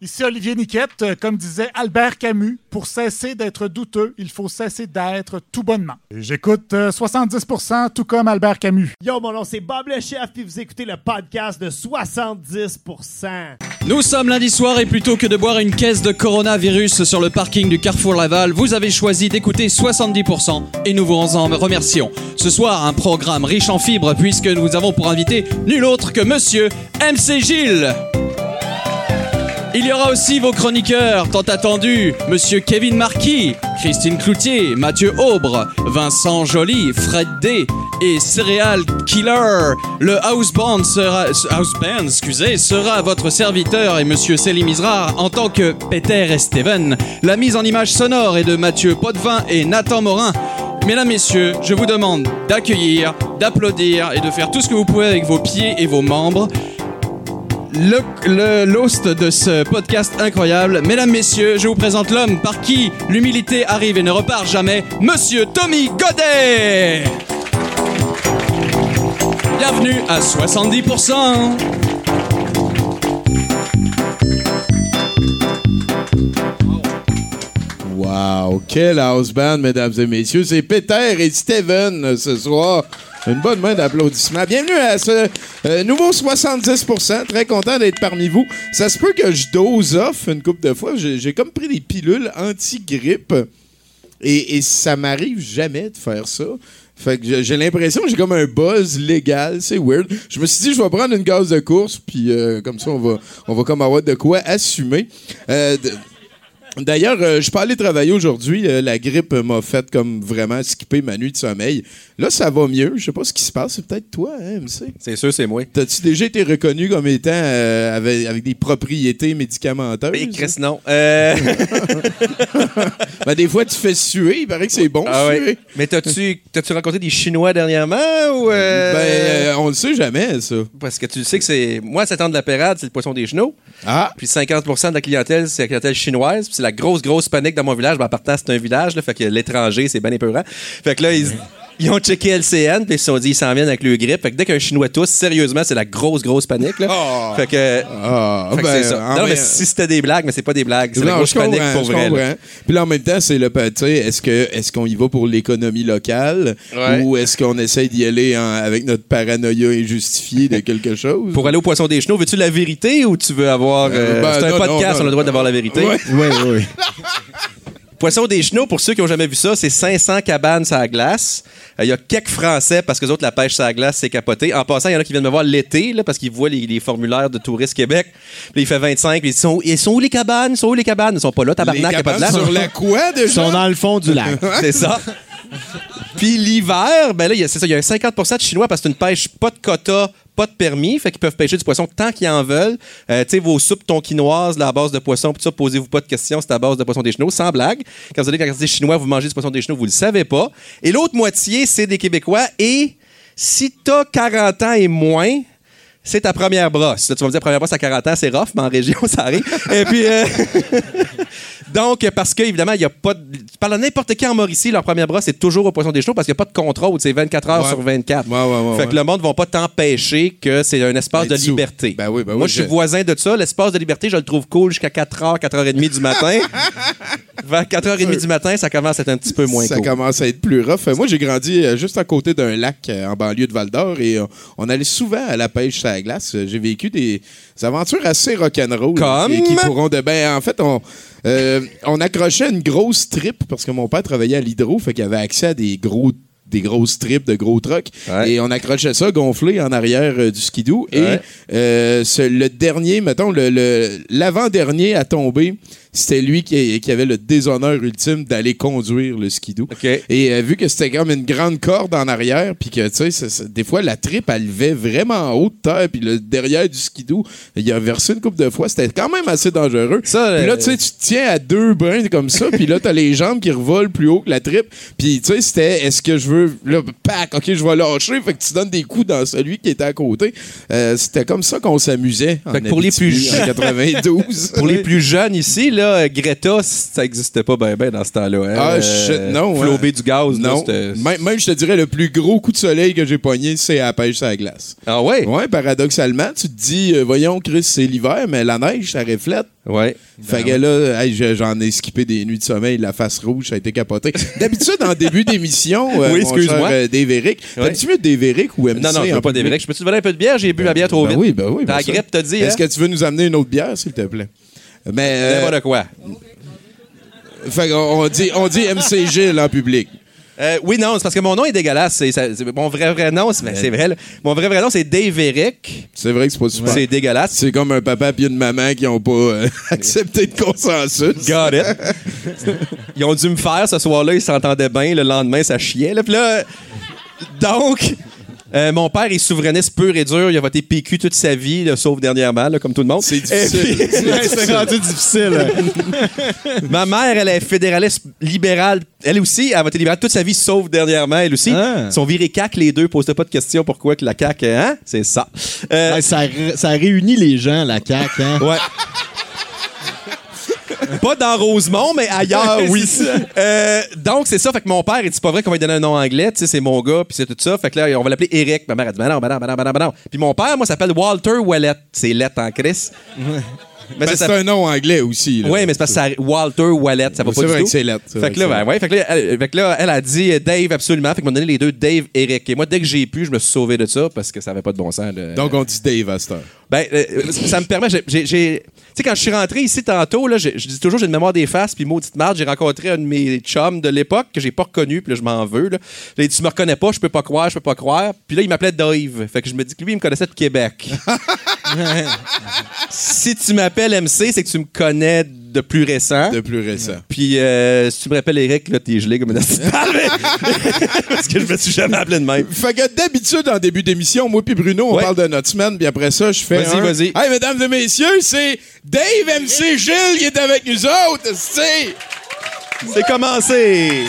Ici Olivier Niquette, euh, comme disait Albert Camus, pour cesser d'être douteux, il faut cesser d'être tout bonnement. Et J'écoute euh, 70% tout comme Albert Camus. Yo, mon nom c'est Bob le chef, puis vous écoutez le podcast de 70%. Nous sommes lundi soir et plutôt que de boire une caisse de coronavirus sur le parking du Carrefour Laval, vous avez choisi d'écouter 70% et nous vous en remercions. Ce soir, un programme riche en fibres puisque nous avons pour invité nul autre que Monsieur MC Gilles. Il y aura aussi vos chroniqueurs tant attendus, Monsieur Kevin Marquis, Christine Cloutier, Mathieu Aubre, Vincent Joly, Fred D et Cereal Killer. Le house band sera, house band, excusez, sera votre serviteur et Monsieur Misrard en tant que Peter et Steven. La mise en image sonore est de Mathieu Potvin et Nathan Morin. Mesdames, Messieurs, je vous demande d'accueillir, d'applaudir et de faire tout ce que vous pouvez avec vos pieds et vos membres le, l'host de ce podcast incroyable. Mesdames, messieurs, je vous présente l'homme par qui l'humilité arrive et ne repart jamais, Monsieur Tommy Godet. Bienvenue à 70%. Wow, quel house band, mesdames et messieurs. C'est Peter et Steven ce soir. Une bonne main d'applaudissements. Bienvenue à ce euh, nouveau 70%. Très content d'être parmi vous. Ça se peut que je dose off une couple de fois. J'ai comme pris des pilules anti-grippe. Et, ça m'arrive jamais de faire ça. Fait que j'ai- l'impression que j'ai comme un buzz légal. C'est weird. Je me suis dit, je vais prendre une gaz de course. Puis euh, comme ça, on va, on va comme avoir de quoi assumer. Euh, D'ailleurs, euh, je suis pas allé travailler aujourd'hui. Euh, la grippe m'a fait comme vraiment skipper ma nuit de sommeil. Là, ça va mieux. Je sais pas ce qui se passe. C'est peut-être toi, hein, MC? C'est sûr, c'est moi. T'as-tu déjà été reconnu comme étant euh, avec, avec des propriétés médicamenteuses? Et Chris, non. Ben, des fois, tu fais suer. Il paraît que c'est bon, ah suer. ouais. Mais t'as-tu t'as-tu rencontré des Chinois dernièrement ou Ben, on le sait jamais, ça. Parce que tu sais que c'est. Moi, à ans de la pérade, c'est le poisson des chenaux. Ah! Puis 50% de la clientèle, c'est la clientèle chinoise. Puis c'est la grosse, grosse panique dans mon village. Ben, en partant, c'est un village. Là, fait que l'étranger, c'est bien épeurant. Fait que là, ils. Ils ont checké LCN, puis ils se sont dit, ils s'en viennent avec le grippe. Fait que dès qu'un Chinois tousse, sérieusement, c'est la grosse, grosse panique. Là. Oh. Fait que. Ah, fait que ben, c'est ça. Non, mais si c'était des blagues, mais c'est pas des blagues. C'est la grosse panique pour je vrai. là. Puis là, en même temps, c'est le sais, est-ce que est-ce qu'on y va pour l'économie locale? Ouais. ou est-ce qu'on essaye d'y aller en- avec notre paranoïa injustifiée de quelque chose? Pour aller au poisson des chenaux, veux-tu la vérité ou tu veux avoir. euh, Euh, ben, c'est un non, podcast, non, on a le droit d'avoir la vérité? Oui, oui. Poisson des chenaux, pour ceux qui ont jamais vu ça, c'est 500 cabanes sur la glace. Euh, Il y a quelques Français, parce que les autres, la pêche sur la glace, c'est capoté. En passant, il y en a qui viennent me voir l'été, là, parce qu'ils voient les, les formulaires de Tourisme Québec. Puis il fait 25, puis ils sont, ils sont où les cabanes? Ils sont où les cabanes? Ils sont pas là, tabarnak, il a pas de cabanes glace. sur la quoi, déjà? Ils sont dans le fond du lac. C'est ça. Puis l'hiver, ben là, il y a- c'est ça, il y a un 50% de Chinois parce que c'est une pêche pas de quota, pas de permis, fait qu'ils peuvent pêcher du poisson tant qu'ils en veulent. Euh, tu sais, vos soupes tonkinoises, à base de poisson, tout ça, posez-vous pas de questions, c'est à base de poisson des chenaux, sans blague. Quand vous allez dans la chinois, vous mangez du poisson des chenaux, vous le savez pas. Et l'autre moitié, c'est des Québécois. Et si t'as 40 ans et moins, c'est ta première brosse. Tu vas me dire, première brosse à 40 ans, c'est rough, mais en région, ça arrive. Et puis, euh, donc, parce qu'évidemment, il n'y a pas de. Tu parles à n'importe qui en Mauricie, leur première brosse, c'est toujours au poisson des chenaux parce qu'il n'y a pas de contrôle. C'est 24 heures Ouais. sur 24. Ouais, ouais, ouais, fait que le monde ne va pas t'empêcher que c'est un espace Ben, de dessous. liberté. Ben oui, ben oui, Moi, je suis voisin de ça. L'espace de liberté, je le trouve cool jusqu'à 4h, 4h30 du matin. Vers 4h30 du matin, ça commence à être un petit peu moins ça cool. commence à être plus rough. Moi, j'ai grandi euh, juste à côté d'un lac euh, en banlieue de Val-d'Or et euh, on allait souvent à la pêche sur la glace. J'ai vécu des aventures assez rock'n'roll. Comme? Et qui pourront de... Ben, en fait, on, euh, on accrochait une grosse trip parce que mon père travaillait à l'hydro, fait qu'il avait accès à des gros des grosses tripes de gros trucks. Ouais. Et on accrochait ça gonflé en arrière euh, du skidoo. Et Ouais. euh, ce- le dernier, mettons, le- le- l'avant-dernier à tomber, c'était lui qui, qui avait le déshonneur ultime d'aller conduire le skidoo. Et euh, vu que c'était comme une grande corde en arrière, puis que, tu sais, des fois, la tripe, elle levait vraiment haut de terre, puis le derrière du skidoo, il a versé une couple de fois. C'était quand même assez dangereux. Ça, Puis là, tu sais, tu te tiens à deux brins comme ça, puis là, t'as les jambes qui revolent plus haut que la tripe. Puis, tu sais, c'était, est-ce que je veux, là, pack, OK, je vais lâcher. Fait que tu donnes des coups dans celui qui était à côté. Euh, c'était comme ça qu'on s'amusait. en Fait que pour les plus en 92. Pour les plus jeunes ici, là, Greta, ça existait pas bien ben dans ce temps-là. hein. Ah, Euh, non, Flobé hein. du gaz, Non. Même, même, je te dirais, le plus gros coup de soleil que j'ai pogné, c'est à la pêche sur la glace. Ah ouais? Ouais, paradoxalement, tu te dis, euh, voyons, Chris, c'est l'hiver, mais la neige, ça reflète. Ouais. fait que là, hey, j'en ai skippé des nuits de sommeil, la face rouge, ça a été capoté. D'habitude, en début d'émission, euh, Oui, excuse-moi. euh, Ouais. t'aimes-tu mieux Dave Eric ou MC? Non, non, je veux pas des Je peux-tu te voler un peu de bière? J'ai bu ma bière trop Ben vite. oui, ben oui. Ta bien sûr. grippe t'a dit, Est-ce hein? que tu veux nous amener une autre bière, s'il te plaît? Mais, euh, quoi. fait qu'on- dit, on dit MC Gilles en public. Euh, oui, non, c'est parce que mon nom est dégueulasse. C'est, ça- c'est- mon vrai vrai nom, c'est, ben, c'est vrai. là. Mon vrai vrai nom, c'est Dave Eric. C'est vrai que c'est pas super. C'est dégueulasse. C'est comme un papa puis une maman qui ont pas euh, accepté de consensus. Got it. Ils ont dû me faire ce soir-là, ils s'entendaient bien. Le lendemain, ça chiait. Là. Puis là, donc, euh, mon père est souverainiste pur et dur. Il a voté PQ toute sa vie, là, sauf dernièrement, là, comme tout le monde. C'est difficile. puis- c'est rendu difficile. Ma mère, elle est fédéraliste libérale. Elle aussi, elle a voté libérale toute sa vie, sauf dernièrement, elle aussi. Ah. Ils sont virés CAC, les deux. Posez pas de questions pourquoi que la CAC, hein? C'est ça. Euh, Ouais, ça, ça réunit les gens, la CAQ. Hein? Ouais. Pas dans Rosemont, mais ailleurs, oui. Euh, donc, c'est ça. Fait que mon père, il dit pas vrai qu'on va lui donner un nom anglais. Tu sais, c'est mon gars, puis c'est tout ça. Fait que là, on va l'appeler Eric. Ma mère a dit, ben non, ben non, ben non, ben non, ben non. Puis mon père, moi, s'appelle Walter Wallet. C'est lettre en Chris. Mais Ben, ça c'est un nom anglais aussi. Oui, mais c'est parce que ça- Walter Wallet, ça va C'est pas vrai du que tout. c'est lettre, c'est vrai Fait que que là, c'est ben, ouais, fait que là, elle, fait que là, elle a dit euh, Dave absolument. Fait qu'on m'a donné les deux Dave Eric. Et moi, dès que j'ai pu, je me suis sauvé de ça parce que ça avait pas de bon sens. là. Donc, on dit Dave à cette heure. Ben, euh, ça me permet. Tu sais, quand je suis rentré ici tantôt, là, je dis toujours j'ai une mémoire des faces, puis maudite marde, j'ai rencontré un de mes chums de l'époque que j'ai pas reconnu, puis là, je m'en veux. Là. Là, il dit, tu me reconnais pas, je peux pas croire, je peux pas croire. Puis là, il m'appelait Dave. Fait que je me dis que lui, il me connaissait de Québec. si tu m'appelles MC, c'est que tu me connais de plus récent. De plus récent. Puis euh, si tu me rappelles Eric, là, t'es gelé comme une Parce que je me suis jamais appelé de même. Fait que d'habitude, en début d'émission, moi puis Bruno, on Ouais. parle de notre semaine, puis après ça, je fais. Vas-y, un, vas-y. Hey, mesdames et messieurs, c'est Dave MC Gilles qui est avec nous autres, c'est. C'est commencé!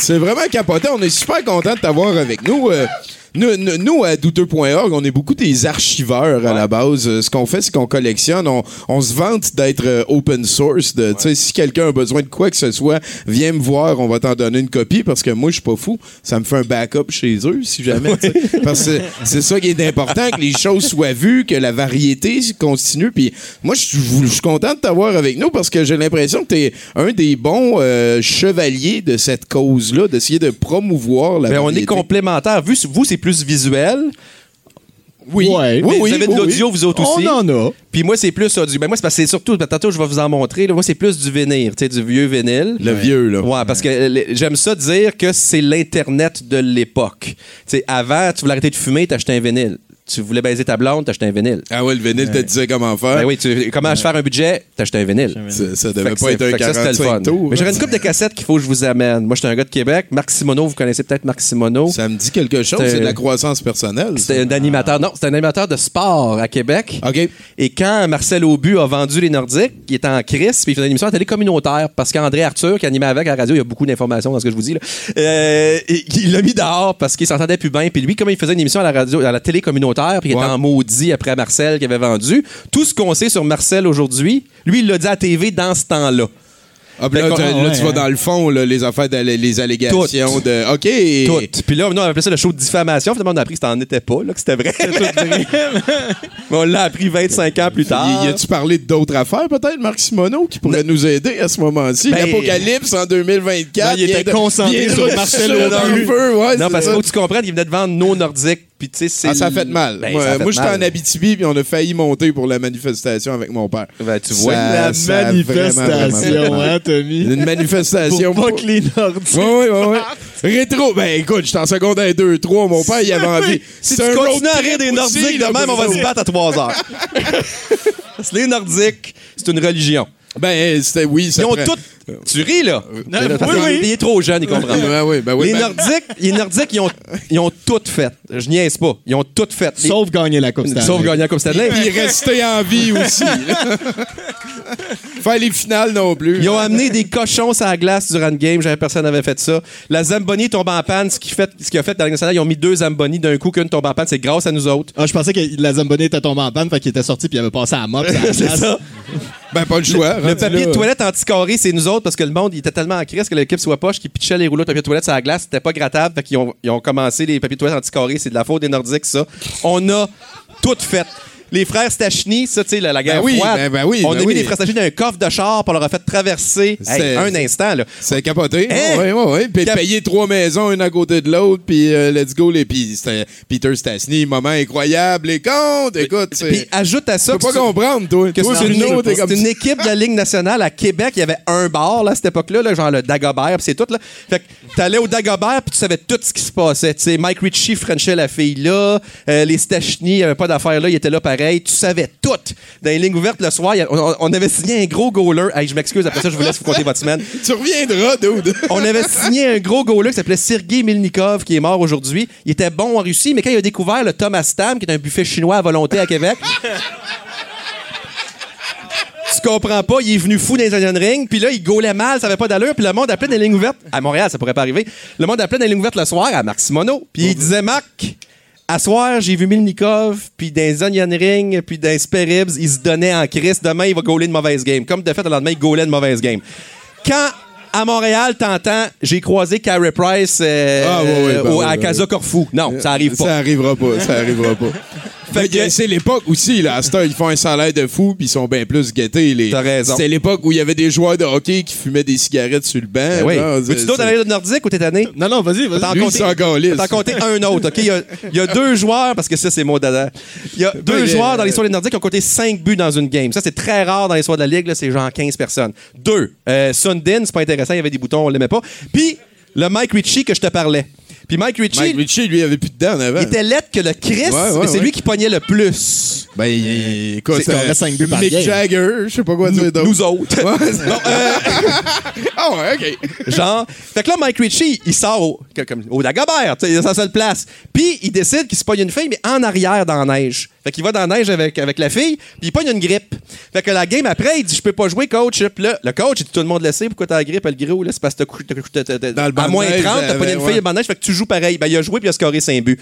C'est vraiment capoté. On est super content de t'avoir avec nous. Euh, nous, nous- nous, à douteux.org, on est beaucoup des archiveurs à la base. Euh, Ce qu'on fait, c'est qu'on collectionne. On, on se vante d'être euh, open source. De, Si quelqu'un a besoin de quoi que ce soit, viens me voir, on va t'en donner une copie parce que moi, je suis pas fou. Ça me fait un backup chez eux, si jamais. Parce que c'est ça qui est important, que les choses soient vues, que la variété continue. Puis moi, je suis content de t'avoir avec nous parce que j'ai l'impression que tu es un des bons euh, chevaliers de cette cause-là, d'essayer de promouvoir la Ben, on est variété. complémentaires. Vu, vous, c'est plus visuel. Oui, Ouais. oui, vous avez de oui, l'audio, vous autres aussi. On en a. Puis moi, c'est plus audio. Ben, moi, c'est parce que surtout, ben, tantôt, je vais vous en montrer. là. moi, c'est plus du vinyle, tu sais, du vieux vinyle. Le vieux, là. Ouais, parce que j'aime ça dire que c'est l'Internet de l'époque. Tu sais, avant, tu voulais arrêter de fumer, t'achetais un vinyle. Tu voulais baiser ta blonde, t'achetais un vinyle. Ah ouais, le vinyle te disait comment faire. Ben oui, tu, comment je faire un budget, t'achetais un vinyle. Ça, ça devait pas être un fait que ça, c'était le 45 fun. tours. Mais j'aurais hein. une coupe de cassettes qu'il faut que je vous amène. Moi, je suis un gars de Québec. Marc Simoneau, vous connaissez peut-être Marc Simoneau. Ça me dit quelque chose, c'est de la croissance personnelle. C'était un animateur. Non, c'était un animateur de sport à Québec. OK. Et quand Marcel Aubu a vendu les Nordiques, il était en crise, puis il faisait une émission à télé communautaire, parce qu'André Arthur, qui animait avec à la radio, il y a beaucoup d'informations dans ce que je vous dis, là, euh, il l'a mis dehors parce qu'il s'entendait plus bien. Puis lui, comme il faisait une émission à la radio, à la télé communautaire, puis il était en maudit après Marcel qui avait vendu, tout ce qu'on sait sur Marcel aujourd'hui, lui, il l'a dit à TV dans ce temps-là. Ah, là, tu- tu vas dans le fond, les affaires, les allégations de. OK. Puis là, on appelait ça le show de diffamation. Finalement, on a appris que ça n'en était pas, là, que c'était vrai. Mais on l'a appris 25 ans plus tard. Y a-tu parlé d'autres affaires, peut-être, Marc Simoneau, qui pourrait nous aider à ce moment-ci? L'apocalypse en 2024. Ben, il était concentré sur Marcel Non, parce qu'il faut que tu comprennes qu'il venait de vendre nos Nordiques, Puis, tu sais, c'est. Ah, ça a fait mal. Ben, moi, j'étais en Abitibi, puis on a failli monter pour la manifestation avec mon père. Ben, tu vois. Ça- La ça a vraiment, manifestation, vraiment hein, Tommy? Une manifestation. Pour pas que les Nordiques... Oui, oui, oui. Rétro. Ben écoute, j'étais en secondaire 2, 3. Mon père, il avait envie. Si tu un continues à rire des Nordiques, de même, on va se battre à 3 heures. Les Nordiques, c'est une religion. Ben, c'était oui. Ils ont. Tu ris, là? Non, là, oui, il- oui. Il est trop jeune, il comprend. Ben oui, ben oui. les, ben- Nordiques, les Nordiques, ils ont, ils ont tout fait. Je niaise pas. Ils ont tout fait. Les- Sauf gagner la Coupe Stanley. Sauf gagner la Coupe Stanley. Puis rester en vie aussi. Faire les finales non plus. Ils ont amené des cochons sur la glace durant le game. J'avais personne n'avait fait ça. La Zamboni tombe en panne. Ce qui fait, ce qui a fait dans la nationale, ils ont mis deux Zamboni d'un coup qu'une tombe en panne. C'est grâce à nous autres. Ah, je pensais que la Zamboni était tombée en panne, fait qu'il était sorti puis il avait passé à la mop. C'est ça. Ben, pas le choix. Le rendu papier là. de toilette anticarré, c'est nous autres parce que le monde il était tellement en crise que l'équipe soit poche qui pitchait les rouleaux de papier de toilette sur la glace. C'était pas grattable. Fait qu'ils ont, ils ont commencé les papiers de toilette anticarrés. C'est de la faute des Nordiques, ça. On a tout fait. Les frères Stachny, ça, tu sais, la, la guerre Ben oui, froide. ben- ben oui, on ben a mis oui. les frères Stachny dans un coffre de char pour leur a fait traverser Hey, un instant. Là. C'est capoté. Hein? Oui, oui, oui. Puis Cap- payer trois maisons, une à côté de l'autre, puis euh, let's go. Les... Puis c'était Peter Stastny, moment incroyable, les comptes. Écoute. Puis ajoute à ça Tu peux pas comprendre, toi. que Toi, c'est une, comme équipe de la Ligue nationale à Québec. Il y avait un bar là, à cette époque-là, là, genre le Dagobert, puis c'est tout. Là. Fait que t'allais au Dagobert, puis tu savais tout ce qui se passait. Tu sais, Mike Ritchie frenchait la fille là, euh, les Stachny, il n'y avait pas d'affaires là, il était là pareil. Tu savais tout. Dans les lignes ouvertes le soir, on, on avait signé un gros goaler. Hey, je m'excuse, après ça, je vous laisse vous compter votre semaine. Tu reviendras, dude. On avait signé un gros goaler qui s'appelait Sergei Milnikov, qui est mort aujourd'hui. Il était bon en Russie, mais quand il a découvert le Thomas Tam, qui est un buffet chinois à volonté à Québec, tu comprends pas, il est venu fou dans les Onion Ring, puis là, il gaulait mal, ça avait pas d'allure, puis le monde appelait dans les lignes ouvertes. À Montréal, ça pourrait pas arriver. Le monde appelait dans les lignes ouvertes le soir à Marc Simoneau, puis il disait Marc. À soir, j'ai vu Milnikov, puis les Onion Ring, puis les Speribs, il se donnait en crise. Demain, il va gauler une mauvaise game. Comme de fait, le lendemain, il gaulait une mauvaise game. Quand à Montréal, t'entends, j'ai croisé Carey Price euh, Ah, ouais, ben à ben Casa Corfou. Non, ça arrive pas. Ça arrivera pas, ça arrivera pas. Fait que c'est l'époque aussi, là. À cette heure, ils font un salaire de fou, puis ils sont bien plus guettés. Les... T'as raison. C'était l'époque où il y avait des joueurs de hockey qui fumaient des cigarettes sur le banc. Ben oui. Veux-tu c'est- d'autres anecdotes nordiques ou t'es tanné? Non, non, vas-y, vas-y. T'en calisse. T'en compter un autre, OK? Il y a, il y a deux joueurs, parce que ça, c'est mon dada. Il y a deux Ben, joueurs euh, dans l'histoire des Nordiques qui ont compté cinq buts dans une game. Ça, c'est très rare dans l'histoire de la Ligue. là, C'est genre 15 personnes. Deux. Euh, Sundin, c'est pas intéressant, il y avait des boutons, on l'aimait pas. Puis, le Mike Ritchie que je te parlais. Puis Mike Ritchie, Mike Ritchie, lui, il avait plus de dents en avant. il était lettre que le Chris, Ouais, ouais, mais c'est ouais. lui qui pognait le plus. Ben, il- écoute, C'est euh, buts par Mick game. Jagger, je sais pas quoi dire d'autre. Nous autres. Ouais, Bon, euh, Ah ouais, OK. Genre, fait que là, Mike Ritchie, il sort au, comme, au Dagobert, tu sais, il a sa seule place. Puis, il décide qu'il se pogne une fille, mais en arrière dans la neige. Fait qu'il va dans la neige avec, avec la fille, puis il pogne une grippe. Fait que la game après, il dit Je peux pas jouer, coach. Puis là, le coach, il dit Tout le monde le sait, pourquoi t'as la grippe, le gros, là, c'est parce que t'as t'as t'as- t'as- le à moins neige, 30, t'as euh, pogné une ouais. fille dans la neige, fait que tu joues pareil. Ben, il a joué, puis il a scoré 5 buts.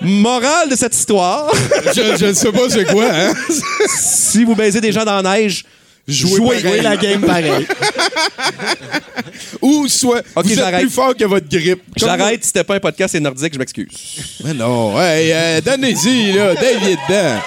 Morale de cette histoire Je, je ne sais pas c'est quoi, hein. si vous baisez des gens dans la neige, Jouez, pareil. la game pareil. Ou soit, Ok, vous êtes plus fort que votre grippe. J'arrête, si c'était pas un podcast, c'est nordique, je m'excuse. Mais non, hey, euh, donnez-y, là, David dedans.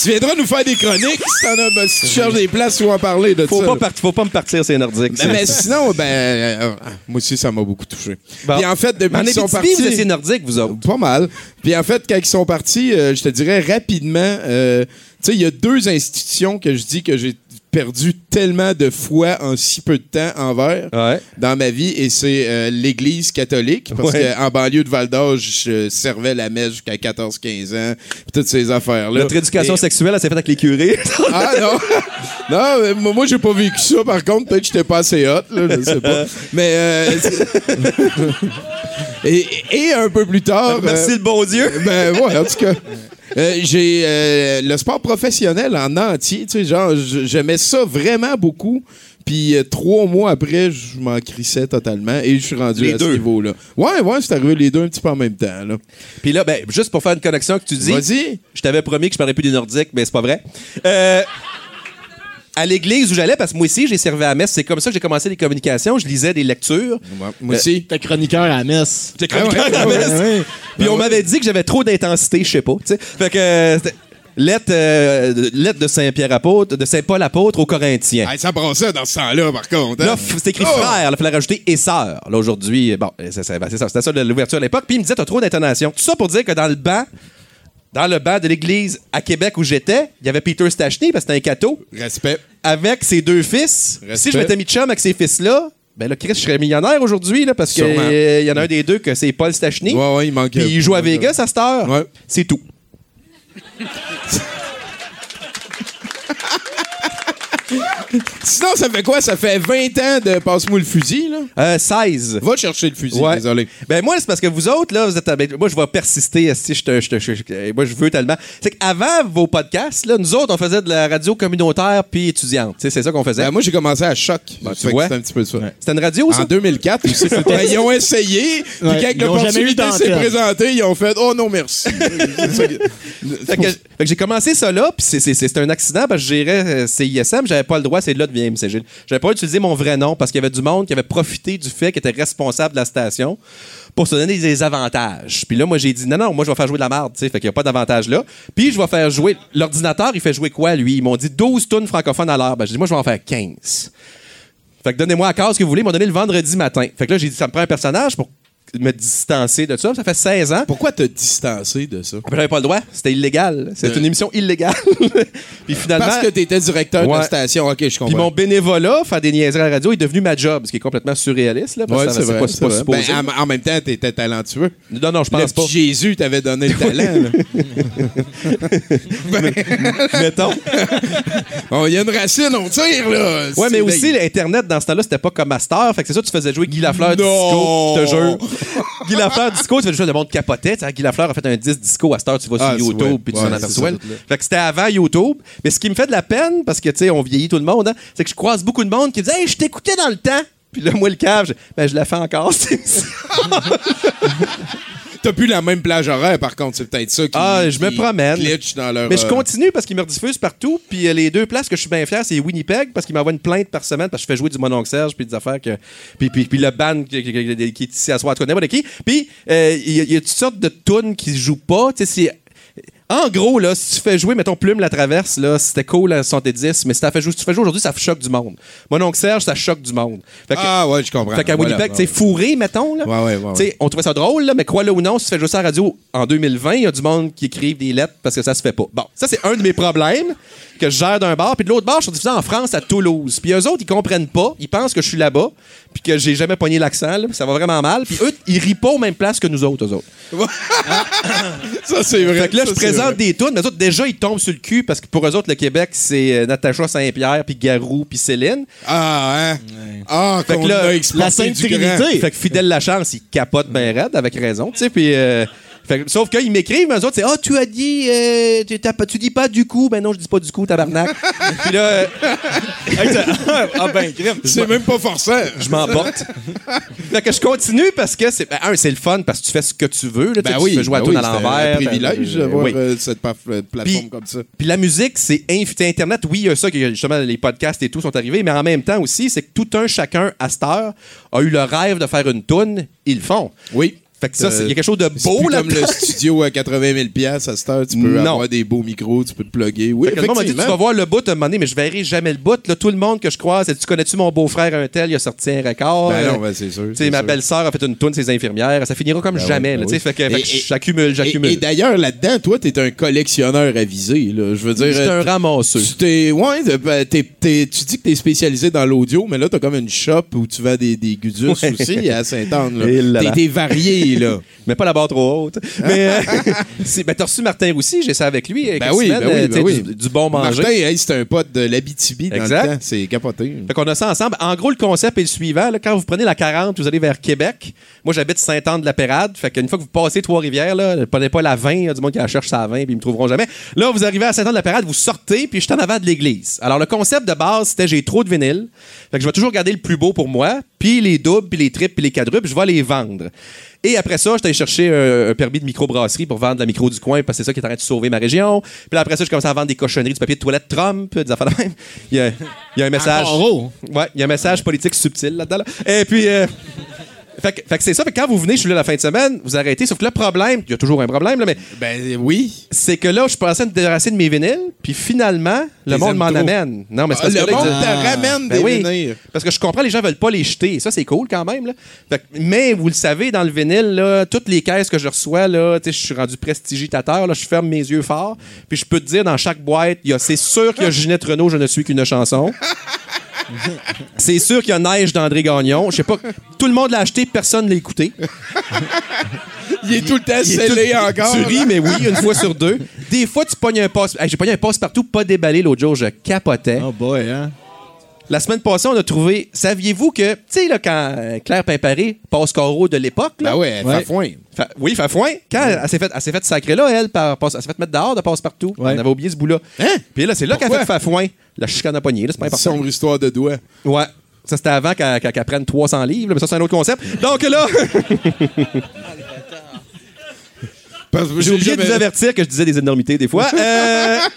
Tu viendras nous faire des chroniques si, as, ben, si tu cherches des places où en parler de Faut ça. pas, faut pas me partir, c'est nordique. Ben, mais sinon, ben, euh, moi aussi, ça m'a beaucoup touché. Bon. Puis en fait, depuis qu'ils sont partis... vous étiez nordique, vous autres. Pas mal. Puis en fait, quand ils sont partis, euh, je te dirais rapidement, euh, tu sais, il y a deux institutions que je dis que j'ai perdu tellement de foi en si peu de temps envers Ouais. dans ma vie, et c'est euh, l'Église catholique, parce Ouais. qu'en banlieue de Val-d'Or, je servais la messe jusqu'à 14-15 ans, puis toutes ces affaires-là. Notre éducation Et- sexuelle, elle s'est faite avec les curés. ah non! non, mais moi, moi, j'ai pas vécu ça. Par contre, peut-être que j'étais pas assez hot, là, je sais pas. Mais. euh, et, et un peu plus tard. Merci euh, le bon Dieu. ben ouais, en tout cas. Euh, j'ai euh, le sport professionnel en entier, tu sais, genre, j'aimais ça vraiment beaucoup. Puis euh, trois mois après, je m'en crissais totalement et je suis rendu Les à deux. ce niveau-là. Ouais, ouais, c'est arrivé les deux un petit peu en même temps. Là. Puis là, ben, juste pour faire une connexion que tu dis, Vas-y. je t'avais promis que je parlais plus des Nordiques, mais c'est pas vrai. Euh, à l'église où j'allais, parce que moi aussi, j'ai servi à la messe, c'est comme ça que j'ai commencé les communications. Je lisais des lectures. Moi aussi. T'es chroniqueur à la messe. J'étais chroniqueur Ah ouais, à la ouais, messe. ouais. Puis on m'avait dit que j'avais trop d'intensité, je sais pas. tu sais. Fait que. euh, c'était- lettre, euh, lettre de Saint-Pierre apôtre, de Saint-Paul apôtre aux Corinthiens. Hey, ça brassait dans ce temps-là, par contre. hein? Là, c'est écrit Oh! frère, il fallait rajouter et sœur. Là, aujourd'hui, bon, c'est ça, c'est ça, c'était ça de l'ouverture à l'époque. Puis il me disait, t'as trop d'intonation. Tout ça pour dire que dans le banc, dans le banc de l'église à Québec où j'étais, il y avait Peter Stachny, parce que c'était un cateau, Respect. avec ses deux fils. Respect. Si je m'étais mis chum avec ces fils-là, ben là, Chris, je serais millionnaire aujourd'hui, là, parce qu'il Sûrement. y en a un des deux que c'est Paul Stachny. Ouais, ouais, il manque. Puis il joue à Vegas à cette heure. Ouais. C'est tout. Sinon, ça fait quoi? Ça fait 20 ans de passe-moi le fusil, là? Euh, 16. Va chercher le fusil, Ouais. désolé. Ben moi, c'est parce que vous autres, là, vous êtes. ben, moi, je vais persister. Si je te, je te- je- je- moi, je veux tellement. C'est qu'avant vos podcasts, là, nous autres, on faisait de la radio communautaire puis étudiante. C'est ça qu'on faisait. Ben, moi, j'ai commencé à choc. Ben, tu vois. C'est un petit peu ça. C'était une radio, ça? En 2004 aussi. Ben, ils ont essayé, puis Ouais, quand ils ont jamais eu l'opportunité s'est présentée, ils ont fait « Oh non, merci ». Fait que, j'ai commencé ça là, puis c'est- c'était un accident parce que je gérais euh, CISM, j'avais pas le droit, c'est là de MCG. J'avais pas utilisé mon vrai nom parce qu'il y avait du monde qui avait profité du fait qu'il était responsable de la station pour se donner des avantages. Puis là, moi, j'ai dit non, non, moi, je vais faire jouer de la merde, tu sais, fait qu'il n'y a pas d'avantage là. Puis je vais faire jouer. L'ordinateur, il fait jouer quoi, lui? Ils m'ont dit 12 tonnes francophones à l'heure. Ben, j'ai dit, moi, je vais en faire 15. Fait que donnez-moi à cause que vous voulez. Ils m'ont donné le vendredi matin. Fait que là, j'ai dit, ça me prend un personnage pour me distancer de ça. Ça fait 16 ans. Pourquoi t'as distancé de ça? Ben, J'avais pas le droit. C'était illégal. C'était Euh. une émission illégale. puis finalement. Parce que t'étais directeur de Ouais. la station. OK, je Puis comprends. mon bénévolat, faire des niaiseries à la radio, est devenu ma job, ce qui est complètement surréaliste. Là, parce Ouais, c'est pas, c'est c'est pas vrai. supposé. Ben, en, en même temps, t'étais talentueux. non, non, je Le pense pas. Jésus t'avait donné le talent. là. Mettons. Il y a une racine, on tire, là. Ouais, mais C'est- aussi, l'Internet, dans ce temps-là, c'était pas comme Master. Fait que c'est ça, tu faisais jouer Guy Lafleur Non. disco. Te jure. Guy Lafleur disco, tu fais le monde capotait. Guy Lafleur a fait un disque disco à cette heure, tu vas Ah, sur c'est YouTube, puis tu t'en aperçois. Fait que c'était avant YouTube. Mais ce qui me fait de la peine, parce que, tu sais, on vieillit tout le monde, hein, c'est que je croise beaucoup de monde qui me dit Hey, je t'écoutais dans le temps. Puis là, moi, le cave, je, ben, je la fais encore. T'as plus la même plage horaire, par contre, c'est peut-être ça qui. Ah, je me promène. glitch dans leur. Mais je euh, continue parce qu'ils me rediffusent partout. Puis euh, les deux places que je suis bien fier, c'est Winnipeg parce qu'ils m'envoient une plainte par semaine parce que je fais jouer du Mononcle Serge puis des affaires que. Puis, puis, puis le band qui, qui- qui- qui est ici à soir, tu connais pas de qui. Puis euh, il y, y a toutes sortes de tunes qui se jouent pas. Tu sais, c'est. En gros, là, si tu fais jouer, mettons, Plume la traverse, là, c'était cool à 70, mais si, fait jouer, si tu fais jouer aujourd'hui, ça choque du monde. Mon oncle Serge, ça choque du monde. Fait que, Ah, ouais, je comprends. fait qu'à Voilà, Winnipeg, ouais. sais, fourré, mettons, là. Ouais, ouais, ouais, on trouvait ça drôle, là, mais crois-le ou non, si tu fais jouer ça à la radio en 2020, il y a du monde qui écrivent des lettres parce que ça se fait pas. Bon, ça, c'est un de mes problèmes que je gère d'un bar. Puis de l'autre bar, je suis diffusé en France, à Toulouse. Puis eux autres, ils comprennent pas. Ils pensent que je suis là-bas, puis que j'ai jamais pogné l'accent, là, puis ça va vraiment mal. Puis eux, ils rient pas aux mêmes places que nous autres, eux autres. Ça, c'est vrai. Fait que là, Ça, je présente vrai. des tunes, mais eux autres, déjà, ils tombent sur le cul parce que pour eux autres, le Québec, c'est euh, Natacha Saint-Pierre, puis Garou, puis Céline. Ah, hein? Ah, Fait qu'on que là, a la Sainte. Trinité. Fait que Fidèle Lachance, il capote bien raide, avec raison, tu sais, puis... euh, fait sauf qu'ils m'écrivent, mais eux autres, c'est « Ah, tu as dit... euh, tu, tu dis pas du coup. » Ben non, je dis pas du coup, tabarnak. puis là, euh, ah ben, crime. C'est même pas forçant. je m'emporte. fait que je continue parce que, c'est ben, un, c'est le fun parce que tu fais ce que tu veux. Là, tu Ben tu oui, fais jouer à ben oui, à c'est l'envers. un privilège ben, d'avoir oui. euh, cette euh, plateforme Puis- comme ça. Puis la musique, c'est inf- Internet, oui, il y a ça, que justement, les podcasts et tout sont arrivés, mais en même temps aussi, c'est que tout un chacun, à cette heure, a eu le rêve de faire une toune, ils le font. Oui. Fait que ça, c'est- il y a quelque chose de beau là comme le studio à 80 000 pièces à cette heure, tu peux Non. avoir des beaux micros, tu peux te plugger. Oui, Fait que le monde m'a dit, tu vas effectivement. voir le bout à un moment donné, mais je verrai jamais le bout. Là, tout le monde que je croise, tu connais-tu mon beau-frère un tel, il a sorti un record. Ben Euh, non, ben c'est sûr. tu sais, ma belle-sœur a fait une toune, ses infirmières. Ça finira comme Ben jamais. oui, là, ben tu sais. oui. Fait que, que j'accumule, j'accumule. Et, et d'ailleurs, là-dedans, toi, t'es un collectionneur avisé. Là. Je veux dire. C'est un euh, ramasseux. Tu t'es, ouais, ben, t'es- tu dis que t'es spécialisé dans l'audio, mais là, t'as comme une shop où tu vends des, des Ouais. aussi à Saint-Anne. T'es, là. Là. Mais pas la barre trop haute. Mais euh, ben, t'as reçu Martin aussi, j'ai ça avec lui. euh, Ben oui, semaines, ben oui, euh, ben oui. Du, du bon manger. Martin, hey, c'est un pote de l'Abitibi dans Exact. le temps. C'est capoté. Fait qu'on a ça ensemble. En gros, le concept est le suivant. là. quand vous prenez la 40, vous allez vers Québec. Moi, j'habite Saint-Anne-de-la-Pérade. Fait qu'une fois que vous passez Trois-Rivières, là, ne prenez pas la 20. Il y a du monde qui la cherche sa 20 puis ils me trouveront jamais. Là, vous arrivez à Saint-Anne-de-la-Pérade, vous sortez, puis je suis en avant de l'église. Alors, le concept de base, c'était j'ai trop de vinyle. Fait que je vais toujours garder le plus beau pour moi, puis les doubles, puis les triples, puis les quadruples, je vais les vendre. Et après ça, j'étais allé chercher un, un permis de microbrasserie pour vendre la micro du coin parce que c'est ça qui est en train de sauver ma région. Puis là, après ça, je commençais à vendre des cochonneries, du papier de toilette Trump, des affaires de même. Il y a, il y a un message. Encore. Ouais, il y a un message politique subtil là-dedans. là. Et puis. euh, Fait que, fait que c'est ça. Fait que quand vous venez, je suis là la fin de semaine, vous arrêtez. Sauf que le problème, il y a toujours un problème, là, mais Ben oui. c'est que là, je pensais me débarrasser de mes vinyles, puis finalement, le Les monde m'en amène. Non, mais c'est Ah, parce le que là, monde te ramène Ben des oui. vinyles. Parce que je comprends, les gens veulent pas les jeter. Ça, c'est cool quand même. Là. Fait que- mais vous le savez, dans le vinyle, là, toutes les caisses que je reçois, là, tu sais, je suis rendu prestigitateur. Là, je ferme mes yeux fort. Puis je peux te dire, dans chaque boîte, il y a- c'est sûr qu'il y a Ginette Renault, Je ne suis qu'une chanson. c'est sûr qu'il y a Neige d'André Gagnon. Je sais pas. Tout le monde l'a acheté, personne l'a écouté. Il est tout le temps Il est scellé tout- encore. Tu ris, mais oui, une fois sur deux. Des fois, tu pognes un passe. Hey, J'ai pogné un passe partout, pas déballé l'autre jour. Je capotais. Oh boy, hein? La semaine passée, on a trouvé. Saviez-vous que, tu sais, là, quand euh, Claire Pimparé passe carreau de l'époque, là? Ben ouais, elle Ouais. fait foin. Fa- oui, Fafouin, quand elle s'est fait, elle s'est fait sacrer là, elle, par, elle s'est fait mettre dehors de passe-partout. Ouais. On avait oublié ce bout-là. Hein? Puis là, c'est là qu'elle a Pourquoi? fait Fafouin. La chicane à poignée, là, c'est pas important. Sombre histoire de doigts. Ouais. Ça, c'était avant qu'elle qu'elle- qu'elle prenne 300 livres, là, mais ça, c'est un autre concept. Donc là, j'ai oublié de vous avertir que je disais des énormités des fois. Euh,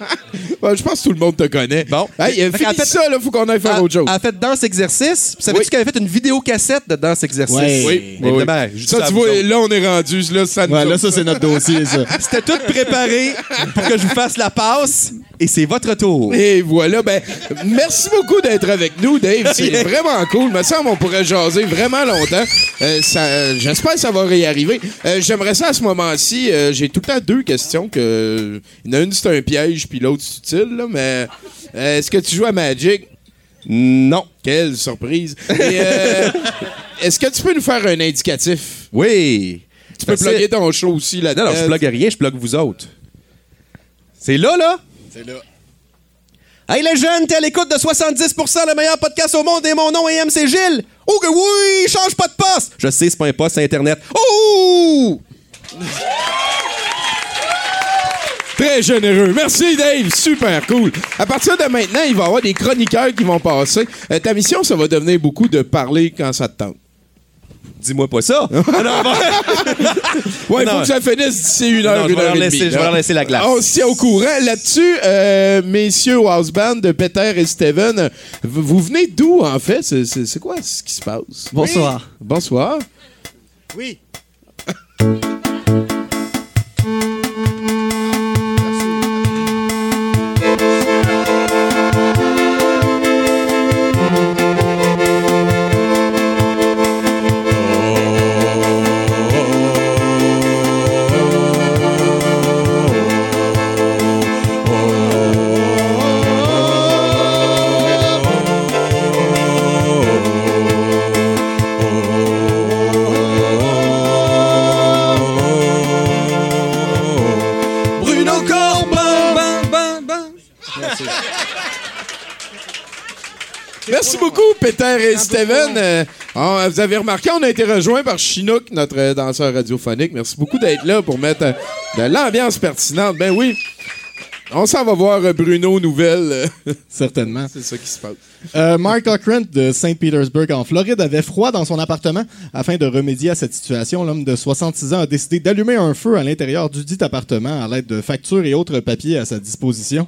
Ouais, je pense que tout le monde te connaît. Bon. Hey, euh, Fait fait- ça, là, faut qu'on aille faire autre chose. elle a fait danse exercice. Savais-tu Oui. qu'elle avait fait une vidéo cassette de danse exercice? Oui, oui, Évidemment, Ça, tu vois, autres. là, on est rendu. Là, ça Ouais, là, ça, c'est notre dossier, ça. C'était tout préparé pour que je vous fasse la passe. Et c'est votre tour. Et voilà, ben, merci beaucoup d'être avec nous, Dave. C'est vraiment cool. Me semble on pourrait jaser vraiment longtemps. Euh, ça- J'espère que ça va réarriver. Euh, J'aimerais ça à ce moment-ci. euh, J'ai tout le temps deux questions. Que... Il y en a une, c'est un piège, puis l'autre, c'est utile. Là, mais euh, est-ce que tu joues à Magic? Non. Quelle surprise. Et, est-ce que tu peux nous faire un indicatif? Oui. Tu peux plugger ton show aussi là-dedans. Non, non, je blogue rien, je blogue vous autres. C'est là, là? C'est là. Hey, les jeunes, t'es à l'écoute de 70% le meilleur podcast au monde et mon nom est MC Gilles. Oh que oui, change pas de poste. Je sais, c'est pas un poste, c'est Internet. Oh! Très généreux. Merci, Dave. Super cool. À partir de maintenant, il va y avoir des chroniqueurs qui vont passer. Euh, ta mission, ça va devenir beaucoup de parler quand ça te tente. Dis-moi pas ça. Ah non, bon. Ouais, il faut que ça finisse d'ici une heure, Non, je une vais heure et laisser- demie, je vais leur laisser la glace. On se tient au courant. Là-dessus, euh, messieurs house band de Peter et Steven, vous vous venez d'où, en fait? C'est- C'est c'est quoi ce qui se passe? Bonsoir. Oui. Bonsoir. Oui. Et Steven. Euh, on- vous avez remarqué, on a été rejoints par Chinook, notre euh, danseur radiophonique. Merci beaucoup d'être là pour mettre euh, de l'ambiance pertinente. Ben oui. On s'en va voir euh, Bruno Nouvelle. Certainement. C'est ça qui se passe. Euh, Mark Cochran de St. Petersburg en Floride avait froid dans son appartement. Afin de remédier à cette situation, l'homme de 66 ans a décidé d'allumer un feu à l'intérieur du dit appartement à l'aide de factures et autres papiers à sa disposition.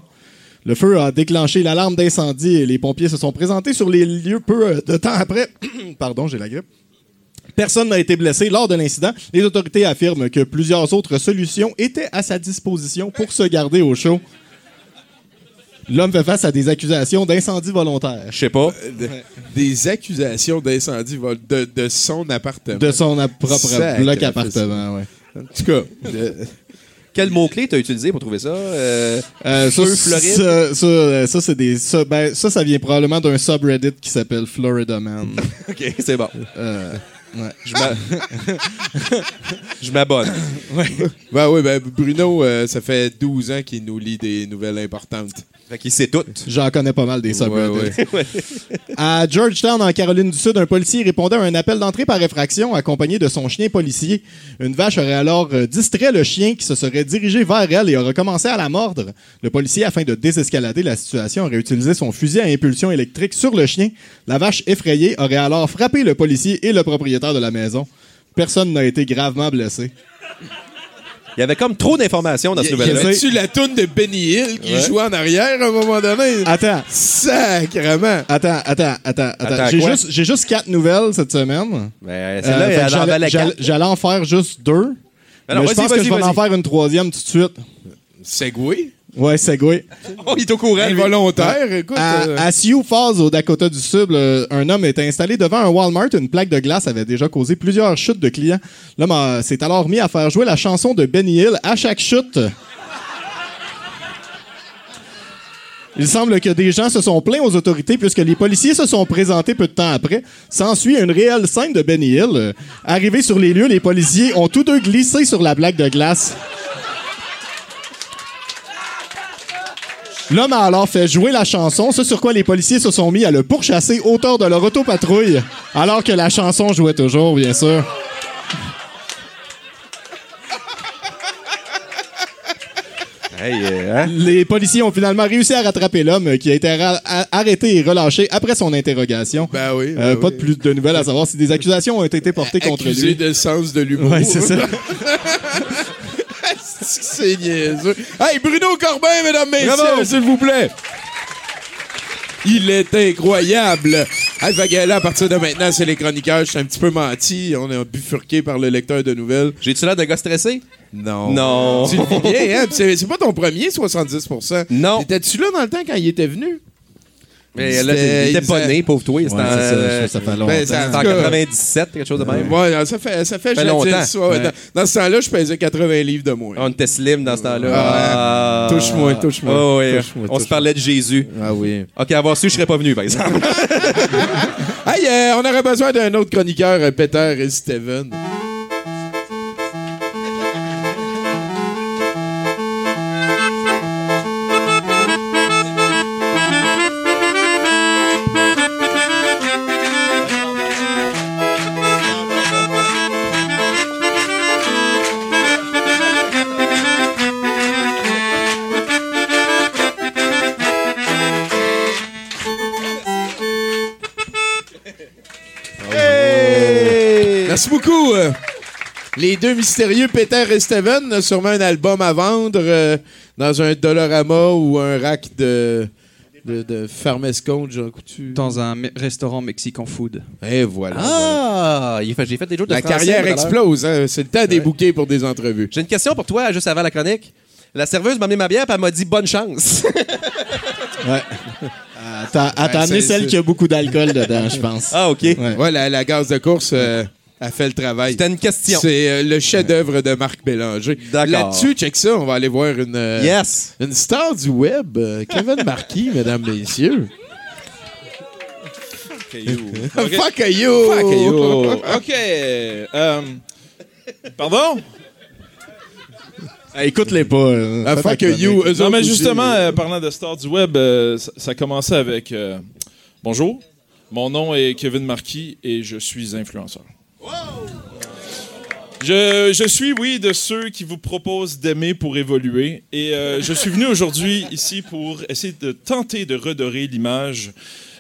Le feu a déclenché l'alarme d'incendie et les pompiers se sont présentés sur les lieux peu euh, de temps après. Pardon, j'ai la grippe. Personne n'a été blessé lors de l'incident. Les autorités affirment que plusieurs autres solutions étaient à sa disposition pour se garder au chaud. L'homme fait face à des accusations d'incendie volontaire. Je sais pas. De- Des accusations d'incendie vol- de, de son appartement. De son propre bloc appartement, ouais. En tout cas, de- Quel mot-clé t'as utilisé pour trouver ça? Euh, Euh, ça, Feu c- Floride? Ça, ça, euh, ça, c'est des. Ça, ben, ça, ça vient probablement d'un subreddit qui s'appelle Florida Man. OK, c'est bon. Euh, ouais. Je m'a- Je m'abonne. Ben oui, ben Bruno, euh, ça fait 12 ans qu'il nous lit des nouvelles importantes. Fait qu'il sait tout. J'en connais pas mal des subreddits. Ouais, À Georgetown, en Caroline du Sud, un policier répondait à un appel d'entrée par effraction accompagné de son chien policier. Une vache aurait alors euh, distrait le chien qui se serait dirigé vers elle et aurait commencé à la mordre. Le policier, afin de désescalader la situation, aurait utilisé son fusil à impulsion électrique sur le chien. La vache effrayée aurait alors frappé le policier et le propriétaire de la maison. Personne n'a été gravement blessé. Il y avait comme trop d'informations dans ce y nouvelle-là. avait-tu la toune de Benny Hill qui Ouais. jouait en arrière à un moment donné? Attends, Sacrement! attends, attends, attends, attends. Attends, J'ai juste, j'ai juste quatre nouvelles cette semaine. Mais Euh, celle-là, j'allais- j'allais- en faire juste deux. Alors, mais je vas-y, pense que vas-y, je vais en vas-y. faire une troisième tout de suite. Segway? Ouais, Segway. Oh, il est au courant. Involontaire, écoute. À, euh, à Sioux Falls, au Dakota du Sud, un homme était installé devant un Walmart. Une plaque de glace avait déjà causé plusieurs chutes de clients. L'homme a- s'est alors mis à faire jouer la chanson de Benny Hill à chaque chute. Il semble que des gens se sont plaints aux autorités puisque les policiers se sont présentés peu de temps après. S'ensuit une réelle scène de Benny Hill. Euh, Arrivés sur les lieux, les policiers ont tous deux glissé sur la plaque de glace. L'homme a alors fait jouer la chanson, ce sur quoi les policiers se sont mis à le pourchasser hauteur de leur autopatrouille, alors que la chanson jouait toujours, bien sûr. Hey, euh, hein? Les policiers ont finalement réussi à rattraper l'homme qui a été arrêté et relâché après son interrogation. Ben oui. ben Euh, pas oui. de plus de nouvelles à savoir si des accusations ont été portées contre Accusé lui. de sens de l'humour. Ouais, c'est ça. C'est niaiseux? Hey, Bruno Corbin, mesdames, messieurs, s'il vous plaît. Il est incroyable. Hey, fait là, à partir de maintenant, c'est les chroniqueurs. Je suis un petit peu menti. On est bifurqué par le lecteur de nouvelles. J'ai-tu l'air de gars stressé? Non. Non. Tu le vis bien, hein? C'est pas ton premier 70% Non. Étais-tu là dans le temps quand il était venu? Mais là, il était pas né, pauvre toi. Ouais, c'est ça, euh, fait longtemps. Ben, ça- c'était en En tout cas- 97, quelque chose de même. Ouais, non, ça fait, ça fait, fait longtemps. Ouais. Dans, dans ce temps-là, je pesais 80 livres de moins. On était slim dans ce temps-là. Ah, Ah. touche-moi, touche-moi, Oh, On se parlait de Jésus. Ah oui. Ok, avoir su, je serais pas venu, par exemple. Hey, euh, on aurait besoin d'un autre chroniqueur, euh, Peter et Steven. Les deux mystérieux Peter et Steven, euh, sûrement un album à vendre euh, dans un Dollarama ou un rack de, de, de Coutu. Dans un me- restaurant mexicain food. Et voilà. Ah, il fait- j'ai fait des jours de La français carrière tout à l'heure. explose. hein. C'est le temps des bouquets pour des entrevues. J'ai une question pour toi, juste avant la chronique. La serveuse m'a amené ma bière et elle m'a dit bonne chance. Ouais. Euh, T'as ah, c'est- celle c'est- qui a beaucoup d'alcool dedans, je pense. ah, OK. Ouais. Ouais, la, la gaz de course euh, a fait le travail. C'était une question. C'est euh, le chef-d'œuvre de Marc Bélanger. D'accord. Là-dessus, check ça, on va aller voir une, euh, Yes. une star du web, euh, Kevin Marquis, mesdames, messieurs. Fuck you! Fuck you. OK. euh, pardon? Écoute-les pas. euh, Ah, fuck you! eux Non, mais justement, euh, parlant de stars du web, euh, ça, ça commençait avec euh, Bonjour, mon nom est Kevin Marquis et je suis influenceur. Je, suis, oui, de ceux qui vous proposent d'aimer pour évoluer. Et euh, je suis venu aujourd'hui ici pour essayer de tenter de redorer l'image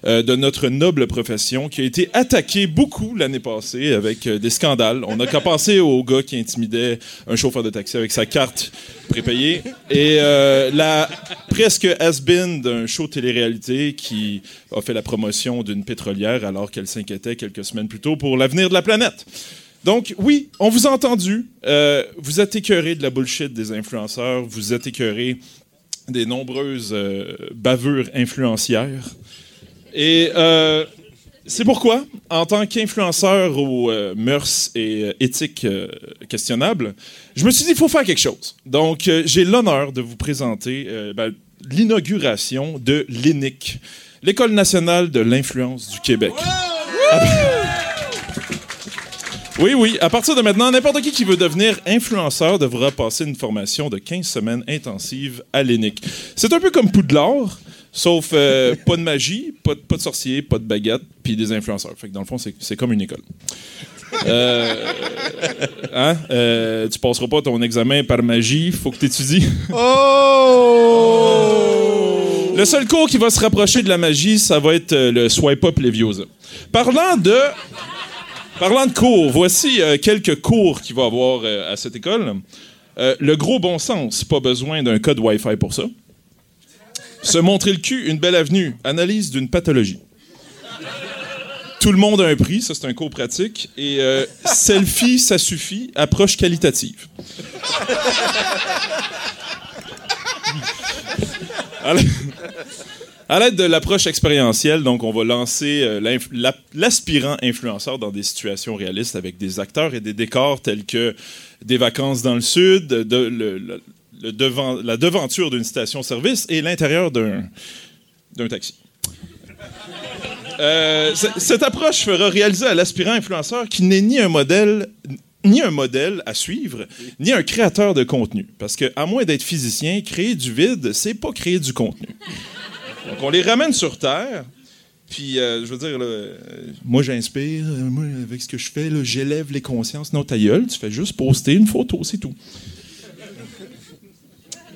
euh, de notre noble profession qui a été attaquée beaucoup l'année passée avec euh, des scandales. On n'a qu'à penser au gars qui intimidait un chauffeur de taxi avec sa carte prépayée et euh, la presque has-been d'un show télé-réalité qui a fait la promotion d'une pétrolière alors qu'elle s'inquiétait quelques semaines plus tôt pour l'avenir de la planète. Donc, oui, on vous a entendu. Vous êtes écœuré de la bullshit des influenceurs. Vous êtes écœuré des nombreuses bavures influencières. Et euh, c'est pourquoi, en tant qu'influenceur aux euh, mœurs et euh, éthiques euh, questionnables, je me suis dit, il faut faire quelque chose. Donc, j'ai l'honneur de vous présenter ben, l'inauguration de l'ENIC, l'École nationale de l'influence du Québec. Oui, oui. À partir de maintenant, n'importe qui qui veut devenir influenceur devra passer une formation de 15 semaines intensive à l'ENIC. C'est un peu comme Poudlard, sauf euh, pas de magie, pas de, pas de sorcier, pas de baguette, puis des influenceurs. Fait que dans le fond, c'est comme une école. Euh, hein? Euh, tu passeras pas ton examen par magie, faut que tu étudies. Oh! Le seul cours qui va se rapprocher de la magie, ça va être le swipe up Leviosa. Parlant de Parlant de cours, voici quelques cours qu'il va y avoir à cette école. Le gros bon sens, pas besoin d'un code Wi-Fi pour ça. Se montrer le cul, une belle avenue. Analyse d'une pathologie. Tout le monde a un prix, ça c'est un cours pratique. Et euh, selfie, ça suffit. Approche qualitative. À la- À l'aide de l'approche expérientielle, donc, on va lancer euh, l'aspirant influenceur dans des situations réalistes avec des acteurs et des décors tels que des vacances dans le sud, de- la devanture d'une station-service et l'intérieur d'un taxi. Euh, cette approche fera réaliser à l'aspirant influenceur qui n'est ni un modèle ni un modèle à suivre, ni un créateur de contenu. Parce que, à moins d'être physicien, créer du vide, c'est pas créer du contenu. Donc, on les ramène sur Terre. Puis, euh, je veux dire, euh, moi, j'inspire. avec ce que je fais, j'élève les consciences. Non, ta gueule, tu fais juste poster une photo, c'est tout.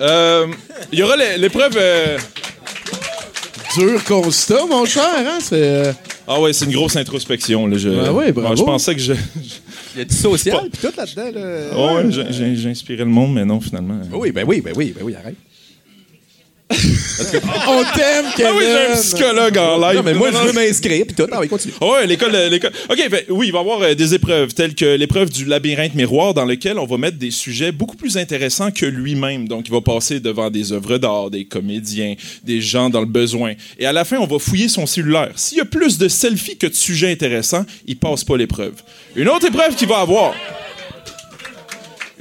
Euh, Il y aura l'é- l'épreuve. euh, Dur constat, mon cher, hein? C'est. euh, Ah ouais, c'est une grosse introspection. Là. Je, Ah ouais, bravo. je pensais que je. Il y a du social, puis tout là-dedans. Là. Ah ouais, le monde, mais non, finalement. Oui, ben oui, ben oui, ben oui, arrête. On t'aime, Kevin! Ah oui, j'ai un psychologue en live. Non, mais moi, je veux m'inscrire, puis tout. Ah oui, continue. Ah Ouais, l'école, euh, l'école. Ok, ben, oui, il va y avoir euh, des épreuves telles que l'épreuve du labyrinthe miroir, dans lequel on va mettre des sujets beaucoup plus intéressants que lui-même. Donc, il va passer devant des œuvres d'art, des comédiens, des gens dans le besoin. Et à la fin, on va fouiller son cellulaire. S'il y a plus de selfies que de sujets intéressants, il passe pas l'épreuve. Une autre épreuve qu'il va avoir.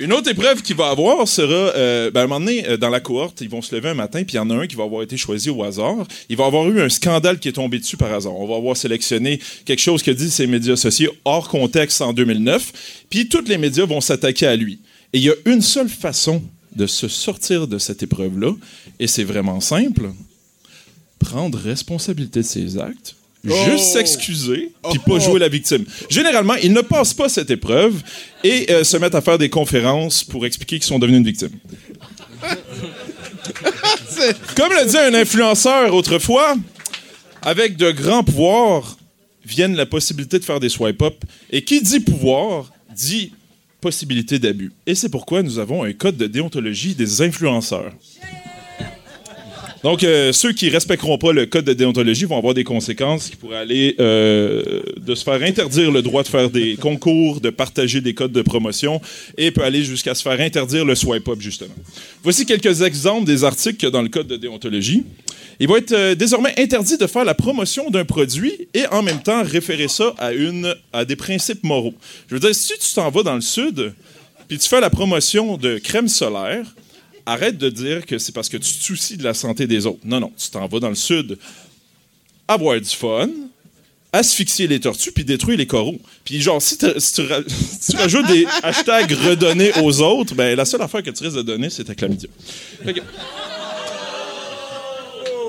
Une autre épreuve qu'il va avoir sera, euh, ben, à un moment donné, euh, dans la cohorte, ils vont se lever un matin, puis il y en a un qui va avoir été choisi au hasard. Il va avoir eu un scandale qui est tombé dessus par hasard. On va avoir sélectionné quelque chose que disent ses médias sociaux hors contexte en 2009, puis tous les médias vont s'attaquer à lui. Et il y a une seule façon de se sortir de cette épreuve-là, et c'est vraiment simple. Prendre responsabilité de ses actes, juste s'excuser, puis pas jouer la victime. Généralement, ils ne passent pas cette épreuve et euh, se mettent à faire des conférences pour expliquer qu'ils sont devenus une victime. Comme le dit un influenceur autrefois, avec de grands pouvoirs viennent la possibilité de faire des swipe-up. Et qui dit pouvoir dit possibilité d'abus. Et c'est pourquoi nous avons un code de déontologie des influenceurs. Donc, euh, ceux qui respecteront pas le code de déontologie vont avoir des conséquences qui pourraient aller euh, de se faire interdire le droit de faire des concours, de partager des codes de promotion et peut aller jusqu'à se faire interdire le swipe-up, justement. Voici quelques exemples des articles qu'il y a dans le code de déontologie. Il va être euh, désormais interdit de faire la promotion d'un produit et en même temps référer ça à, une, à des principes moraux. Je veux dire, si tu t'en vas dans le sud, puis tu fais la promotion de crème solaire, arrête de dire que c'est parce que tu te soucies de la santé des autres. Non, non, tu t'en vas dans le sud avoir du fun, asphyxier les tortues puis détruire les coraux. Puis genre, si, tu, ra- si tu rajoutes des hashtags redonnés aux autres, ben la seule affaire que tu risques de donner, c'est ta chlamydia.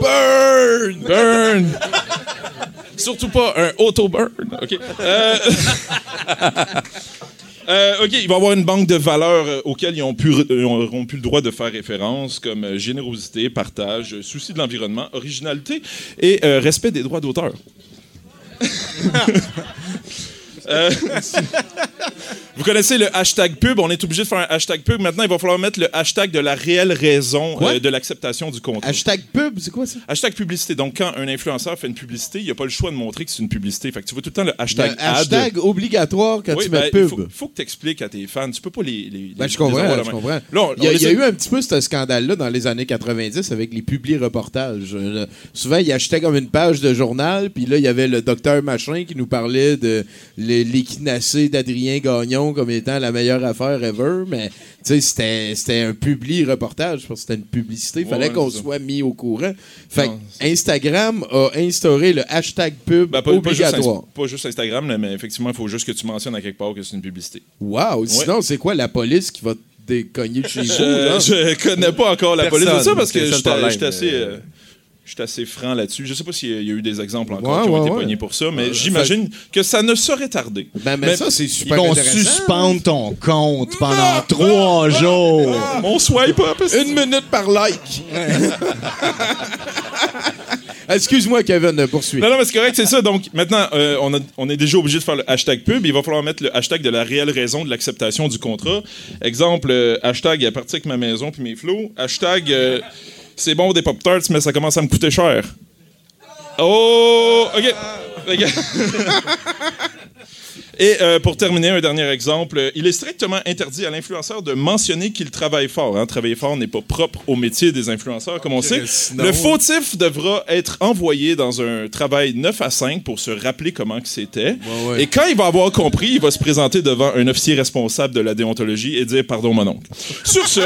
Burn! Burn! Surtout pas un auto-burn. OK. Euh, euh, OK, il va y avoir une banque de valeurs euh, auxquelles ils ont pu, euh, auront plus le droit de faire référence, comme euh, générosité, partage, souci de l'environnement, originalité et respect des droits d'auteur. Euh, vous connaissez le hashtag pub, on est obligé de faire un hashtag pub. Maintenant, il va falloir mettre le hashtag de la réelle raison euh, de l'acceptation du contenu. Hashtag pub, c'est quoi ça? Hashtag publicité. Donc, quand un influenceur fait une publicité, il n'a pas le choix de montrer que c'est une publicité. Fait que tu vois tout le temps le hashtag Le ad. hashtag obligatoire quand Oui, tu ben, mets il pub. faut, faut que tu expliques à tes fans. Tu peux pas les. les Ben, les- je comprends, les je comprends. Là, on- il y a, il y a eu un petit peu ce scandale-là dans les années 90 avec les publi-reportages. Euh, souvent, ils achetaient comme une page de journal, puis là, il y avait le docteur machin qui nous parlait de l'équinacée d'Adrien Gagnon comme étant la meilleure affaire ever, mais tu sais, c'était c'était un publi-reportage, parce que c'était une publicité. Il fallait Ouais, qu'on soit mis au courant. Fait Non, que Instagram a instauré le hashtag pub Ben, pas, pas juste, obligatoire. Pas juste Instagram, là, mais effectivement, il faut juste que tu mentionnes à quelque part que c'est une publicité. Wow! Sinon, c'est quoi la police qui va te décogner de chez vous? là? Je, je connais pas encore la police de ça parce que le j'étais assez. euh. Euh, j'étais assez franc là-dessus. Je sais pas s'il y a- il y a eu des exemples encore Ouais, qui ont ouais, été ouais. pognés pour ça, mais j'imagine que ça ne saurait tarder. Ben, mais, Mais ça, c'est Ils super vont intéressant. suspendre ton compte pendant trois jours. Mon swipe up. Une minute par like. Excuse-moi, Kevin, poursuis. Non, non, mais c'est correct, c'est ça. Donc, maintenant, euh, on, a- on est déjà obligé de faire le hashtag pub. Il va falloir mettre le hashtag de la réelle raison de l'acceptation du contrat. Exemple, euh, hashtag à partir avec ma maison puis mes flots. Hashtag euh, c'est bon des Pop-Tarts, mais ça commence à me coûter cher. Oh, OK. Et euh, pour terminer, un dernier exemple. Il est strictement interdit à l'influenceur de mentionner qu'il travaille fort. hein. Travailler fort n'est pas propre au métier des influenceurs, comme on sait. sinon- Le fautif devra être envoyé dans un travail 9 à 5 pour se rappeler comment que c'était. ouais. Et quand il va avoir compris, il va se présenter devant un officier responsable de la déontologie et dire « Pardon, mon oncle ». Sur ce...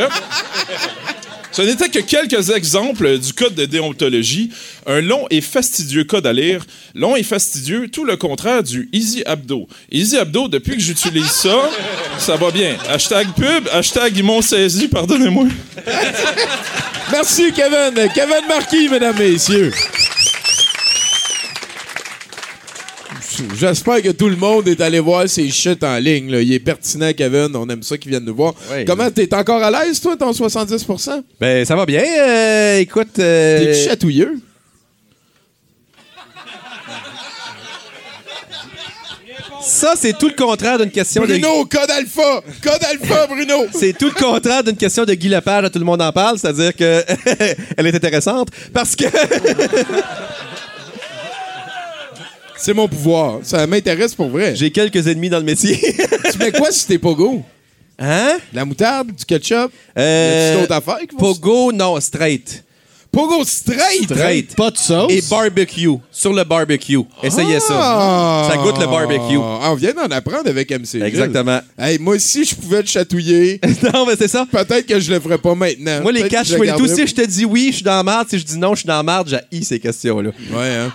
Ce n'était que quelques exemples du code de déontologie. Un long et fastidieux code à lire. Long et fastidieux, tout le contraire du Easy Abdo. Easy Abdo, depuis que j'utilise ça, ça va bien. Hashtag pub, hashtag ils m'ont saisi, pardonnez-moi. Merci, Kevin. Kevin Marquis, mesdames, messieurs. J'espère que tout le monde est allé voir ces shit en ligne. là. Il est pertinent, Kevin. On aime ça qu'ils viennent nous voir. Ouais. Comment t'es encore à l'aise, toi, ton 70%? Ben, ça va bien. euh, écoute. euh, T'es chatouilleux? ça, c'est tout le contraire d'une question de. Bruno, code alpha! Code alpha, Bruno! C'est tout le contraire d'une question de Guy Lepage tout le monde en parle, c'est-à-dire que elle est intéressante parce que C'est mon pouvoir. Ça m'intéresse pour vrai. j'ai quelques ennemis dans le métier. Tu mets quoi si t'es pogo? hein? De la moutarde, du ketchup? Euh, Y a-tu d'autres affaires Pogo, non, straight. Pogo straight! Straight. Pas de sauce. Et barbecue. Sur le barbecue. Essayez ça. Ah! Ça goûte le barbecue. Ah, on vient d'en apprendre avec MC. Exactement. Hey, moi aussi, je pouvais te chatouiller. non, mais c'est ça. Peut-être que je le ferais pas maintenant. Moi, les que je le 22, garderais si je te dis oui, je suis dans la merde. Si je dis non, je suis dans la merde, j'ai ces questions-là. Ouais, hein.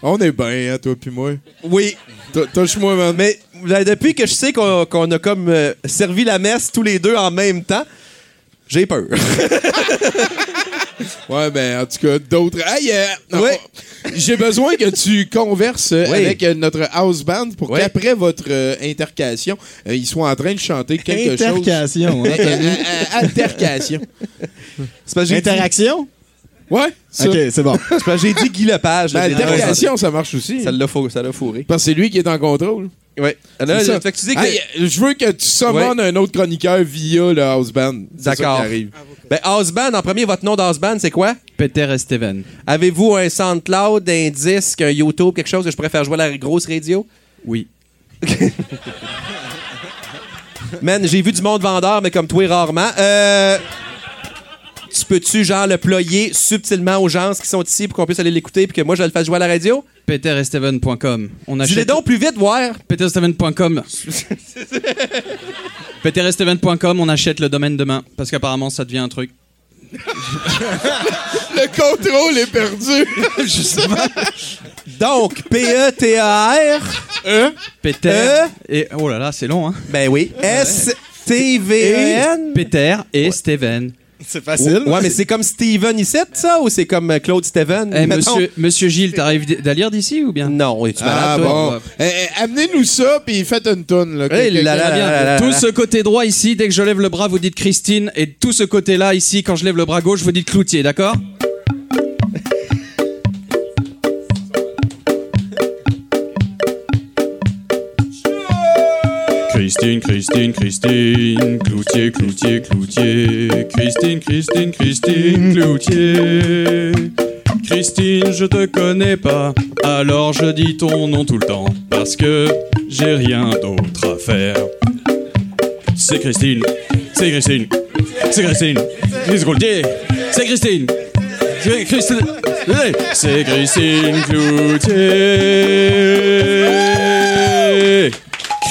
On est bien, hein, toi puis moi. Oui. Tou- Touche-moi, man. Mais depuis que je sais qu'on qu'on a comme euh, servi la messe tous les deux en même temps, j'ai peur. Ouais, ben, en tout cas, d'autres. Hey, euh, Ouais. J'ai besoin que tu converses euh, Oui. avec euh, notre house band pour Oui. qu'après votre euh, intercation, euh, ils soient en train de chanter quelque chose. Intercation. hein. Euh, euh, euh, altercation. Que j'ai dit- Interaction? Ouais, ça. Ok, c'est bon. j'ai dit Guy Lepage. Ben, ça marche aussi. Ça l'a fou- ça l'a fourré. Parce que c'est lui qui est en contrôle. Ouais. Là, C'est ça. fait que tu dis que. Hey, je veux que tu summones un autre chroniqueur via le house band. C'est ça qui D'accord. arrive. Ben, Houseband, en premier, votre nom d'Houseband, c'est quoi? Peter et Steven. Avez-vous un SoundCloud, un disque, un YouTube, quelque chose que je pourrais faire jouer à la grosse radio? Oui. Man, j'ai vu du monde vendeur, mais comme toi, rarement. Euh. Tu peux-tu, genre, le ployer subtilement aux gens qui sont ici pour qu'on puisse aller l'écouter puis que moi, je le fasse jouer à la radio? peteresteven.com. On Dis-les achète donc plus vite, voir. peteresteven.com. peteresteven.com, on achète le domaine demain parce qu'apparemment ça devient un truc. Le contrôle est perdu. Donc, P-E-T-A-R. Peter Euh? et oh là là, c'est long hein. Ben oui. S-T-V-E-N. Peter et Steven. C'est facile. Ouais, mais c'est comme Steven ici, ça, ou c'est comme euh, Claude Steven? Eh, monsieur, monsieur Gilles, t'arrives à lire d'ici ou bien? Non, es-tu malade, Ah bon. Eh, eh, Amenez-nous ça, puis faites une toune. Là, Quelqu'un- là là Très bien. là là Tout là. ce côté droit ici, dès que je lève le bras, vous dites Christine, et tout ce côté-là ici, quand je lève le bras gauche, vous dites Cloutier, d'accord? Christine, Christine, Christine, Cloutier, Cloutier, Cloutier, Christine, Christine, Christine, Cloutier. Christine, je te connais pas, alors je dis ton nom tout le temps, parce que j'ai rien d'autre à faire. C'est Christine, c'est Christine, c'est Christine, Christine Cloutier, c'est Christine, c'est Christine, c'est Christine Cloutier.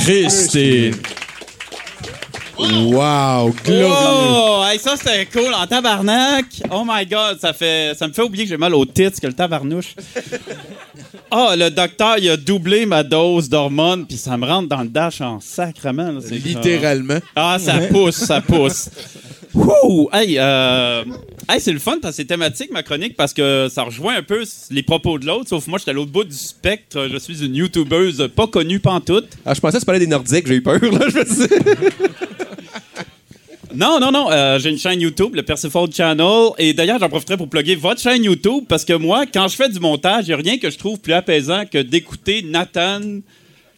Christine. Wow, glorieux. Oh, hey, ça c'était cool en tabarnak. Oh my god, ça fait ça me fait oublier que j'ai mal aux tits que le tabarnouche. Oh, le docteur, il a doublé ma dose d'hormones puis ça me rentre dans le dash en sacrement. là, Littéralement. Ah, ça pousse, ça pousse. Wouh! Hey, euh, hey, c'est le fun parce que c'est thématique ma chronique parce que ça rejoint un peu les propos de l'autre, sauf moi j'étais à l'autre bout du spectre. Je suis une youtubeuse pas connue pantoute. Ah, je pensais que tu parlais des Nordiques, j'ai eu peur, là. Je. Non, non, non. euh, j'ai une chaîne YouTube, le Persephone Channel. Et d'ailleurs, j'en profiterai pour plugger votre chaîne YouTube parce que moi, quand je fais du montage, il n'y a rien que je trouve plus apaisant que d'écouter Nathan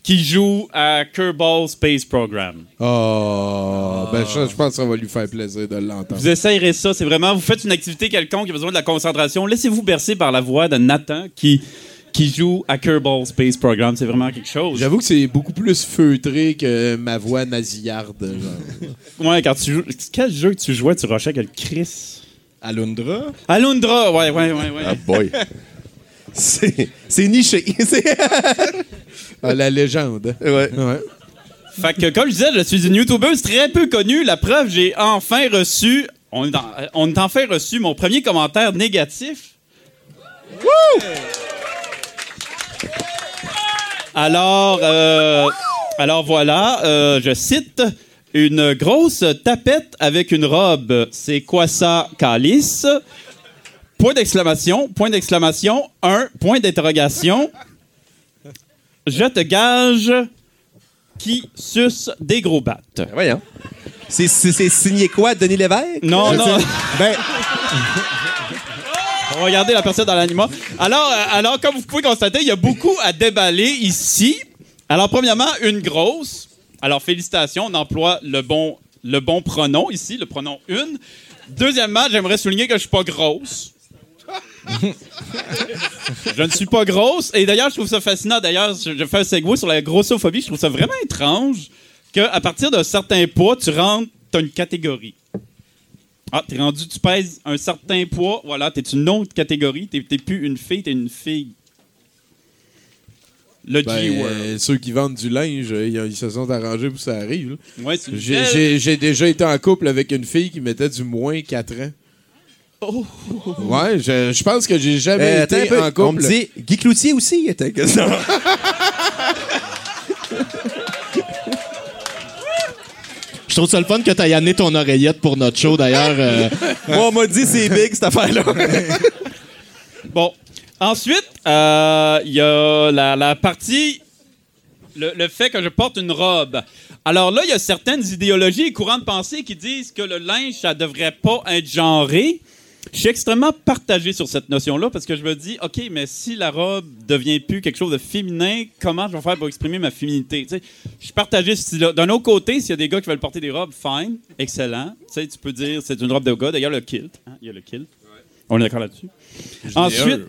qui joue à Kerbal Space Program. Oh, ben je, je pense que ça va lui faire plaisir de l'entendre. Vous essayerez ça. C'est vraiment, vous faites une activité quelconque qui a besoin de la concentration. Laissez-vous bercer par la voix de Nathan qui, qui joue à Kerbal Space Program. C'est vraiment quelque chose. J'avoue que c'est beaucoup plus feutré que ma voix nasillarde. genre. Ouais, quand tu joues. Quel jeu que tu jouais, tu rushais avec le Chris? Alundra? Alundra, ouais, ouais, ouais, ouais. Ah boy. C'est c'est niché. C'est- Ah, la légende. ouais. Ouais. Fait que, comme je disais, je suis une YouTubeuse très peu connue. La preuve, j'ai enfin reçu. On est, en- on est enfin reçu mon premier commentaire négatif. Alors, euh, alors voilà, euh, je cite une grosse tapette avec une robe. C'est quoi ça, calice? Point d'exclamation, point d'exclamation, un point d'interrogation. Je te gage qui suce des gros battes. Ben, Voyons. C'est signé quoi, Denis Lévesque? Non, non. Ben, On va regarder la personne dans l'anima. Alors, euh, alors, comme vous pouvez constater, il y a beaucoup à déballer ici. Alors, premièrement, une grosse. Alors, félicitations, on emploie le bon, le bon pronom ici, le pronom une. Deuxièmement, j'aimerais souligner que je suis pas grosse. je ne suis pas grosse. Et d'ailleurs, je trouve ça fascinant. D'ailleurs, je, fais un segue sur la grossophobie. Je trouve ça vraiment étrange qu'à partir d'un certain poids, tu rentres, tu as une catégorie. Ah, t'es rendu, tu pèses un certain poids, voilà, t'es une autre catégorie, t'es plus une fille, t'es une fille. Le Ben, G-word. euh, ceux qui vendent du linge, ils, se sont arrangés pour que ça arrive. Ouais, j'ai déjà été en couple avec une fille qui mettait du moins 4 ans. Oh. Ouais, je, je pense que j'ai jamais Euh, été peu. en couple. On me dit, Guy Cloutier aussi était que ça. je trouve ça le fun que t'aies amené ton oreillette pour notre show, d'ailleurs. euh, Moi, on m'a dit, c'est big, cette affaire-là. Bon. Ensuite, euh, il y a la, la partie. Le, le fait que je porte une robe. Alors là, il y a certaines idéologies et courants de pensée qui disent que le linge, ça devrait pas être genré. Je suis extrêmement partagé sur cette notion-là parce que je me dis, OK, mais si la robe devient plus quelque chose de féminin, comment je vais faire pour exprimer ma féminité? Tu sais, je suis partagé. D'un autre côté, s'il y a des gars qui veulent porter des robes, fine, excellent. Tu sais, tu peux dire, c'est une robe de gars. D'ailleurs, le kilt. hein, Il y a le kilt. On est d'accord là-dessus? Ensuite,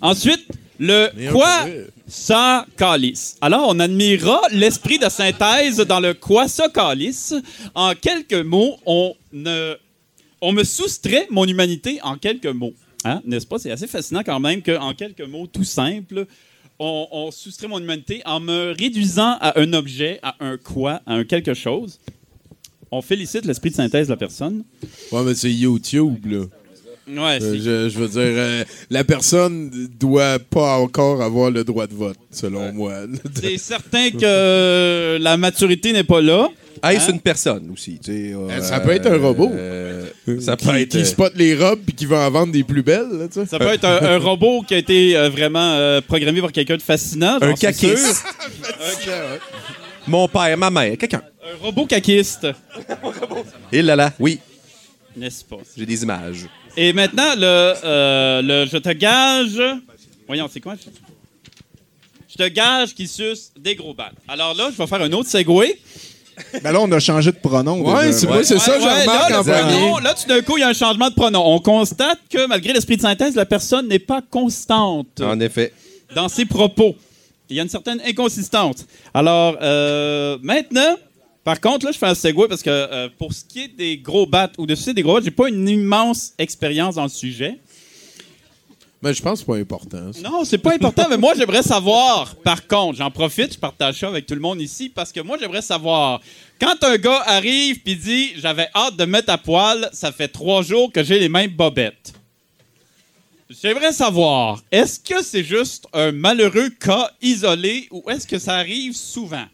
ensuite, le quoi ça calice. Alors, on admirera l'esprit de synthèse dans le quoi ça calice. En quelques mots, on ne, on me soustrait mon humanité en quelques mots. Hein? N'est-ce pas? C'est assez fascinant quand même qu'en quelques mots tout simples, on, on soustrait mon humanité en me réduisant à un objet, à un quoi, à un quelque chose. On félicite l'esprit de synthèse de la personne. Ouais, mais c'est YouTube, là. Ouais, Euh, c'est- je, je veux dire, euh, la personne doit pas encore avoir le droit de vote, selon moi. c'est certain que la maturité n'est pas là. Est-ce Hein? une personne aussi? tu sais, euh, Ça peut être un robot. euh, ça qui, peut être. qui euh, spot les robes puis qui va en vendre des plus belles, là, tu sais. Ça peut être un, un robot qui a été euh, vraiment euh, programmé par quelqu'un de fascinant. un caquiste. Mon père, ma mère, quelqu'un. Un robot caquiste, Et là là, oui, n'est-ce pas? j'ai des images. Et maintenant, le, euh, le je te gage. Voyons, c'est quoi? Je, te gage qu'il suce des gros battes. Alors là, je vais faire un autre segway. ben là, on a changé de pronom. Ouais, déjà, c'est là. moi, c'est ça, Ouais, je ouais, remarque là, en pronom, là, tout d'un coup, il y a un changement de pronom. On constate que malgré l'esprit de synthèse, la personne n'est pas constante. En effet. dans ses propos. Il y a une certaine inconsistance. Alors, euh, maintenant, par contre, là, je fais un segue parce que euh, pour ce qui est des gros battes ou de sucer des gros battes, j'ai pas une immense expérience dans le sujet. Mais je pense que c'est pas important. ça. Non, c'est pas important, mais moi, j'aimerais savoir, par contre, j'en profite, je partage ça avec tout le monde ici, parce que moi, j'aimerais savoir, quand un gars arrive puis dit « J'avais hâte de mettre à poil, ça fait trois jours que j'ai les mêmes bobettes ». J'aimerais savoir, est-ce que c'est juste un malheureux cas isolé ou est-ce que ça arrive souvent?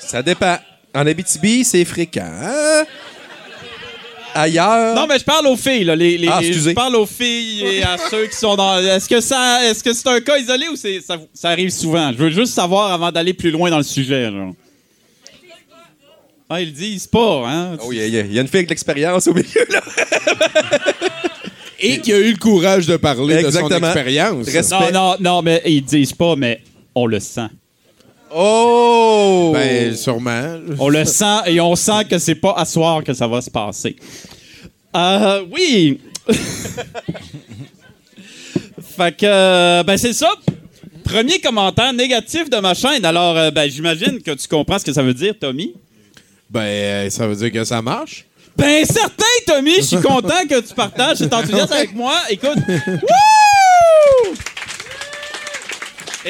Ça dépend. En Abitibi, c'est fréquent. hein? Ailleurs? Non, mais je parle aux filles, là. Les, les- Ah, je parle aux filles et à ceux qui sont dans. Est-ce que ça, est-ce que c'est un cas isolé ou c'est, ça, ça arrive souvent? Je veux juste savoir avant d'aller plus loin dans le sujet, genre. Ah, ils le disent pas, hein? Oh, il y, a- y y une fille avec de l'expérience au milieu, là. Et qui a eu le courage de parler de son expérience. Non, non, non, mais ils disent pas, mais on le sent. Oh! Ben, sûrement. On le sent et on sent que c'est pas à soir que ça va se passer. Euh, oui. fait que, euh, ben c'est ça. Premier commentaire négatif de ma chaîne. Alors, euh, ben j'imagine que tu comprends ce que ça veut dire, Tommy. Ben, euh, ça veut dire que ça marche. Ben certain, Tommy. Je suis content que tu partages cet enthousiasme avec moi. Écoute. Wouh!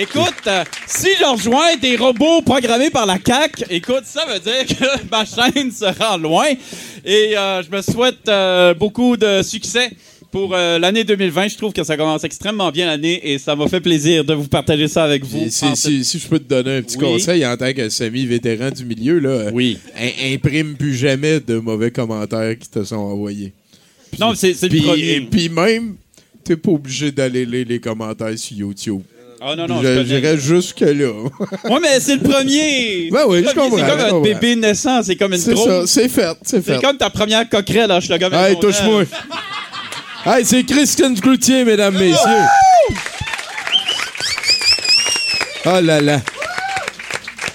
Écoute, euh, si je rejoins des robots programmés par la CAC, écoute, ça veut dire que ma chaîne se rend loin. Et euh, je me souhaite euh, beaucoup de succès pour l'année 2020. Je trouve que ça commence extrêmement bien l'année et ça m'a fait plaisir de vous partager ça avec vous. Et si, si- si je peux te donner un petit Oui. conseil en tant que semi-vétéran du milieu, là, Oui. im- imprime plus jamais de mauvais commentaires qui te sont envoyés. Non, c'est le premier. et puis même, t'es pas obligé d'aller lire les commentaires sur YouTube. Ah non, non, Je-. J'irais jusque-là. Ouais, mais c'est le premier. Ben oui, je comprends, C'est comme un bébé naissant, c'est comme une C'est ça, c'est fait, c'est fait. C'est comme ta première coquerelle, là, je te gomme Hey, touche-moi. Hey, c'est Christian Cloutier, mesdames, messieurs. Oh là là.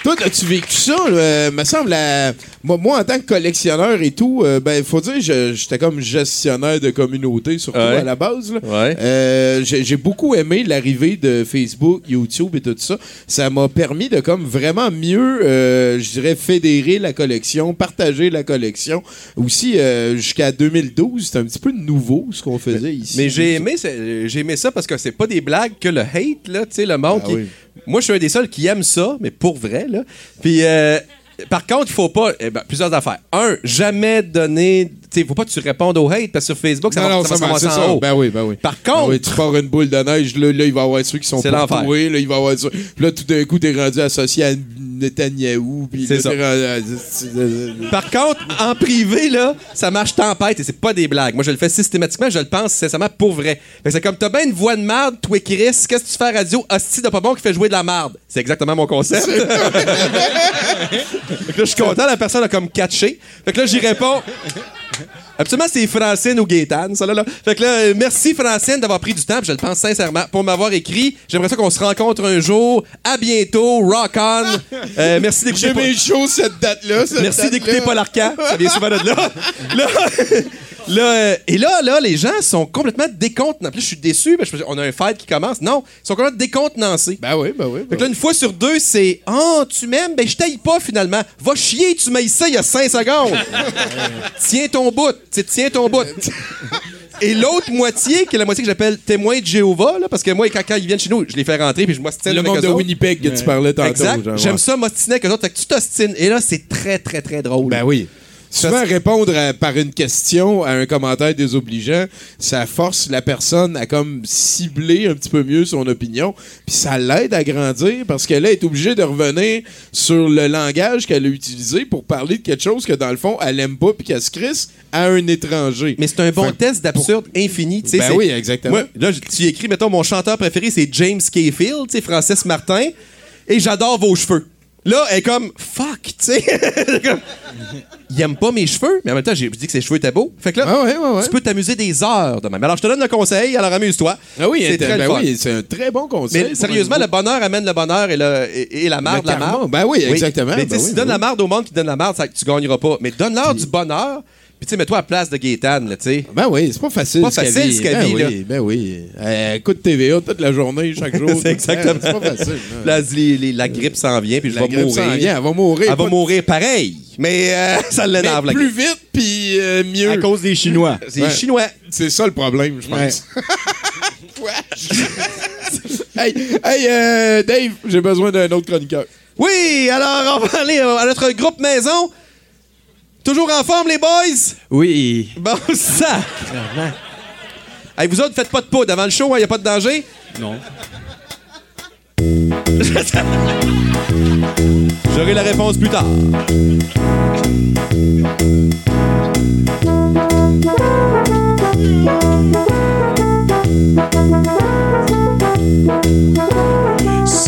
Toi, as-tu vécu ça? là? Euh, me semble, la- moi, moi, en tant que collectionneur et tout, euh, ben, faut dire, j'étais comme gestionnaire de communauté, surtout Ouais. à la base. là. Ouais. Euh, j'ai beaucoup aimé l'arrivée de Facebook, YouTube et tout ça. Ça m'a permis de comme vraiment mieux, euh, je dirais, fédérer la collection, partager la collection. Aussi, euh, jusqu'à 2012, c'était un petit peu nouveau ce qu'on faisait ici. Mais j'ai aimé, j'ai aimé ça parce que c'est pas des blagues que le hate, là, tu sais, le monde Ah qui... oui. Moi, je suis un des seuls qui aime ça, mais pour vrai, là. Puis, euh, par contre, il faut pas... eh ben, plusieurs affaires. Un, jamais donner... Sais, faut pas que tu répondes au hate parce que sur Facebook, ça Non, va, non, ça va ça, ça. haut. Ben oui, ben oui. Par Ben contre... oui, tu pars une boule de neige, là, là, il va y avoir ceux qui sont C'est pas l'enfer. pourris, là, il va y avoir ceux. Puis là, tout d'un coup, t'es rendu associé à Netanyahou, C'est ça. rendu Par contre, en privé, là, ça marche tempête et c'est pas des blagues. Moi, je le fais systématiquement, je le pense sincèrement pour vrai. Fait que c'est comme, t'as bien une voix de marde, toi, Chris, qu'est-ce que tu fais à radio? Hostie de pas bon qui fait jouer de la marde. C'est exactement mon concept. fait que là, je suis content, la personne a comme catché. Fait que là, j'y réponds. Absolument, c'est Francine ou Gaétane, ça là, là. Fait que là, euh, merci Francine d'avoir pris du temps, je le pense sincèrement, pour m'avoir écrit. J'aimerais ça qu'on se rencontre un jour. À bientôt, rock on. Euh, merci d'écouter. J'ai Paul- mes shows cette date-là. cette Merci d'écouter Paul Arcand. Ça vient souvent de là. Là, là, euh, et là, là, les gens sont complètement décontenancés. Puis là, je suis déçu, que on a un fight qui commence. Non, ils sont complètement décontenancés. Ben oui, ben oui. Fait que là, une fois sur deux, c'est Oh, tu m'aimes? Ben, je t'aille pas finalement. Va chier, tu m'ailles ça il y a cinq secondes. tiens ton bout. Tiens ton bout. Et l'autre moitié, qui est la moitié que j'appelle témoin de Jéhovah, là, parce que moi, quand, quand ils viennent chez nous, je les fais rentrer puis je m'ostine le avec monde de autres. Winnipeg que tu parlais tantôt. Exact. J'aime ça m'ostiner avec eux autres. Fait que tu t'ostines. Et là, c'est très, très, très drôle. Ben oui. Souvent, répondre à- par une question à un commentaire désobligeant, ça force la personne à comme cibler un petit peu mieux son opinion, puis ça l'aide à grandir parce qu'elle est obligée de revenir sur le langage qu'elle a utilisé pour parler de quelque chose que dans le fond elle aime pas puis qu'elle se crisse à un étranger. Mais c'est un bon test d'absurde infini. tu sais, Ben oui, exactement. Moi, là, tu écris, mettons, mon chanteur préféré, c'est James Cafield, Francis Martin, et j'adore vos cheveux. Là, elle est comme fuck, tu sais. Il aime pas mes cheveux, mais en même temps, j'ai dit que ses cheveux étaient beaux. Fait que là, Ah ouais, ouais, ouais. tu peux t'amuser des heures de même. Alors, je te donne le conseil, alors amuse-toi. Ah oui, c'est oui, c'est un très bon conseil. Mais sérieusement, le bonheur amène le bonheur et, le, et, et la marde, la marde. Ben oui, exactement. Mais Ben si oui, tu donnes ben la marde au monde qui donne la marde, ça, tu gagneras pas. Mais donne-leur du bonheur. Puis tu sais, mets-toi à la place de Gaétane, là, tu sais. Ben oui, c'est pas facile. Pas ce qu'elle facile, ce qu'elle ben vit, là. oui, Ben oui. Euh, écoute TVA toute la journée, chaque jour. C'est exactement. C'est pas facile. Là, les- les- la grippe s'en vient, puis je La vais grippe mourir. s'en vient, elle va mourir. Elle va Pas- mourir pareil. Mais euh, ça l'énerve, la plus grippe. vite puis euh, mieux. À cause des Chinois. C'est Ouais. chinois. C'est ça le problème, je pense. hey, hey euh, Dave, j'ai besoin d'un autre chroniqueur. Oui, alors on va aller euh, à notre groupe maison. Toujours en forme, les boys? Oui. Bon, ça! Hey, vous autres, faites pas de poudre avant le show, il n'y a pas de danger? Non. J'aurai la réponse plus tard.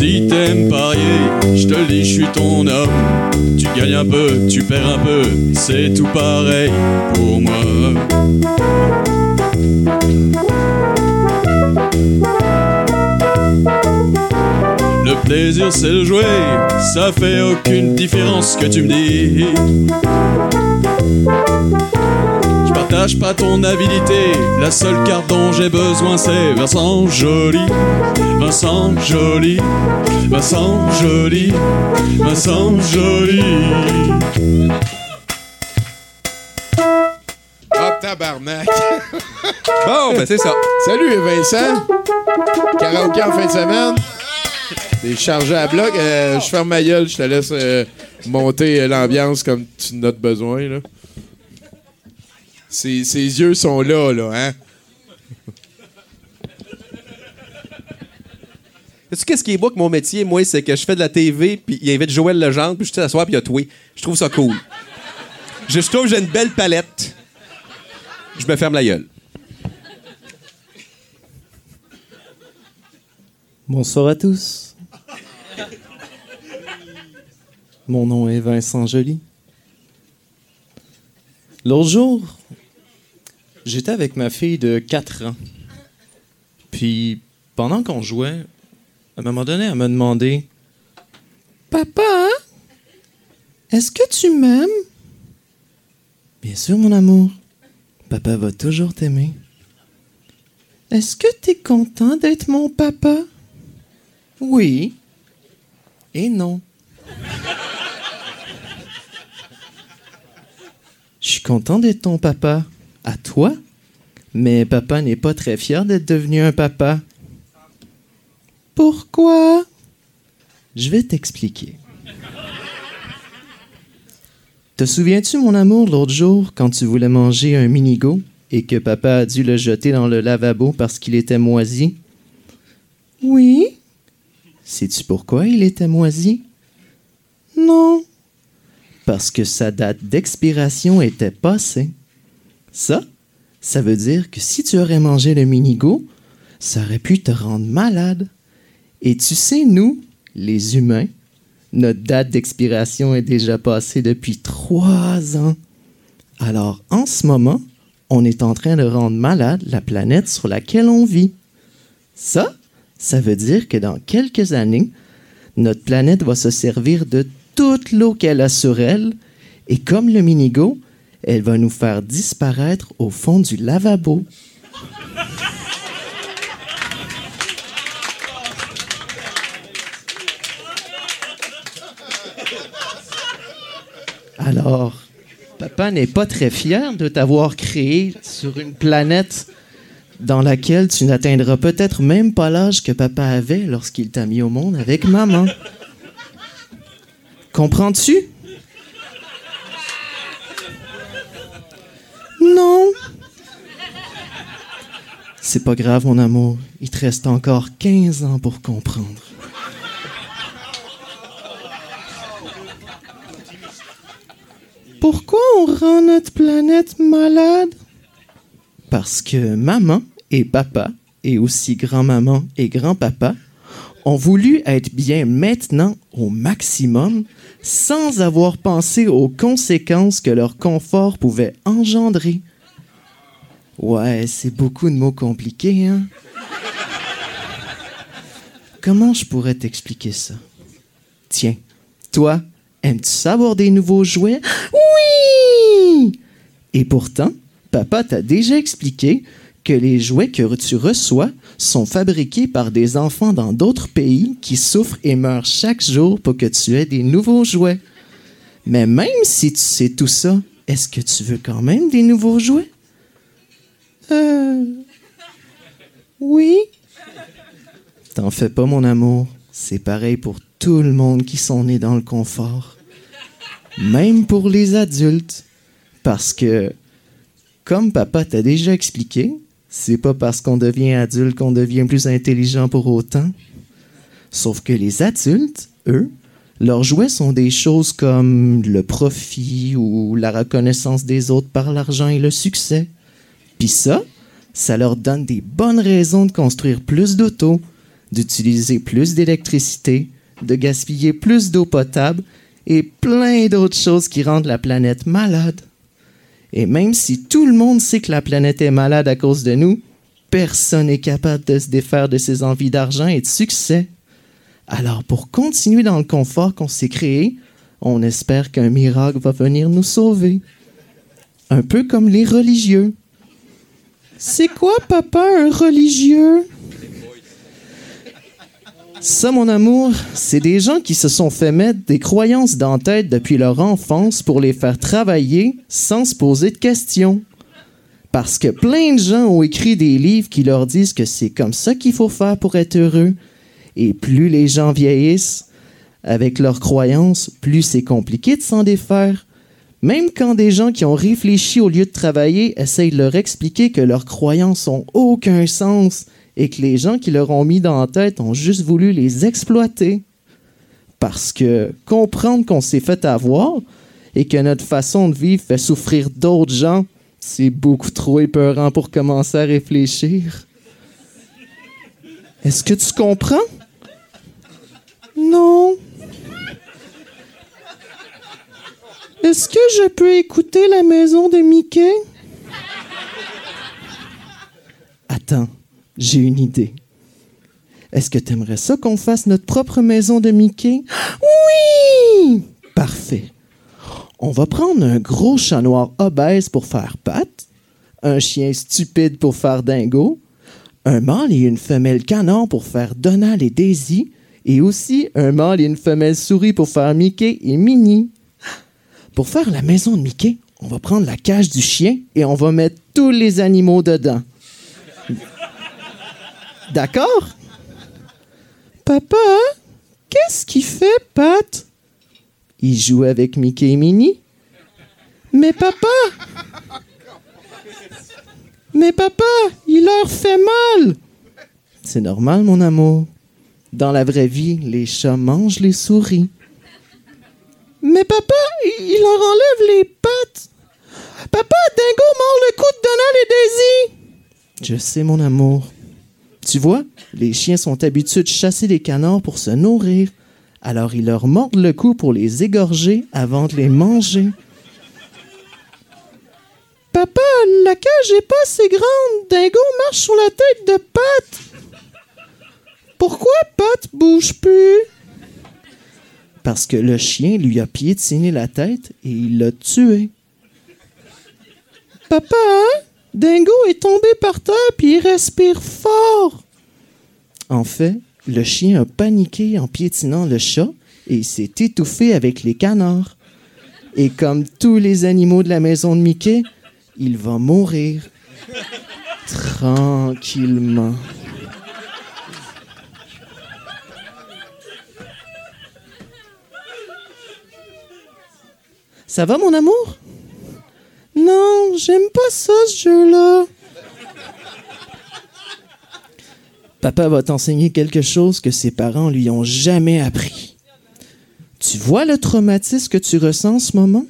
Si t'aimes parier, je te le dis, je suis ton homme. Tu gagnes un peu, tu perds un peu, c'est tout pareil pour moi. Le plaisir c'est de jouer, ça fait aucune différence que tu me dis. Je partage pas ton avidité, la seule carte dont j'ai besoin c'est Vincent Joli. Vincent Joli, Vincent Joli, Vincent Joli. Ah, tabarnak. Bon, ben c'est ça. Salut, Vincent. Karaoké en fin de semaine. T'es chargé à bloc. Euh, je ferme ma gueule, je te laisse euh, monter euh, l'ambiance comme tu n'as besoin. Là. Ses, ses yeux sont là, là, hein? Sais-tu qu'est-ce qui est beau que mon métier, moi, c'est que je fais de la TV, puis il invite Joël Legendre, puis je suis asseoir, puis il y a toi. Je trouve ça cool. Je, je trouve que j'ai une belle palette. Je me ferme la gueule. Bonsoir à tous. Mon nom est Vincent Joly. L'autre jour, j'étais avec ma fille de 4 ans. Puis, pendant qu'on jouait, à un moment donné, elle m'a demandé Papa, est-ce que tu m'aimes Bien sûr, mon amour. Papa va toujours t'aimer. Est-ce que t'es content d'être mon papa Oui. Et non. Je suis content d'être ton papa. À toi Mais papa n'est pas très fier d'être devenu un papa. Pourquoi? Je vais t'expliquer. Te souviens-tu, mon amour, l'autre jour, quand tu voulais manger un minigo et que papa a dû le jeter dans le lavabo parce qu'il était moisi? Oui. Sais-tu pourquoi il était moisi? Non. Parce que sa date d'expiration était passée. Ça, ça veut dire que si tu aurais mangé le minigo, ça aurait pu te rendre malade. Et tu sais, nous, les humains, notre date d'expiration est déjà passée depuis trois ans. Alors, en ce moment, on est en train de rendre malade la planète sur laquelle on vit. Ça, ça veut dire que dans quelques années, notre planète va se servir de toute l'eau qu'elle a sur elle, et comme le minigo, elle va nous faire disparaître au fond du lavabo. Alors, papa n'est pas très fier de t'avoir créé sur une planète dans laquelle tu n'atteindras peut-être même pas l'âge que papa avait lorsqu'il t'a mis au monde avec maman. Comprends-tu? Non. C'est pas grave, mon amour. Il te reste encore 15 ans pour comprendre. Pourquoi on rend notre planète malade? Parce que maman et papa, et aussi grand-maman et grand-papa, ont voulu être bien maintenant au maximum sans avoir pensé aux conséquences que leur confort pouvait engendrer. Ouais, c'est beaucoup de mots compliqués, hein? Comment je pourrais t'expliquer ça? Tiens, toi, aimes-tu savoir des nouveaux jouets? Oui! Et pourtant, papa t'a déjà expliqué que les jouets que tu reçois sont fabriqués par des enfants dans d'autres pays qui souffrent et meurent chaque jour pour que tu aies des nouveaux jouets. Mais même si tu sais tout ça, est-ce que tu veux quand même des nouveaux jouets? Euh. Oui. T'en fais pas, mon amour. C'est pareil pour tout le monde qui sont nés dans le confort. Même pour les adultes. Parce que, comme papa t'a déjà expliqué, c'est pas parce qu'on devient adulte qu'on devient plus intelligent pour autant. Sauf que les adultes, eux, leurs jouets sont des choses comme le profit ou la reconnaissance des autres par l'argent et le succès. Puis ça, ça leur donne des bonnes raisons de construire plus d'autos, d'utiliser plus d'électricité, de gaspiller plus d'eau potable et plein d'autres choses qui rendent la planète malade. Et même si tout le monde sait que la planète est malade à cause de nous, personne n'est capable de se défaire de ses envies d'argent et de succès. Alors pour continuer dans le confort qu'on s'est créé, on espère qu'un miracle va venir nous sauver. Un peu comme les religieux. C'est quoi, papa, un religieux? Ça, mon amour, c'est des gens qui se sont fait mettre des croyances dans tête depuis leur enfance pour les faire travailler sans se poser de questions. Parce que plein de gens ont écrit des livres qui leur disent que c'est comme ça qu'il faut faire pour être heureux. Et plus les gens vieillissent avec leurs croyances, plus c'est compliqué de s'en défaire. Même quand des gens qui ont réfléchi au lieu de travailler essayent de leur expliquer que leurs croyances n'ont aucun sens et que les gens qui leur ont mis dans la tête ont juste voulu les exploiter. Parce que comprendre qu'on s'est fait avoir et que notre façon de vivre fait souffrir d'autres gens, c'est beaucoup trop épeurant pour commencer à réfléchir. Est-ce que tu comprends? Non. Est-ce que je peux écouter la maison de Mickey? Attends, j'ai une idée. Est-ce que tu aimerais ça qu'on fasse notre propre maison de Mickey? Oui! Parfait. On va prendre un gros chat noir obèse pour faire Pat, un chien stupide pour faire Dingo, un mâle et une femelle canard pour faire Donald et Daisy, et aussi un mâle et une femelle souris pour faire Mickey et Minnie. Pour faire la maison de Mickey, on va prendre la cage du chien et on va mettre tous les animaux dedans. D'accord? Papa, qu'est-ce qu'il fait, Pat? Il joue avec Mickey et Minnie. Mais papa! Mais papa, il leur fait mal! C'est normal, mon amour. Dans la vraie vie, les chats mangent les souris. Mais papa, il leur enlève les pattes. Papa, Dingo mord le cou de Donald et Daisy. Je sais, mon amour. Tu vois, les chiens sont habitués de chasser les canards pour se nourrir. Alors ils leur mordent le cou pour les égorger avant de les manger. Papa, la cage est pas assez grande. Dingo marche sur la tête de Pat. Pourquoi Pat bouge plus? Parce que le chien lui a piétiné la tête et il l'a tué. Papa, hein? Dingo est tombé par terre puis il respire fort. En fait, le chien a paniqué en piétinant le chat et il s'est étouffé avec les canards. Et comme tous les animaux de la maison de Mickey, il va mourir tranquillement. Ça va, mon amour? Non, j'aime pas ça, ce jeu-là. Papa va t'enseigner quelque chose que ses parents lui ont jamais appris. Tu vois le traumatisme que tu ressens en ce moment?